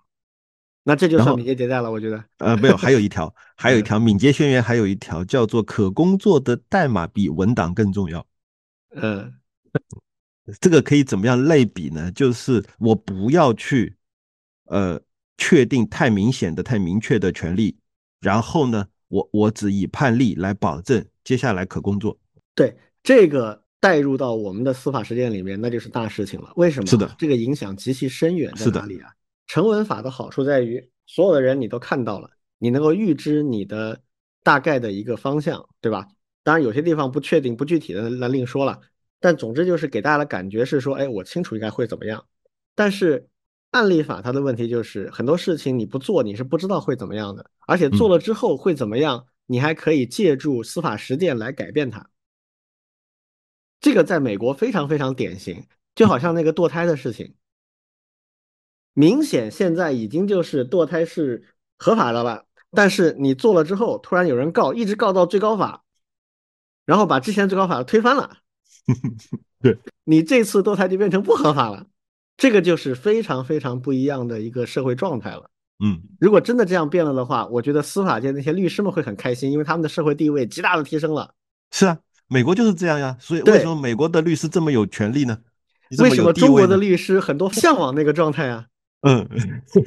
那这就算敏捷迭代了，我觉得。呃，没有，还有一条，还有一条敏捷宣言，还有一条叫做可工作的代码比文档更重要。嗯，这个可以怎么样类比呢？就是我不要去呃确定太明显的、太明确的权利，然后呢，我我只以判例来保证接下来可工作。对这个带入到我们的司法实践里面，那就是大事情了。为什么？是的，这个影响极其深远，在是的哪里啊？成文法的好处在于，所有的人你都看到了，你能够预知你的大概的一个方向，对吧？当然有些地方不确定、不具体的那另说了。但总之就是给大家的感觉是说，哎，我清楚应该会怎么样。但是案例法它的问题就是很多事情你不做你是不知道会怎么样的，而且做了之后会怎么样，你还可以借助司法实践来改变它。这个在美国非常非常典型，就好像那个堕胎的事情，明显现在已经就是堕胎是合法的了，但是你做了之后，突然有人告，一直告到最高法，然后把之前最高法推翻了。对你这次堕胎就变成不合法了，这个就是非常非常不一样的一个社会状态了。嗯，如果真的这样变了的话，我觉得司法界那些律师们会很开心，因为他们的社会地位极大的提升了。是啊，美国就是这样呀。所以为什么美国的律师这么有权利呢？这为什么中国的律师很多向往那个状态啊？嗯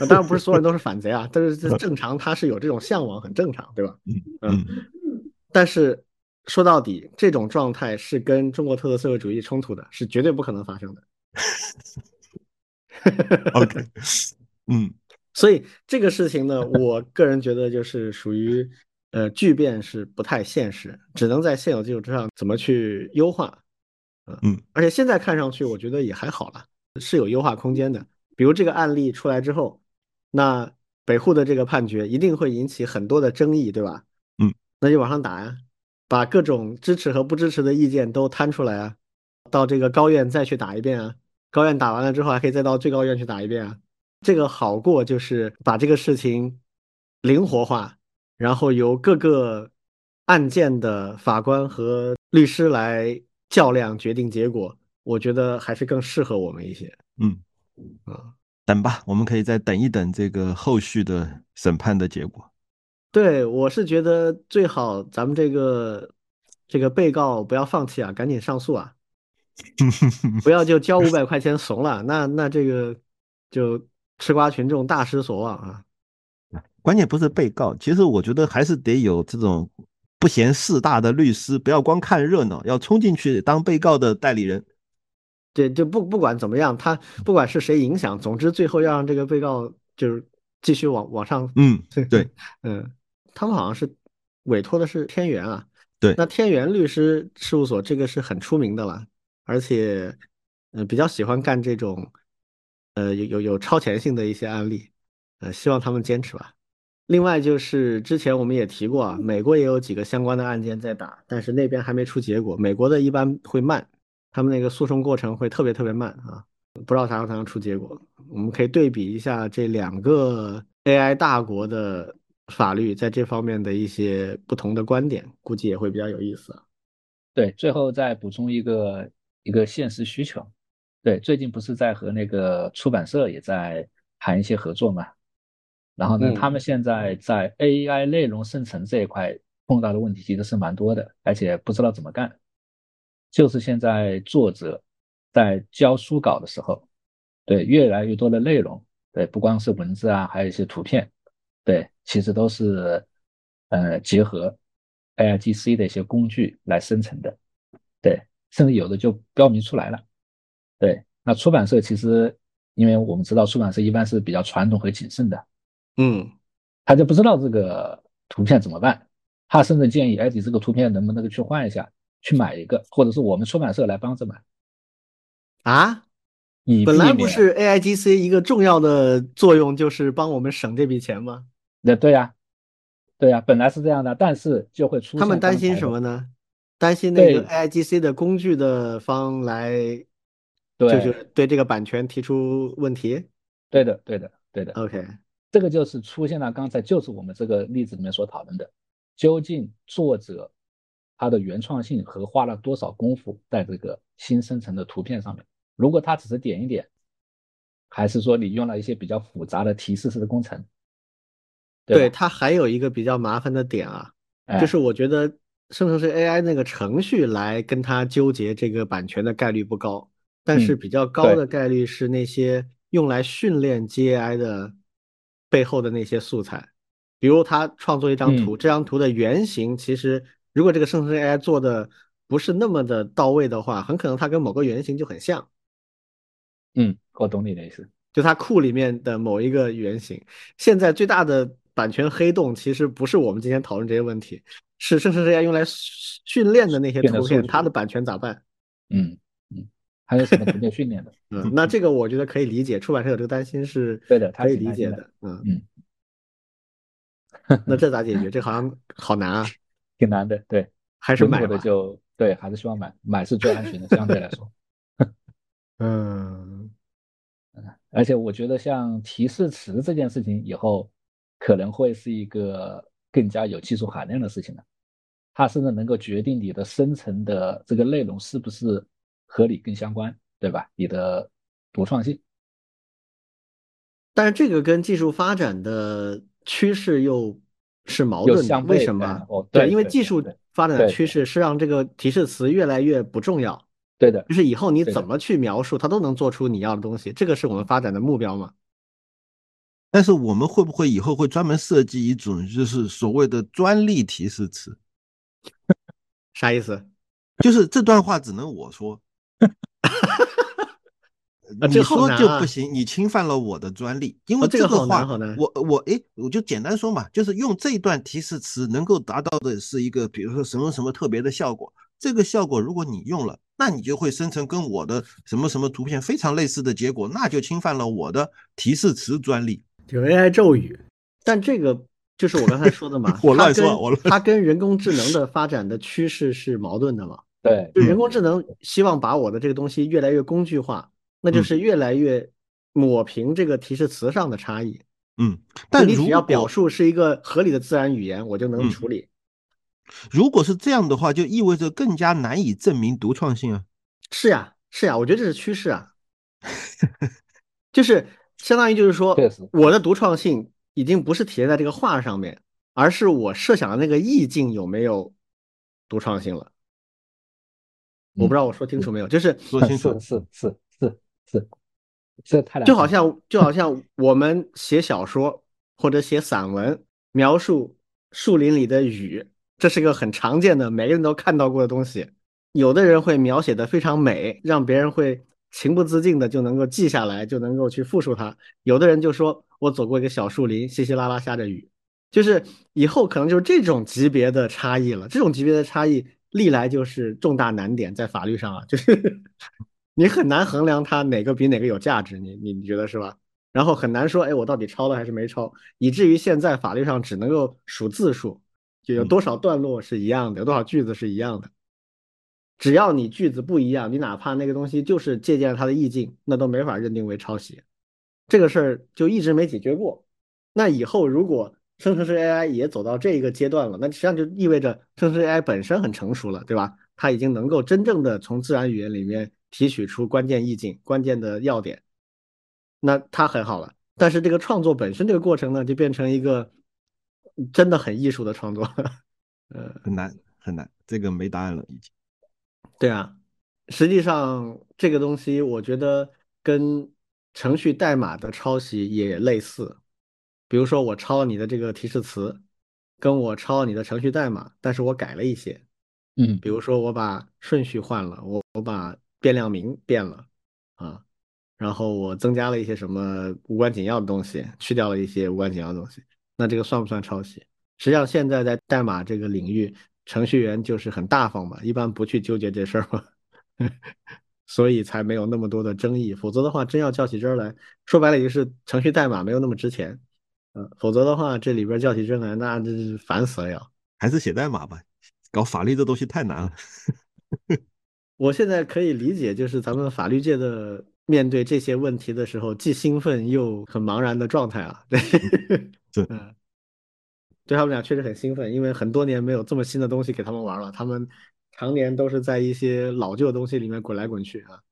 呃 当然不是所有人都是反贼啊，但是这正常，他是有这种向往，很正常，对吧？嗯但是说到底，这种状态是跟中国特色社会主义冲突的，是绝对不可能发生的。，OK，嗯所以这个事情呢，我个人觉得就是属于呃巨变是不太现实，只能在现有基础之上怎么去优化。呃嗯，而且现在看上去，我觉得也还好了，是有优化空间的。比如这个案例出来之后，那北户的这个判决一定会引起很多的争议，对吧？嗯，那就往上打呀，把各种支持和不支持的意见都摊出来啊，到这个高院再去打一遍啊，高院打完了之后还可以再到最高院去打一遍啊。这个好过就是把这个事情灵活化，然后由各个案件的法官和律师来较量决定结果，我觉得还是更适合我们一些。嗯啊，等吧，我们可以再等一等这个后续的审判的结果。对，我是觉得最好咱们这个这个被告不要放弃啊，赶紧上诉啊，不要就交五百块钱怂了，那那这个就吃瓜群众大失所望啊。关键不是被告，其实我觉得还是得有这种不嫌事大的律师，不要光看热闹，要冲进去当被告的代理人。对，就不不管怎么样，他不管是谁影响，总之最后要让这个被告就是继续往往上。嗯，对，嗯，他们好像是委托的是天元啊。对那天元律师事务所这个是很出名的了，而且呃比较喜欢干这种呃有有有超前性的一些案例，呃希望他们坚持吧。另外就是之前我们也提过啊，美国也有几个相关的案件在打，但是那边还没出结果。美国的一般会慢，他们那个诉讼过程会特别特别慢啊，不知道啥时候才能出结果。我们可以对比一下这两个 AI 大国的法律在这方面的一些不同的观点，估计也会比较有意思啊。对，最后再补充一个一个现实需求。对，最近不是在和那个出版社也在谈一些合作嘛？然后呢，嗯他们现在在 AI 内容生成这一块碰到的问题其实是蛮多的，而且不知道怎么干。就是现在作者在教书稿的时候，对越来越多的内容，对不光是文字啊，还有一些图片，对，其实都是呃结合 AIGC 的一些工具来生成的，对，甚至有的就标明出来了，对。那出版社其实，因为我们知道出版社一般是比较传统和谨慎的，嗯，他就不知道这个图片怎么办，他甚至建议，哎，你这个图片能不能够去换一下，去买一个，或者是我们出版社来帮着买，啊，以本来不是 AIGC 一个重要的作用就是帮我们省这笔钱吗？那对呀、对呀、本来是这样的，但是就会出他们担心什么呢？担心那个 AIGC 的工具的方来，就是对这个版权提出问题。对的，对的，对的，OK，这个就是出现了刚才就是我们这个例子里面所讨论的，究竟作者他的原创性和花了多少功夫在这个新生成的图片上面？如果他只是点一点，还是说你用了一些比较复杂的提示式的工程？对，吧？它还有一个比较麻烦的点啊，哎就是我觉得生成式 AI 那个程序来跟他纠结这个版权的概率不高，但是比较高的概率是那些用来训练 GAI 的背后的那些素材，比如他创作一张图，这张图的原型其实如果这个生成 AI 做的不是那么的到位的话，很可能它跟某个原型就很像。嗯，我懂你的意思，就它库里面的某一个原型。现在最大的版权黑洞其实不是我们今天讨论这些问题，是生成 AI 用来训练的那些图片，它的版权咋办？嗯嗯，还有什么图片训练的？嗯，那这个我觉得可以理解，出版社有这个担心是对的，可以理解的。嗯嗯，那这咋解决？这好像好难啊，挺难的。对，还是买的就对，还是希望买，买是最安全的，相对来说。嗯，而且我觉得像提示词这件事情以后可能会是一个更加有技术含量的事情了，它甚至能够决定你的生成的这个内容是不是和你更相关，对吧？你的独创性。但是这个跟技术发展的趋势又是矛盾的，为什么？对，因为技术发展的趋势是让这个提示词越来越不重要。对的，就是以后你怎么去描述，它都能做出你要的东西，这个是我们发展的目标嘛？但是我们会不会以后会专门设计一种，就是所谓的专利提示词？啥意思？就是这段话只能我说，你说就不行，你侵犯了我的专利。因为这个话，我我哎，我就简单说嘛，就是用这段提示词能够达到的是一个，比如说什么什么特别的效果。这个效果如果你用了。那你就会生成跟我的什么什么图片非常类似的结果，那就侵犯了我的提示词专利，就 AI 咒语。但这个就是我刚才说的嘛，我乱说，我它跟人工智能的发展的趋势是矛盾的嘛？对，就人工智能希望把我的这个东西越来越工具化，那就是越来越抹平这个提示词上的差异。嗯，但你只要表述是一个合理的自然语言，我就能处理。如果是这样的话，就意味着更加难以证明独创性啊！是呀，是呀，我觉得这是趋势啊，就是相当于就是说，我的独创性已经不是体现在这个画上面，而是我设想的那个意境有没有独创性了。我不知道我说清楚没有，就是说清楚，是是是是，这太难就好像就好像我们写小说或者写散文，描述树林里的雨。这是个很常见的，每个人都看到过的东西。有的人会描写的非常美，让别人会情不自禁的就能够记下来，就能够去复述它。有的人就说：“我走过一个小树林，稀稀拉拉下着雨。”就是以后可能就是这种级别的差异了。这种级别的差异历来就是重大难点，在法律上啊，就是你很难衡量它哪个比哪个有价值。你你你觉得是吧？然后很难说，哎，我到底抄了还是没抄？以至于现在法律上只能够数字数。就有多少段落是一样的，有多少句子是一样的。只要你句子不一样，你哪怕那个东西就是借鉴了它的意境，那都没法认定为抄袭。这个事儿就一直没解决过。那以后如果生成式 AI 也走到这一个阶段了，那实际上就意味着生成式 AI 本身很成熟了，对吧？它已经能够真正的从自然语言里面提取出关键意境、关键的要点，那它很好了。但是这个创作本身这个过程呢，就变成一个。真的很艺术的创作，呃，很难很难，这个没答案了已经。对啊，实际上这个东西我觉得跟程序代码的抄袭也类似。比如说我抄你的这个提示词，跟我抄你的程序代码，但是我改了一些，嗯，比如说我把顺序换了，我我把变量名变了啊，然后我增加了一些什么无关紧要的东西，去掉了一些无关紧要的东西。那这个算不算抄袭？实际上，现在在代码这个领域，程序员就是很大方嘛，一般不去纠结这事儿嘛，所以才没有那么多的争议。否则的话，真要较起真来，说白了就是程序代码没有那么值钱。嗯，否则的话，这里边叫起真来，那这是烦死了要。还是写代码吧，搞法律这东西太难了。我现在可以理解，就是咱们法律界的。面对这些问题的时候，既兴奋又很茫然的状态啊，对，对，嗯，对他们俩确实很兴奋，因为很多年没有这么新的东西给他们玩了，他们常年都是在一些老旧的东西里面滚来滚去啊，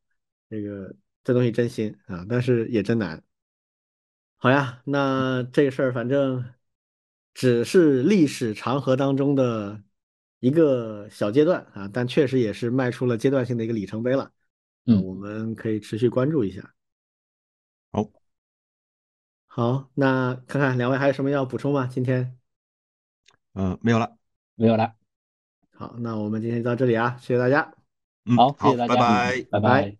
这个这东西真新啊，但是也真难。好呀，那这个事儿反正只是历史长河当中的一个小阶段啊，但确实也是迈出了阶段性的一个里程碑了。嗯，我们可以持续关注一下。好，好，那看看两位还有什么要补充吗？今天？呃，没有了，没有了。好，那我们今天就到这里啊，谢谢大家。嗯，好，谢，谢大家，拜拜。拜拜。